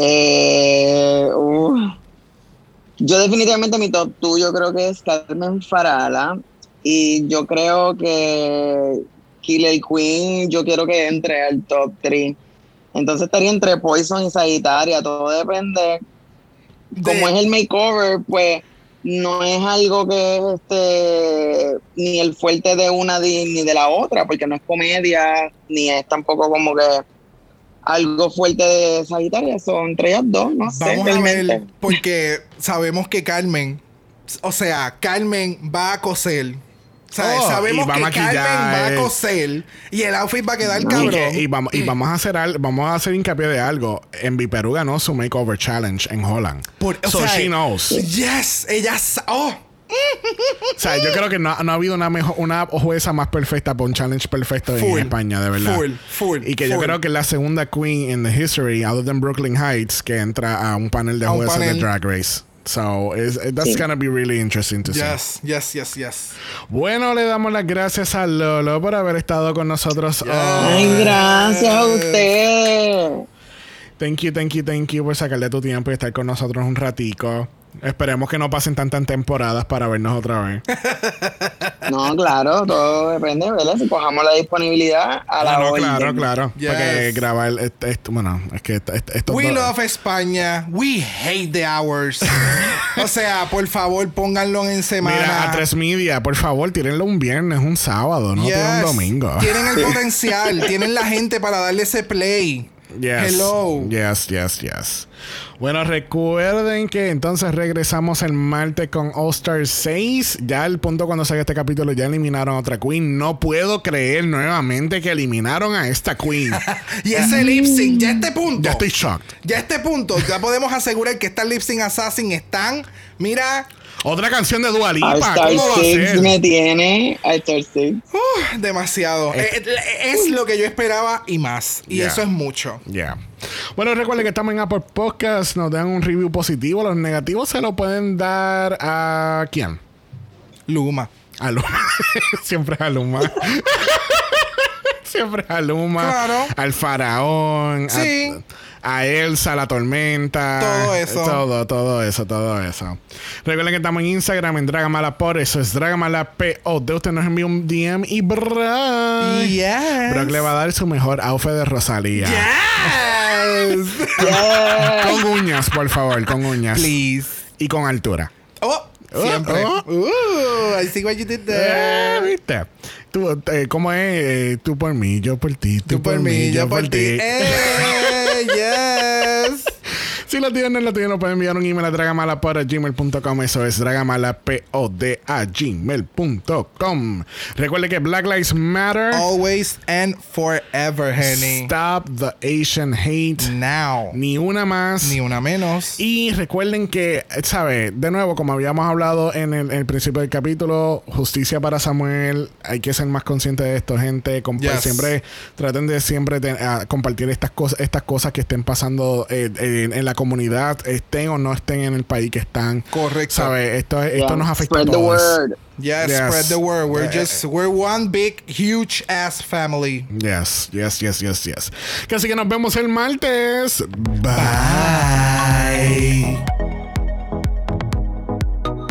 [SPEAKER 4] Eh, uh, yo definitivamente mi top 2 yo creo que es Carmen Farala y yo creo que Killer Queen yo quiero que entre al top 3 entonces estaría entre Poison y Sagitaria todo depende. Como es el makeover pues no es algo que es este ni el fuerte de una ni de la otra porque no es comedia ni es tampoco como que algo fuerte de Sagitaria son entre ellas dos no sé
[SPEAKER 2] Vamos a ver, porque sabemos que Carmen, o sea, Carmen va a coser. O sea,
[SPEAKER 1] Oh,
[SPEAKER 2] sabemos
[SPEAKER 1] y va a
[SPEAKER 2] que
[SPEAKER 1] maquillar,
[SPEAKER 2] Carmen va a
[SPEAKER 1] eh.
[SPEAKER 2] coser y el outfit va a quedar
[SPEAKER 1] Y,
[SPEAKER 2] cabrón.
[SPEAKER 1] que- y vamos, y vamos a hacer al- vamos a hacer hincapié de algo. En Perú ganó su Makeover Challenge en Holland.
[SPEAKER 2] Por- o
[SPEAKER 1] so
[SPEAKER 2] sea,
[SPEAKER 1] she knows.
[SPEAKER 2] Yes, ella oh,
[SPEAKER 1] O sea, yo creo que no, no ha habido una mejor, una jueza más perfecta para un challenge perfecto
[SPEAKER 2] Full,
[SPEAKER 1] en España, de verdad.
[SPEAKER 2] full, full,
[SPEAKER 1] y que yo creo que es la segunda queen in the history, other than Brooklyn Heights, que entra a un panel de jueces
[SPEAKER 2] panel.
[SPEAKER 1] de Drag Race. So it's, that's
[SPEAKER 4] Sí.
[SPEAKER 1] gonna be really interesting to see.
[SPEAKER 2] Yes, yes, yes, yes.
[SPEAKER 1] Bueno, le damos las gracias a Lolo por haber estado con nosotros hoy.
[SPEAKER 4] Ay, gracias a usted.
[SPEAKER 1] Thank you, thank you, thank you por sacarle tu tiempo y estar con nosotros un ratico. Esperemos que no pasen tantas temporadas para vernos otra vez. [laughs]
[SPEAKER 4] No, claro, todo depende, ¿verdad? Si cojamos la disponibilidad a la
[SPEAKER 1] Ah, no,
[SPEAKER 4] orden.
[SPEAKER 1] claro, claro.
[SPEAKER 2] Yes.
[SPEAKER 1] Porque grabar este- esto, bueno, es que esto,
[SPEAKER 2] We
[SPEAKER 1] dos-
[SPEAKER 2] love España. We hate the hours. o sea, por favor, pónganlo en semana.
[SPEAKER 1] Mira, a tres media, por favor, tírenlo un viernes, un sábado, no tiren un
[SPEAKER 2] Yes.
[SPEAKER 1] domingo.
[SPEAKER 2] Tienen el [laughs] potencial, tienen la gente para darle ese play.
[SPEAKER 1] Yes.
[SPEAKER 2] Hello.
[SPEAKER 1] Yes, yes, yes. Bueno, recuerden que entonces regresamos el martes con All Star 6. Ya el punto cuando salga este capítulo ya eliminaron a otra queen. No puedo creer nuevamente que eliminaron a esta queen. [laughs]
[SPEAKER 2] Y ese lip sync, ya a este punto.
[SPEAKER 1] ya estoy shocked.
[SPEAKER 2] Ya a este punto, ya podemos asegurar que estas lip sync assassin están. Mira,
[SPEAKER 1] Otra canción de Dua Lipa.
[SPEAKER 4] Star
[SPEAKER 1] ¿Cómo va a
[SPEAKER 4] 6
[SPEAKER 1] ser?
[SPEAKER 4] me tiene. Star 6.
[SPEAKER 2] uh, demasiado. Eh, eh, es lo que yo esperaba y más. Y
[SPEAKER 1] Yeah.
[SPEAKER 2] eso es mucho.
[SPEAKER 1] Ya. Bueno, recuerden que estamos en Apple Podcast. Nos dan un review positivo. Los negativos se lo pueden dar a quién?
[SPEAKER 2] Luma.
[SPEAKER 1] A Luma. [laughs] Siempre es a Luma. [laughs] Siempre es a Luma.
[SPEAKER 2] Claro.
[SPEAKER 1] Al faraón.
[SPEAKER 2] Sí.
[SPEAKER 1] A, Elsa, la tormenta.
[SPEAKER 2] Todo eso.
[SPEAKER 1] Todo, todo eso, todo eso. Recuerden que estamos en Instagram en Dragamala por eso es Dragamala POD. Usted nos envía un DM y Brock.
[SPEAKER 2] Yes.
[SPEAKER 1] Brock le va a dar su mejor outfit de Rosalía.
[SPEAKER 2] Yes. [laughs]
[SPEAKER 1] Con uñas, por favor, con uñas.
[SPEAKER 2] Please.
[SPEAKER 1] Y con altura.
[SPEAKER 2] Oh, siempre.
[SPEAKER 1] oh.
[SPEAKER 2] Uh, I see what you did
[SPEAKER 1] Eh,
[SPEAKER 2] there.
[SPEAKER 1] ¿Viste? Tú, eh, ¿Cómo es? Eh, tú por mí, yo por ti.
[SPEAKER 2] Tú por mí, yo por ti. Eh, [laughs] yes.
[SPEAKER 1] Si lo tienen, lo tienen, lo pueden enviar un email a dragamalapod.gmail.com. Eso es dragamalapod a gmail.com. Recuerde que Black Lives Matter.
[SPEAKER 2] Always and forever, honey.
[SPEAKER 1] Stop the Asian hate.
[SPEAKER 2] Now.
[SPEAKER 1] Ni una más.
[SPEAKER 2] Ni una menos.
[SPEAKER 1] Y recuerden que, ¿sabe? De nuevo, como habíamos hablado en el, en el principio del capítulo, justicia para Samuel. Hay que ser más consciente de esto, gente. Compa-
[SPEAKER 2] Yes.
[SPEAKER 1] Siempre traten de siempre te- a compartir estas cosas, estas cosas que estén pasando eh, en, en la comunidad, estén o no estén en el país que están.
[SPEAKER 2] Correcto.
[SPEAKER 1] ¿Sabe? Esto, esto
[SPEAKER 4] Yeah.
[SPEAKER 1] nos afecta a
[SPEAKER 4] Spread the
[SPEAKER 1] todos.
[SPEAKER 4] word.
[SPEAKER 2] Yes,
[SPEAKER 1] Yes.
[SPEAKER 2] spread the word. We're
[SPEAKER 1] Eh,
[SPEAKER 2] just, we're one big, huge ass family.
[SPEAKER 1] Yes, yes, yes, yes, yes. Que Así que nos vemos el martes. Bye.
[SPEAKER 2] Bye.